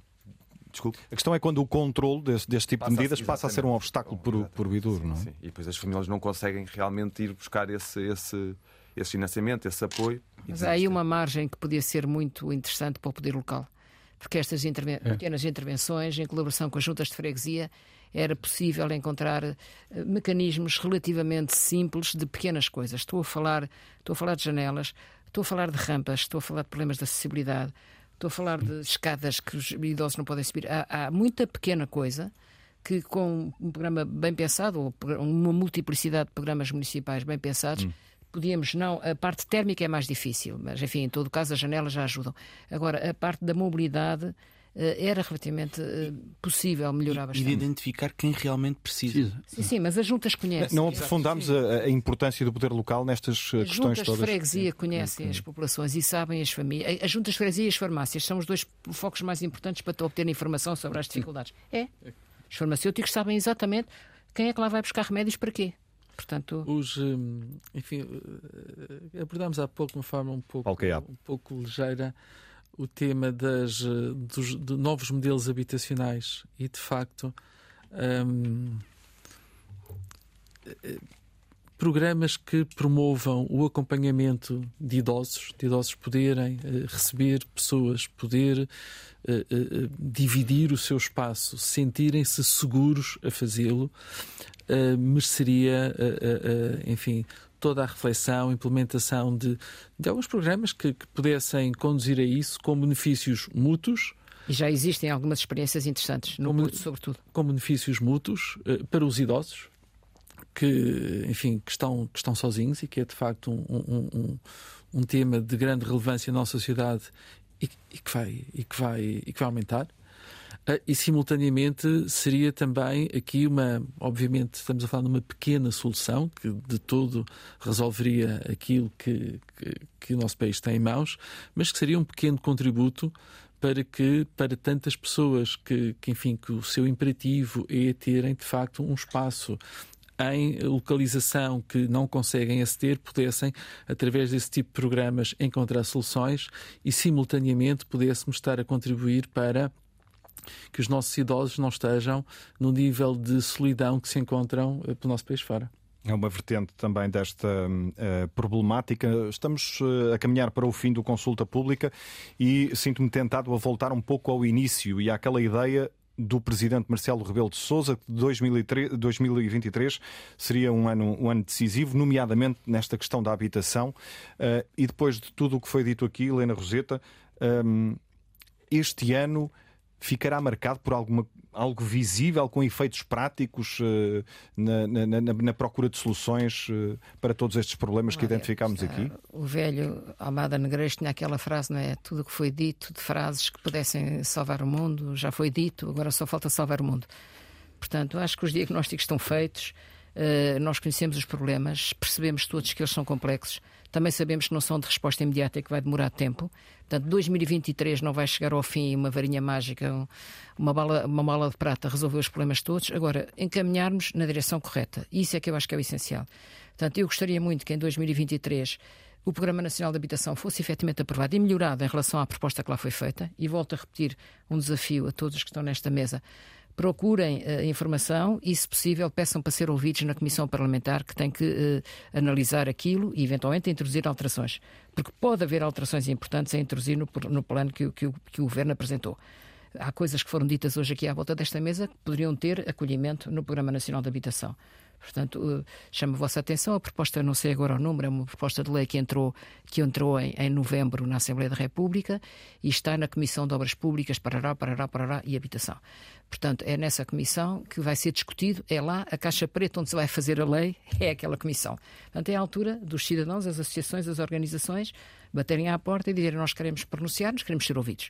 Desculpe. A questão é quando o controle deste, deste tipo passa de medidas a, passa a ser um obstáculo puro, puro e duro, sim, não é? Sim. E depois as famílias não conseguem realmente ir buscar esse, esse, esse financiamento, esse apoio. Mas há aí uma margem que podia ser muito interessante para o poder local porque estas interven é. pequenas intervenções, em colaboração com as juntas de freguesia, era possível encontrar uh, mecanismos relativamente simples de pequenas coisas. Estou a falar, estou a falar de janelas, estou a falar de rampas, estou a falar de problemas de acessibilidade, estou a falar de escadas que os idosos não podem subir. Há, há muita pequena coisa que com um programa bem pensado, ou uma multiplicidade de programas municipais bem pensados, hum podíamos não. A parte térmica é mais difícil, mas enfim, em todo caso, as janelas já ajudam. Agora, a parte da mobilidade eh, era relativamente eh, possível melhorar bastante. E de identificar quem realmente precisa. Sim, sim, mas as juntas conhecem. Não aprofundámos a, a, importância do poder local nestas eh, as questões todas. As juntas de freguesia conhecem as populações e sabem as famílias. As juntas de freguesia e as farmácias são os dois focos mais importantes para obter informação sobre as dificuldades. É. Os farmacêuticos sabem exatamente quem é que lá vai buscar remédios para quê. Portanto... Os, enfim, eh, abordámos há pouco de uma forma um pouco, um pouco ligeira o tema das, eh, dos, de novos modelos habitacionais. E, de facto, um, eh, programas que promovam o acompanhamento de idosos, de idosos poderem uh, receber pessoas, poder dividir o seu espaço, sentirem-se seguros a fazê-lo, mereceria, enfim, toda a reflexão, implementação de, de alguns programas que, que, pudessem conduzir a isso com benefícios mútuos. E já existem algumas experiências interessantes, no com, sobretudo. Com benefícios mútuos para os idosos, que, enfim, que estão, que estão sozinhos e que é de facto um, um, um, um tema de grande relevância na nossa sociedade e, e, que, vai, e, que, vai, e que vai aumentar. Ah, e simultaneamente seria também aqui uma, obviamente estamos a falar de uma pequena solução que de todo resolveria aquilo que, que, que, o nosso país tem em mãos, mas que seria um pequeno contributo para que para tantas pessoas que, que enfim que o seu imperativo é terem de facto um espaço em localização que não conseguem aceder pudessem, através desse tipo de programas, encontrar soluções e, simultaneamente, pudéssemos estar a contribuir para que os nossos idosos não estejam no nível de solidão que se encontram eh, pelo nosso país fora. É uma vertente também desta uh, problemática. Estamos uh, a caminhar para o fim do consulta pública e sinto-me tentado a voltar um pouco ao início e àquela ideia do presidente Marcelo Rebelo de Sousa que 2023 seria um ano, um ano decisivo, nomeadamente nesta questão da habitação. Uh, e depois de tudo o que foi dito aqui, Helena Roseta, um, este ano ficará marcado por alguma, algo visível, com efeitos práticos uh, na, na, na, na, procura de soluções uh, para todos estes problemas que identificámos aqui? O velho Almada Negreiros tinha aquela frase, não é? Tudo o que foi dito, de frases que pudessem salvar o mundo, já foi dito, agora só falta salvar o mundo. Portanto, acho que os diagnósticos estão feitos, uh, nós conhecemos os problemas, percebemos todos que eles são complexos também sabemos que não são de resposta imediata e que vai demorar tempo. Portanto, 2023 não vai chegar ao fim uma varinha mágica, uma bala, uma mala de prata resolver os problemas todos. Agora, encaminharmos na direção correta. Isso é que eu acho que é o essencial. Portanto, eu gostaria muito que em 2023 o Programa Nacional de Habitação fosse efetivamente aprovado e melhorado em relação à proposta que lá foi feita. E volto a repetir um desafio a todos os que estão nesta mesa procurem uh, informação e, se possível, peçam para ser ouvidos na Comissão Parlamentar que tem que uh, analisar aquilo e, eventualmente, introduzir alterações. Porque pode haver alterações importantes a introduzir no, no plano que, que, que o Governo apresentou. Há coisas que foram ditas hoje aqui à volta desta mesa que poderiam ter acolhimento no Programa Nacional de Habitação. Portanto, eh, chamo a vossa atenção. A proposta, não sei agora o número, é uma proposta de lei que entrou, que entrou em, em novembro na Assembleia da República e está na Comissão de Obras Públicas, Parará, Parará, Parará e Habitação. Portanto, é nessa comissão que vai ser discutido, é lá a caixa preta onde se vai fazer a lei, <laughs> é aquela comissão. Portanto, é a altura dos cidadãos, as associações, as organizações baterem à porta e dizerem nós queremos pronunciar-nos, queremos ser ouvidos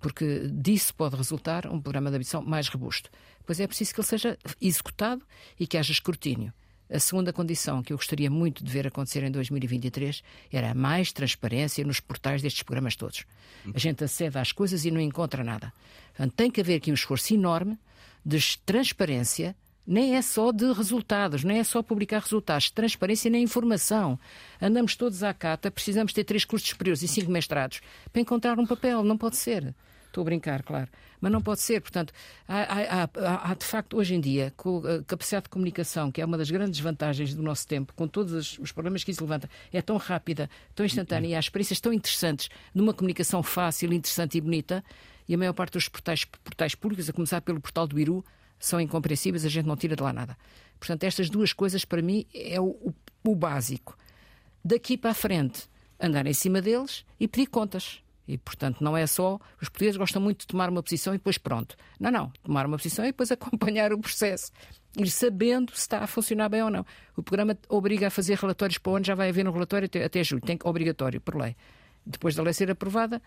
porque disso pode resultar um programa de habitação mais robusto. Pois é preciso que ele seja executado e que haja escrutínio. A segunda condição que eu gostaria muito de ver acontecer em 2023 era mais transparência nos portais destes programas todos. A gente acede às coisas e não encontra nada. Portanto, tem que haver aqui um esforço enorme de transparência nem é só de resultados, nem é só publicar resultados, transparência na informação. Andamos todos à cata, precisamos ter três cursos superiores e cinco mestrados para encontrar um papel, não pode ser. Estou a brincar, claro. Mas não pode ser. Portanto, há, há, há, há, de facto, hoje em dia, com a capacidade de comunicação, que é uma das grandes vantagens do nosso tempo, com todos os problemas que isso levanta, é tão rápida, tão instantânea e há experiências tão interessantes de uma comunicação fácil, interessante e bonita. E a maior parte dos portais, portais públicos, a começar pelo portal do Iru, são incompreensíveis, a gente não tira de lá nada. Portanto, estas duas coisas, para mim, é o, o, o básico. Daqui para a frente, andar em cima deles e pedir contas. E, portanto, não é só. Os portugueses gostam muito de tomar uma posição e depois pronto. Não, não. Tomar uma posição e depois <laughs> acompanhar o processo. Ir sabendo se está a funcionar bem ou não. O programa obriga a fazer relatórios para onde já vai haver um relatório até, até julho. Tem, obrigatório, por lei. Depois da lei ser aprovada,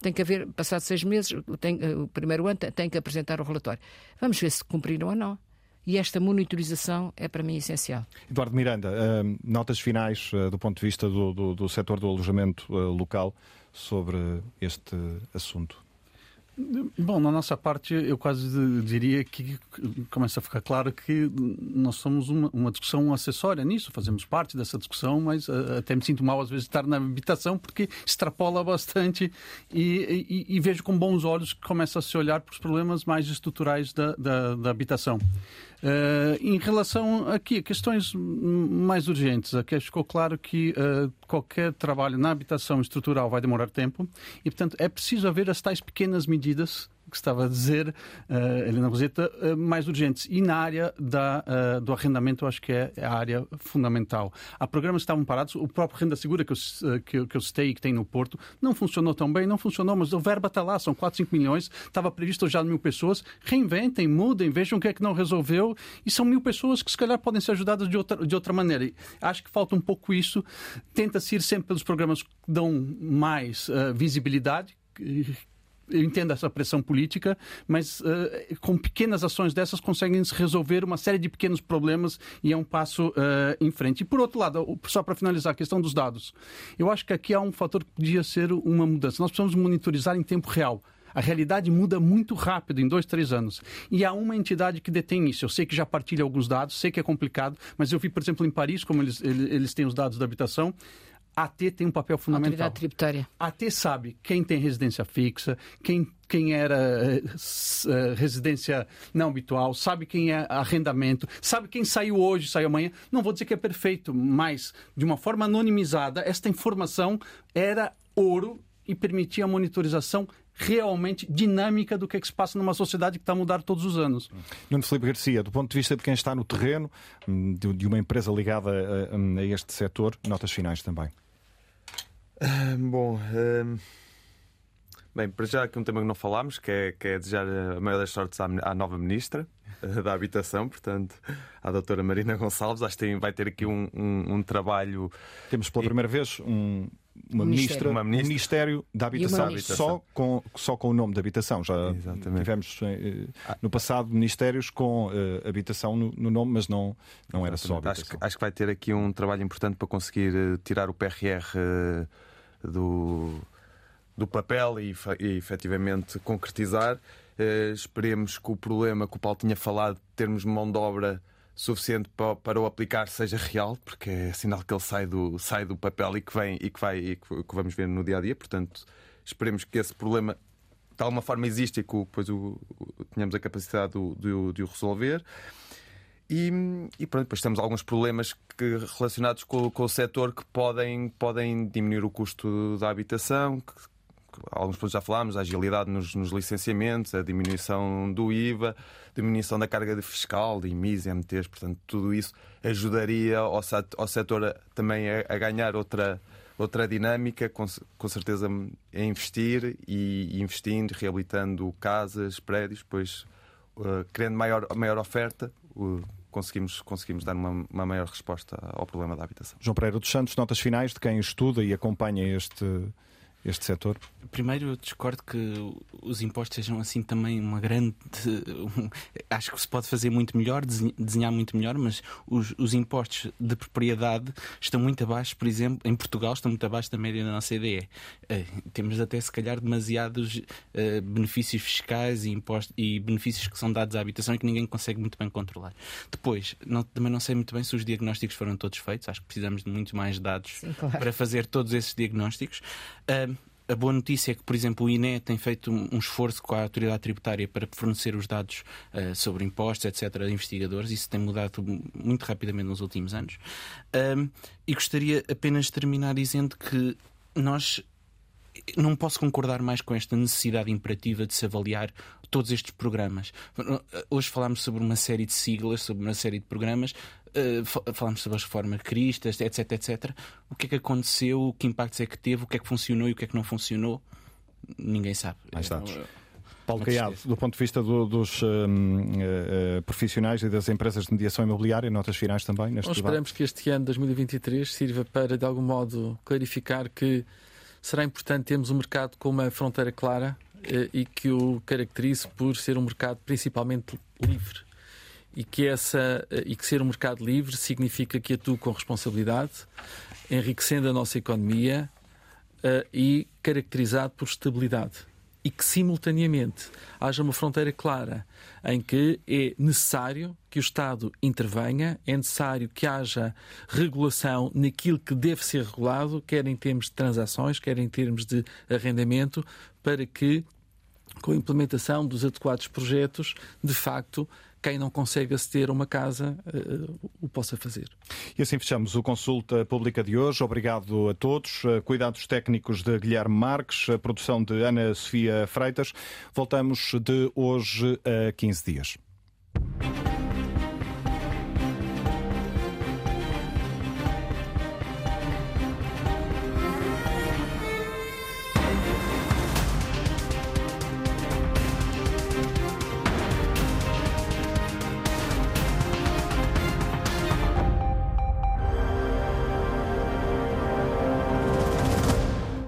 tem que haver, passados seis meses, tem, o primeiro ano tem que apresentar o relatório. Vamos ver se cumpriram ou não. E esta monitorização é para mim essencial. Eduardo Miranda, uh, notas finais uh, do ponto de vista do, do, do setor do alojamento uh, local sobre este assunto? Bom, na nossa parte, eu quase diria que começa a ficar claro que nós somos uma, uma, discussão acessória nisso, fazemos parte dessa discussão, mas uh, até me sinto mal às vezes estar na habitação porque extrapola bastante e, e, e vejo com bons olhos que começa a se olhar para os problemas mais estruturais da, da, da habitação. Uh, em relação aqui a questões mais urgentes, aqui ficou claro que uh, qualquer trabalho na habitação estrutural vai demorar tempo e, portanto, é preciso haver as tais pequenas medidas que estava a dizer, uh, Helena Roseta, uh, mais urgentes. E na área da, uh, do arrendamento, acho que é a área fundamental. Há programas que estavam parados, o próprio Renda Segura que eu, que, que eu citei e que tem no Porto, não funcionou tão bem, não funcionou, mas o verba está lá, são 4, 5 milhões, estava previsto já mil pessoas. Reinventem, mudem, vejam o que é que não resolveu e são mil pessoas que se calhar podem ser ajudadas de outra, de outra maneira. E acho que falta um pouco isso. Tenta-se ir sempre pelos programas que dão mais visibilidade, eu entendo essa pressão política, mas uh, com pequenas ações dessas conseguem-se resolver uma série de pequenos problemas e é um passo uh, em frente. E por outro lado, só para finalizar, a questão dos dados. Eu acho que aqui há um fator que podia ser uma mudança. Nós precisamos monitorizar em tempo real A realidade muda muito rápido, em dois, três anos. E há uma entidade que detém isso. Eu sei que já partilha alguns dados, sei que é complicado, mas eu vi, por exemplo, em Paris, como eles, eles têm os dados da habitação, AT tem um papel fundamental. Autoridade tributária. A AT sabe quem tem residência fixa, quem, quem era uh, residência não habitual, sabe quem é arrendamento, sabe quem saiu hoje, saiu amanhã. Não vou dizer que é perfeito, mas de uma forma anonimizada, esta informação era ouro e permitia a monitorização realmente dinâmica do que, é que se passa numa sociedade que está a mudar todos os anos. Nuno Filipe Garcia, do ponto de vista de quem está no terreno, hum, de uma empresa ligada a, a este setor, notas finais também. Ah, bom, ah, bem, para já aqui um tema que não falámos, que é, que é desejar a maior das sortes à, à nova ministra ah, da Habitação, portanto, à doutora Marina Gonçalves. Acho que tem, vai ter aqui um, um, um trabalho. Temos pela primeira vez um, uma ministra, uma ministra, um Ministério da Habitação, só com, só com o nome de habitação. Já Exatamente. tivemos eh, no passado ministérios com uh, habitação no, no, nome, mas não, não era só habitação. Acho que, acho que vai ter aqui um trabalho importante para conseguir tirar o PRR uh, do, do papel e, e efetivamente concretizar. esperemos que o problema que o Paulo tinha falado, de termos mão de obra suficiente para, para o aplicar seja real, porque é sinal que ele sai do, sai do papel e que vem e que vai e que, que vamos ver no dia a dia. Portanto, esperemos que esse problema de alguma forma existe e que depois o, o, tenhamos a capacidade de, de o resolver. E, e pronto, depois temos alguns problemas que, relacionados com, com, o setor que podem, podem diminuir o custo da habitação, que, alguns pontos já falámos, a agilidade nos, nos, licenciamentos, a diminuição do IVA, diminuição da carga fiscal, de IMIs, MTs, portanto, tudo isso ajudaria ao, ao setor também a, a, ganhar outra, outra dinâmica, com, com certeza a investir e, investindo, reabilitando casas, prédios, depois uh, querendo maior, maior oferta. Uh, conseguimos, conseguimos dar uma, uma, maior resposta ao problema da habitação. João Pereira dos Santos, notas finais de quem estuda e acompanha este, este setor? Primeiro, eu discordo que os impostos sejam assim também uma grande. <laughs> acho que se pode fazer muito melhor, desenhar muito melhor, mas os, os, impostos de propriedade estão muito abaixo, por exemplo, em Portugal, estão muito abaixo da média da nossa IDE. Uh, eh, temos até, se calhar, demasiados uh, benefícios fiscais e, impostos, e benefícios que são dados à habitação e que ninguém consegue muito bem controlar. Depois, não, também não sei muito bem se os diagnósticos foram todos feitos, acho que precisamos de muito mais dados Sim, claro. para fazer todos esses diagnósticos. Uh, a boa notícia é que, por exemplo, o INE tem feito um esforço com a autoridade tributária para fornecer os dados uh, sobre impostos, etc., a investigadores. Isso tem mudado muito rapidamente nos últimos anos. Um, e gostaria apenas de terminar dizendo que nós não posso concordar mais com esta necessidade imperativa de se avaliar todos estes programas. Hoje falámos sobre uma série de siglas, sobre uma série de programas, uh, falámos sobre as reformas cristas, etc, etc. O que é que aconteceu, que impactos é que teve, o que é que funcionou e o que é que não funcionou, ninguém sabe. Mais dados. Paulo Caiado, do ponto de vista do, dos uh, uh, profissionais e das empresas de mediação imobiliária, notas finais também neste Nós esperamos que este ano, 2023, sirva para, de algum modo, clarificar que será importante termos um mercado com uma fronteira clara uh, e que o caracterize por ser um mercado principalmente livre e que, essa, e que ser um mercado livre significa que atua com responsabilidade, enriquecendo a nossa economia uh, e caracterizado por estabilidade. E que, simultaneamente, haja uma fronteira clara em que é necessário que o Estado intervenha, é necessário que haja regulação naquilo que deve ser regulado, quer em termos de transações, quer em termos de arrendamento, para que, com a implementação dos adequados projetos, de facto, quem não consegue aceder a uma casa uh, o possa fazer. E assim fechamos o Consulta Pública de hoje. Obrigado a todos. Eh, cuidados técnicos de Guilherme Marques, a produção de Ana Sofia Freitas. Voltamos de hoje a 15 dias.